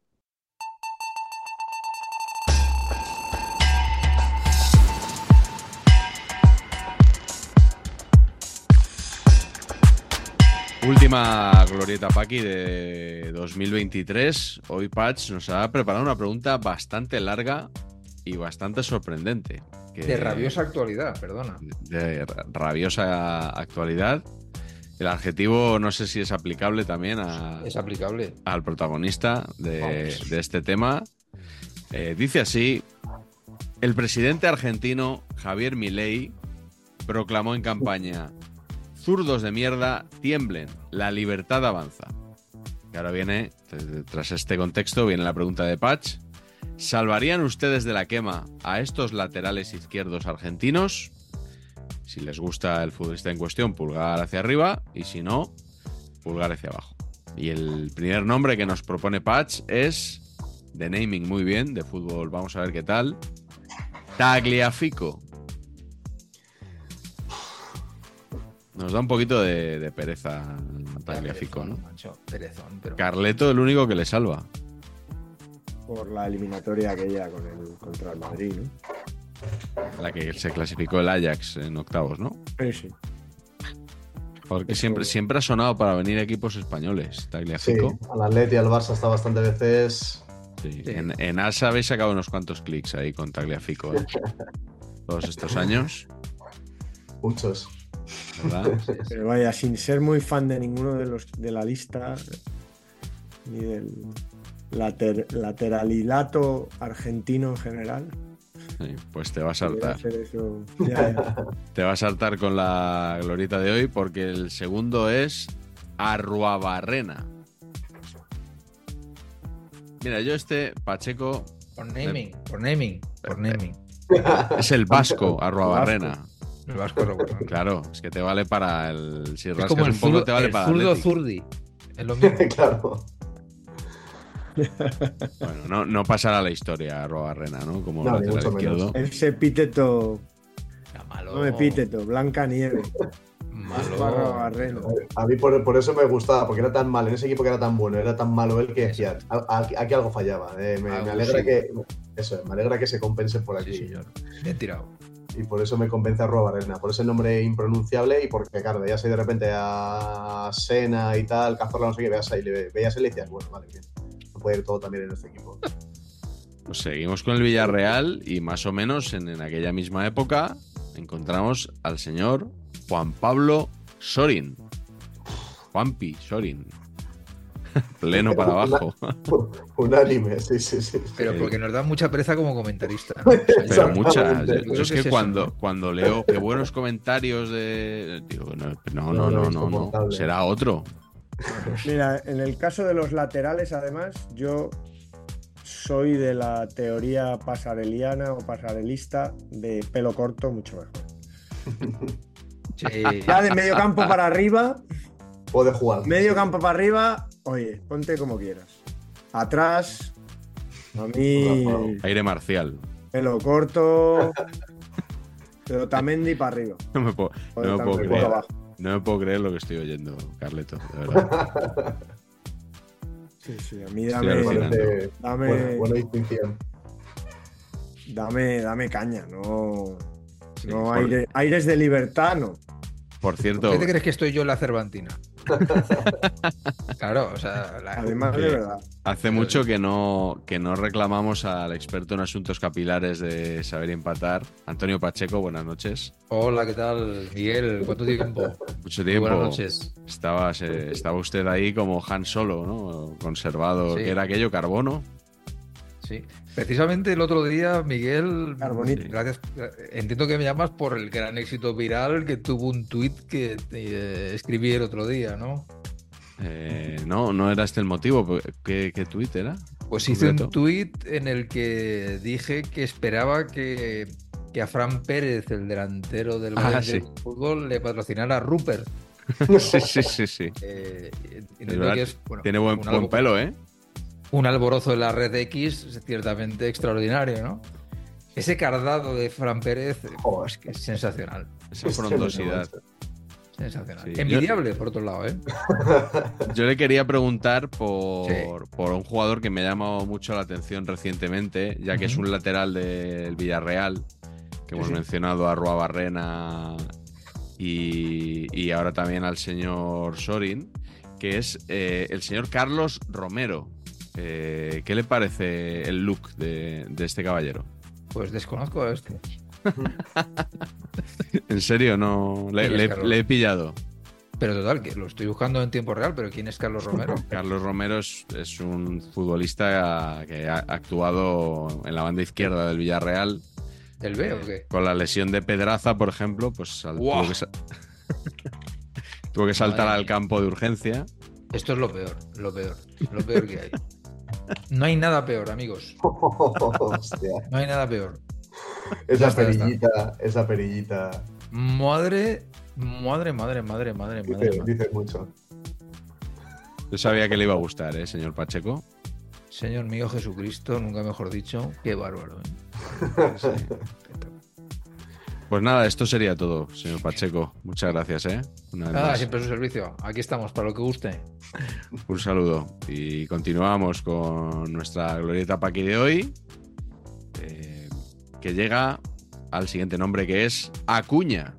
Última glorieta Paqui de 2023. Hoy Patch nos ha preparado una pregunta bastante larga y bastante sorprendente. que- De rabiosa actualidad, perdona. de ra- rabiosa actualidad. El adjetivo no sé si es aplicable también a, Es aplicable. al protagonista de este tema. Eh, dice así, el presidente argentino Javier Milei proclamó en campaña, zurdos de mierda, tiemblen, la libertad avanza. Y ahora viene, t- tras este contexto, viene la pregunta de Patch. ¿Salvarían ustedes de la quema a estos laterales izquierdos argentinos? Si les gusta el futbolista en cuestión, pulgar hacia arriba y si no, pulgar hacia abajo. Y el primer nombre que nos propone Patch es de naming muy bien, de fútbol, vamos a ver qué tal. Tagliafico. Nos da un poquito de, de pereza Tagliafico, ¿no? macho, perezón, pero- Carleto el único que le salva. Por la eliminatoria aquella con el, contra el Madrid, ¿no? La que se clasificó el Ajax en octavos, ¿no? Sí, sí. Porque siempre, siempre ha sonado para venir equipos españoles, Sí, Tagliafico. al Atleti y al Barça está bastante veces. Sí. Sí. En, en ASA habéis sacado unos cuantos clics ahí con Tagliafico. ¿eh? <laughs> Todos estos años, Muchos. ¿Verdad? <laughs> Pero vaya, sin ser muy fan de ninguno de los de la lista, ni del later- lateralilato argentino en general. Sí, pues te va a saltar. <laughs> Ya, ya. Te va a saltar con la glorita de hoy porque el segundo es Arruabarrena. Mira, yo este Pacheco Por naming, por naming, por naming. es el vasco Arruabarrena. El vasco bueno. Claro, es que te vale para el. Si Es rascas como el un poco, zurdo, te vale el para zurdo zurdi. Es lo mismo. <laughs> claro. Bueno, no, no pasará a la historia Arruabarrena, ¿no? Como No, lateral mucho menos. izquierdo. Ese epíteto, malo. no epíteto, Blanca Nieve. Malo. A mí por, por eso me gustaba, porque era tan malo, en ese equipo que era tan bueno, era tan malo él que decía, "A- aquí, aquí algo fallaba. eh, me, alegra sí. que eso, me alegra que se compense por aquí. Sí, señor. Bien tirado. Y por eso me convence a Barrena, por ese nombre impronunciable y porque, claro, veías ahí de repente a Sena y tal, Cazorla, no sé qué, veías ahí, veías él y bueno, vale, bien, no puede ir todo también en este equipo. <laughs> Pues seguimos con el Villarreal y más o menos en, en aquella misma época encontramos al señor Juan Pablo Sorin. Juanpi Sorin. <laughs> Pleno para abajo. <laughs> Unánime, sí, sí, sí. Pero porque nos da mucha pereza como comentarista. <laughs> Pero. Exactamente. Yo es que cuando, cuando leo qué buenos comentarios de. Digo, no, no, no, No, no. Será otro. Mira, en el caso de los laterales, además, yo soy de la teoría pasareliana o pasarelista de pelo corto, mucho mejor. Sí. Ya de medio campo para arriba, Puede jugar. medio campo para arriba, oye, ponte como quieras. Atrás, a mí, Aire marcial. pelo corto, <laughs> pero Tamendi para arriba. No me puedo, no me puedo creer. para abajo. No me puedo creer lo que estoy oyendo, Carleto. De verdad. <laughs> Sí, sí, a mí dame, dame, buena, buena distinción. dame, dame caña, no, Sí, no por- aire- aires de libertad, no. Por cierto, ¿Qué te crees que estoy yo en la Cervantina? <laughs> claro, o sea, la- Además, que- de verdad. hace mucho que no, que no reclamamos al experto en asuntos capilares de saber empatar, Antonio Pacheco. Buenas noches. Hola, ¿qué tal, Miguel? ¿Cuánto tiempo? Mucho tiempo. Buenas noches. Estaba, se- estaba usted ahí como Han Solo, ¿no? Conservado. Sí. ¿Qué era aquello? ¿Carbono? Sí. Precisamente el otro día, Miguel, gracias. Entiendo que me llamas por el gran éxito viral que tuvo un tuit que eh, escribí el otro día, ¿no? Eh, no, no era este el motivo. ¿Qué, qué tuit era? Pues hice un tuit en el que dije que esperaba que, que a Fran Pérez, el delantero del Ah, sí. Fútbol, le patrocinara a Rupert. <laughs> sí, sí, sí, sí. Eh, entiendo Es verdad, que es, bueno, Tiene buen, pelo, ¿eh? Un alborozo en la red X es ciertamente extraordinario, ¿no? Ese cardado de Fran Pérez, Joder. pues, que es sensacional. Esa frondosidad. Sensacional. Sí, yo- Envidiable, por otro lado, ¿eh? <laughs> Yo le quería preguntar por, Sí. por un jugador que me ha llamado mucho la atención recientemente, ya que es un lateral del Villarreal, que hemos sí. mencionado a Rua Barrena y, y ahora también al señor Sorin, que es eh, el señor Carlos Romero. Eh, ¿Qué le parece el look de, de este caballero? Pues desconozco a este. <laughs> En serio, no le, he pillado. Pero total, que lo estoy buscando en tiempo real, pero ¿quién es Carlos Romero? <laughs> Carlos Romero es, es un futbolista que ha actuado en la banda izquierda del Villarreal. ¿Del B o qué? Con la lesión de Pedraza, por ejemplo, pues ¡Guau! tuvo, que sa- <laughs> tuvo que saltar Madre al campo de urgencia. Esto es lo peor, lo peor, lo peor que hay. No hay nada peor, amigos. <laughs> Hostia. No hay nada peor. Esa está, perillita, esa perillita. Madre, madre, madre, madre, madre, madre. Dice, madre. dice mucho. Yo sabía que le iba a gustar, ¿eh, señor Pacheco? Señor mío Jesucristo, nunca mejor dicho, qué bárbaro. ¿eh? <laughs> Sí. Pues nada, esto sería todo, señor Pacheco. Muchas gracias, ¿eh? Una vez Nada, más. siempre su servicio. Aquí estamos, para lo que guste. Un saludo. Y continuamos con nuestra glorieta Paqui de hoy, eh, que llega al siguiente nombre que es Acuña.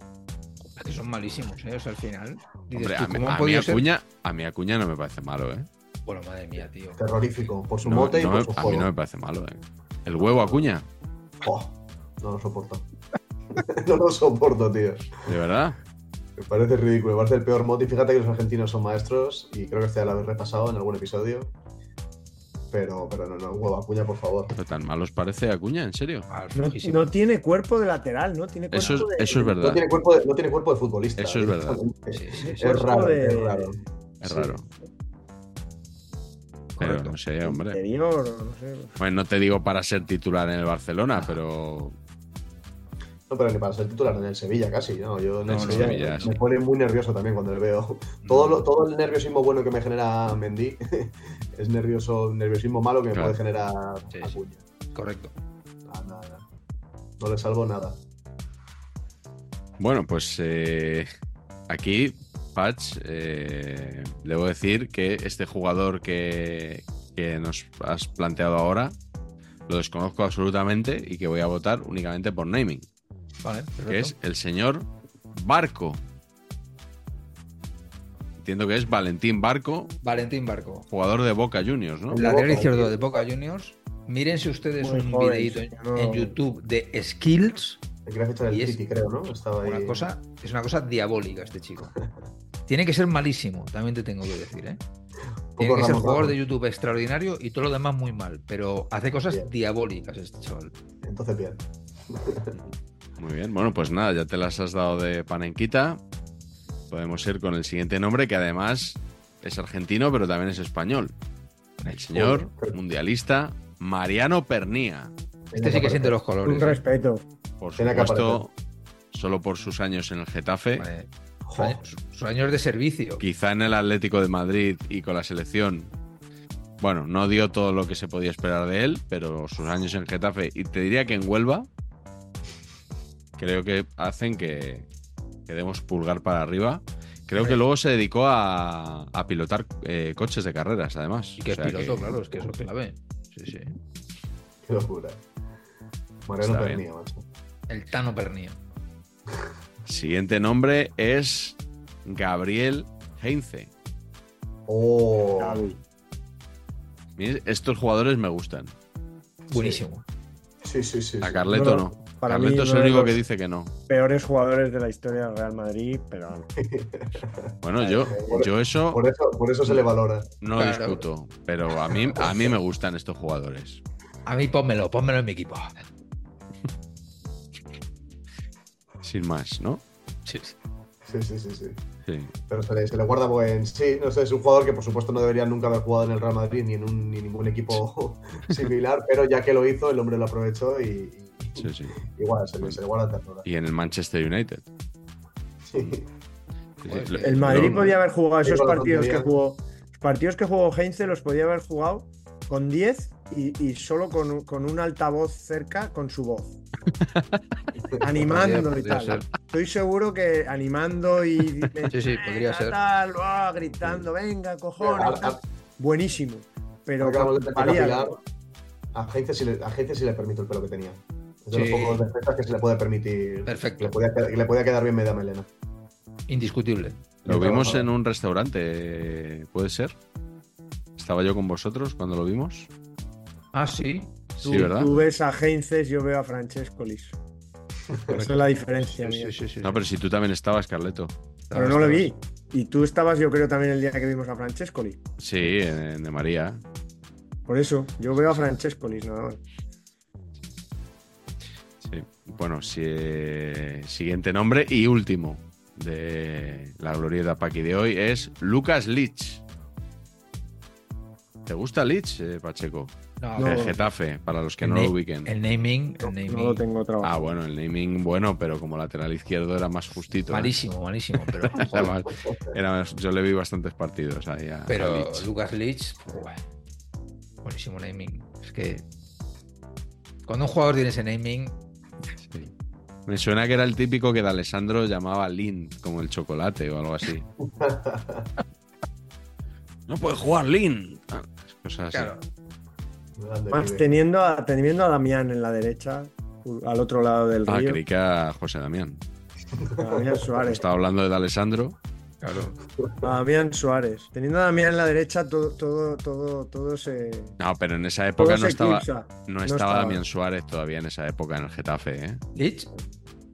que son malísimos, ¿eh? O sea, al final. Dices, Hombre, a, mí- ¿cómo a mí? Acuña, a mí Acuña no me parece malo, ¿eh? Bueno, madre mía, tío. Terrorífico, por su No, mote y por me- su a mí no me parece malo, ¿eh? El huevo Acuña, Oh, no lo soporto. <laughs> no lo soporto, tío. de verdad. Me parece ridículo, me parece el peor mote. Y fíjate que los argentinos son maestros y creo que este ya lo habéis repasado en algún episodio. Pero, pero no, no, huevo Acuña, por favor. Pero tan mal os parece Acuña, en serio. Ah, No, tiene cuerpo de lateral, ¿no? Tiene cuerpo Eso es, de... eso es No verdad. tiene cuerpo de, no tiene cuerpo de futbolista. Eso es verdad. Sí, sí. Es raro, de- es raro. Es Sí. raro. Pero Correcto. no sé, hombre. Interior, no sé. Bueno, no te digo para ser titular en el Barcelona, pero No, pero ni para ser titular en el Sevilla casi, ¿no? Yo en No, el no, Sevilla Sevilla, me pone muy nervioso también cuando le veo. Todo, lo- todo el nerviosismo bueno que me genera Mendy <laughs> es nervioso, nerviosismo malo que me Claro. puede generar Sí, sí. Acuña. Correcto. Nada, nada, nada. No le salvo nada. bueno, pues eh, aquí, Patch, eh, debo decir que este jugador que, que nos has planteado ahora lo desconozco absolutamente y que voy a votar únicamente por naming, Vale, perfecto. que es el señor Barco. Entiendo que es Valentín Barco, Valentín Barco. jugador de Boca Juniors, ¿no? El Lateral izquierdo de Boca Juniors. Mírense ustedes Muy un joven, videito en, sí, no- en YouTube de Skills. El que le ha fichado el Y es City, creo, ¿no? Estaba ahí. Una cosa, es una cosa diabólica este chico. <laughs> Tiene que ser malísimo, también te tengo que decir, ¿eh? Tiene que ser jugador de YouTube extraordinario y todo lo demás muy mal, pero hace cosas Bien. diabólicas este chaval. Entonces, bien. <laughs> Muy bien, bueno, pues nada, ya te las has dado de panenquita. Podemos ir con el siguiente nombre, que además es argentino, pero también es español. El señor mundialista Mariano Pernía. Este sí que siente los colores. Un ¿eh? respeto. Por supuesto, solo por sus años en el Getafe, Vale. Sus años de servicio. quizá en el Atlético de Madrid y con la selección. Bueno, no dio todo lo que se podía esperar de él, pero sus años en Getafe y te diría que en Huelva creo que hacen que, que demos pulgar para arriba. Creo que luego se dedicó a, a pilotar eh, coches de carreras, además. Y que O es sea piloto, claro, es que eso es clave. Sí, sí. Qué locura. Mariano Está Pernía, macho. El Tano Pernía. Siguiente nombre es Gabriel Heinze. Oh, Estos jugadores me gustan. Buenísimo. sí, sí, sí. A. Carleto no. Para mí Carleto es uno el único que dice que no. Peores jugadores de la historia del Real Madrid, pero <laughs> Bueno, yo, yo eso Por eso, por eso se le valora. no Claro. discuto, pero a mí, a mí me gustan estos jugadores. A mí pónmelo, pónmelo en mi equipo. Sin más, ¿no? Sí, sí. Sí, sí, sí, sí. Pero se le, se le guarda buen. Sí, no sé, es un jugador que por supuesto no debería nunca haber jugado en el Real Madrid ni en un, ni ningún equipo <laughs> similar, pero ya que lo hizo, el hombre lo aprovechó y, y- Sí, sí. igual se le, se le guarda ternura. Y en el Manchester United. Sí. Sí, Joder, sí. Lo- el Madrid lo- podía haber jugado esos partidos que jugó. Los partidos que jugó Heinze los podía haber jugado con 10 y, y solo con, un- con un altavoz cerca con su voz. <laughs> animando Podría- y podría tal. ser. Estoy seguro que animando y Sí, sí, podría "Venga, ser. tal, gritando, venga, cojones. Ahora- tal". Buenísimo. Pero de a Heinze sí le, a permito el pelo que tenía. Es de Sí. los pocos defensas que se le puede permitir. Perfecto. Le podía, le podía quedar bien media melena. Indiscutible. Lo vimos en un restaurante, ¿puede ser? ¿Estaba yo con vosotros cuando lo vimos? Ah, sí. Tú, Sí, ¿verdad? tú ves a Heinze, yo veo a Francesco Liso. Esa es la diferencia. Sí, mía. sí, sí, sí. No, pero si tú también estabas, Carleto. Pero no lo vi. Y tú estabas, yo creo, también el día que vimos a Francescoli. Sí, en, de María. Por eso, yo veo a Francescoli nada más. Sí. Bueno, si- eh, siguiente nombre y último de la glorieta Paqui de hoy es Lucas Lich. ¿Te gusta Lich, eh, Pacheco? No, No. De Getafe, para los que el no lo ubiquen. El naming, el No, naming. no lo tengo trabajado. Ah, bueno, el naming bueno, pero como lateral izquierdo era más justito. ¿eh? Malísimo, malísimo. Pero, <laughs> Era más- era más- yo le vi bastantes partidos ahí a, a pero. Lucas Leach, buah, buenísimo naming. Es que cuando un jugador tiene ese naming, Sí. Me suena que era el típico que de Alessandro llamaba Lin, como el chocolate o algo así. <laughs> no puede jugar Lin. Ah, Cosas así. claro, Más teniendo a, teniendo a Damián en la derecha, al otro lado del Ah, río. creí que a José Damián. Damián Suárez. Estaba hablando de Alessandro. Claro. Damián Suárez. Teniendo a Damián en la derecha, todo, todo, todo, todo se. No, pero en esa época no estaba, no No estaba estaba. Damián Suárez todavía en esa época en el Getafe. ¿eh? Lich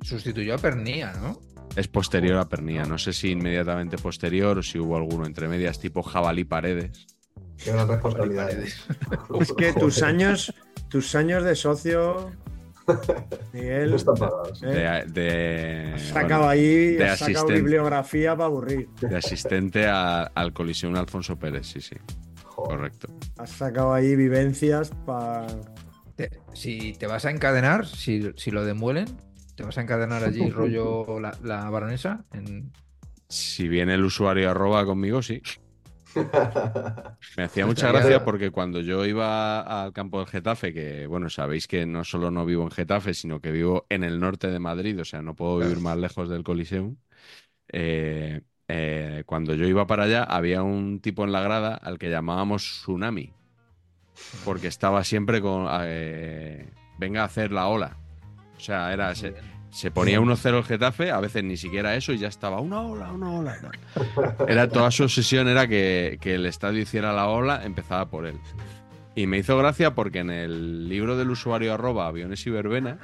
sustituyó a Pernía, ¿no? Es posterior a Pernía. No sé si inmediatamente posterior o si hubo alguno entre medias tipo Jabalí Paredes. Qué gran responsabilidad. Paredes. <laughs> Es que tus años, tus años de socio, <laughs> Miguel, No están pagados. ¿eh? De, de- has bueno, sacado ahí, de has sacado asistente. bibliografía para aburrir. de asistente a- al Coliseum Alfonso Pérez, sí, sí, Joder. correcto. Has sacado ahí vivencias para. Si te vas a encadenar, si, si lo demuelen, te vas a encadenar allí rollo <laughs> la, la baronesa. En... Si viene el usuario arroba conmigo, sí. <laughs> Me hacía mucha gracia porque cuando yo iba al campo del Getafe, que bueno, sabéis que no solo no vivo en Getafe, sino que vivo en el norte de Madrid, o sea, no puedo vivir más lejos del Coliseum. eh, eh, cuando yo iba para allá, había un tipo en la grada al que llamábamos Tsunami, porque estaba siempre con eh, venga a hacer la ola. O sea, era se, se ponía 1-0 el Getafe, a veces ni siquiera eso, y ya estaba una ola, una ola. Era toda su obsesión era que, que el estadio hiciera la ola, empezaba por él. Y me hizo gracia porque en el libro del usuario arroba aviones y verbenas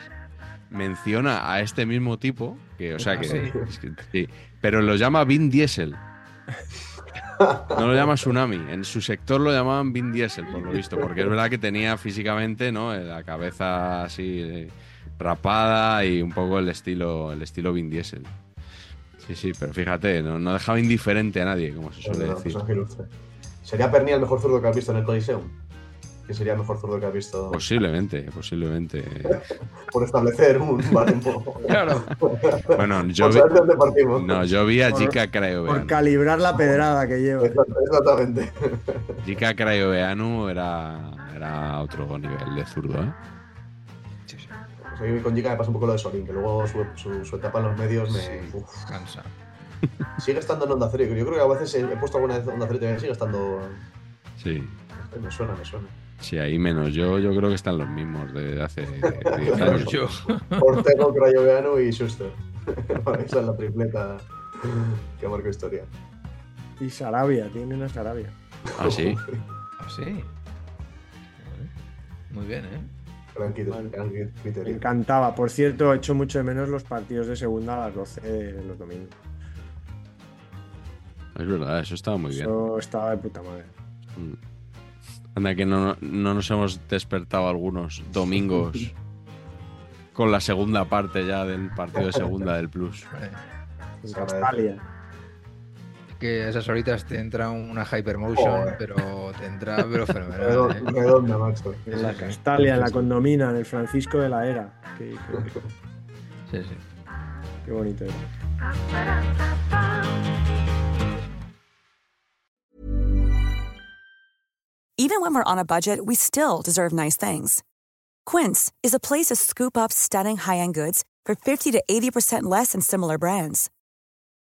menciona a este mismo tipo, que, o sea, Ah, que, sí. sí, pero lo llama Vin Diesel. No lo llama Tsunami. En su sector lo llamaban Vin Diesel, por lo visto, porque es verdad que tenía físicamente, ¿no? La cabeza así eh, rapada y un poco el estilo, el estilo Vin Diesel. Sí, sí, pero fíjate, no, no dejaba indiferente a nadie, como se suele decir. ¿Sería Pernia el mejor zurdo que has visto en el Coliseum? ¿Quién sería el mejor zurdo que has visto? Posiblemente, posiblemente. <laughs> Por establecer un baremo. Claro. Bueno, yo Por vi, no, yo vi a Por- Jika por Crayoveanu. calibrar la pedrada que lleva. Exact- Exactamente. Jika Crayoveanu era, era otro nivel de zurdo, ¿eh? Con Giga me pasa un poco lo de Solín, que luego su, su- su etapa en los medios me. Sí, uf. cansa. <laughs> Sigue estando en Onda Cero. Yo creo que a veces he, he puesto alguna vez Onda Cero y todavía sigue estando. Sí. Me suena, me suena. Sí, ahí menos. Yo, yo creo que están los mismos de hace <laughs> 10 Claro, años. yo. Ortego, Crayoveanu y Schuster. <laughs> Esa es la tripleta que marcó historia. Y Sarabia, tienen a Sarabia. Ah, sí. Ah, sí. Muy bien, ¿eh? Vale. Me encantaba. Por cierto, echo mucho de menos los partidos de segunda a las 12 de los domingos. Es verdad, eso estaba muy bien. Eso estaba de puta madre. Mm. Anda que no, no nos hemos despertado algunos domingos <laughs> con la segunda parte ya del partido de segunda del Plus. Castalia. Que a esas horitas te entra una Hypermotion, Joder. pero te entra pero <laughs> fenomenal. ¿eh? Redonda, macho. En la Castalia, en la Condomina, en el Francisco de la Era. Qué, qué- Sí, sí. qué bonito era. Even when we're on a budget, we still deserve nice things. Quince is a place to scoop up stunning high-end goods for 50 to 80% less than similar brands.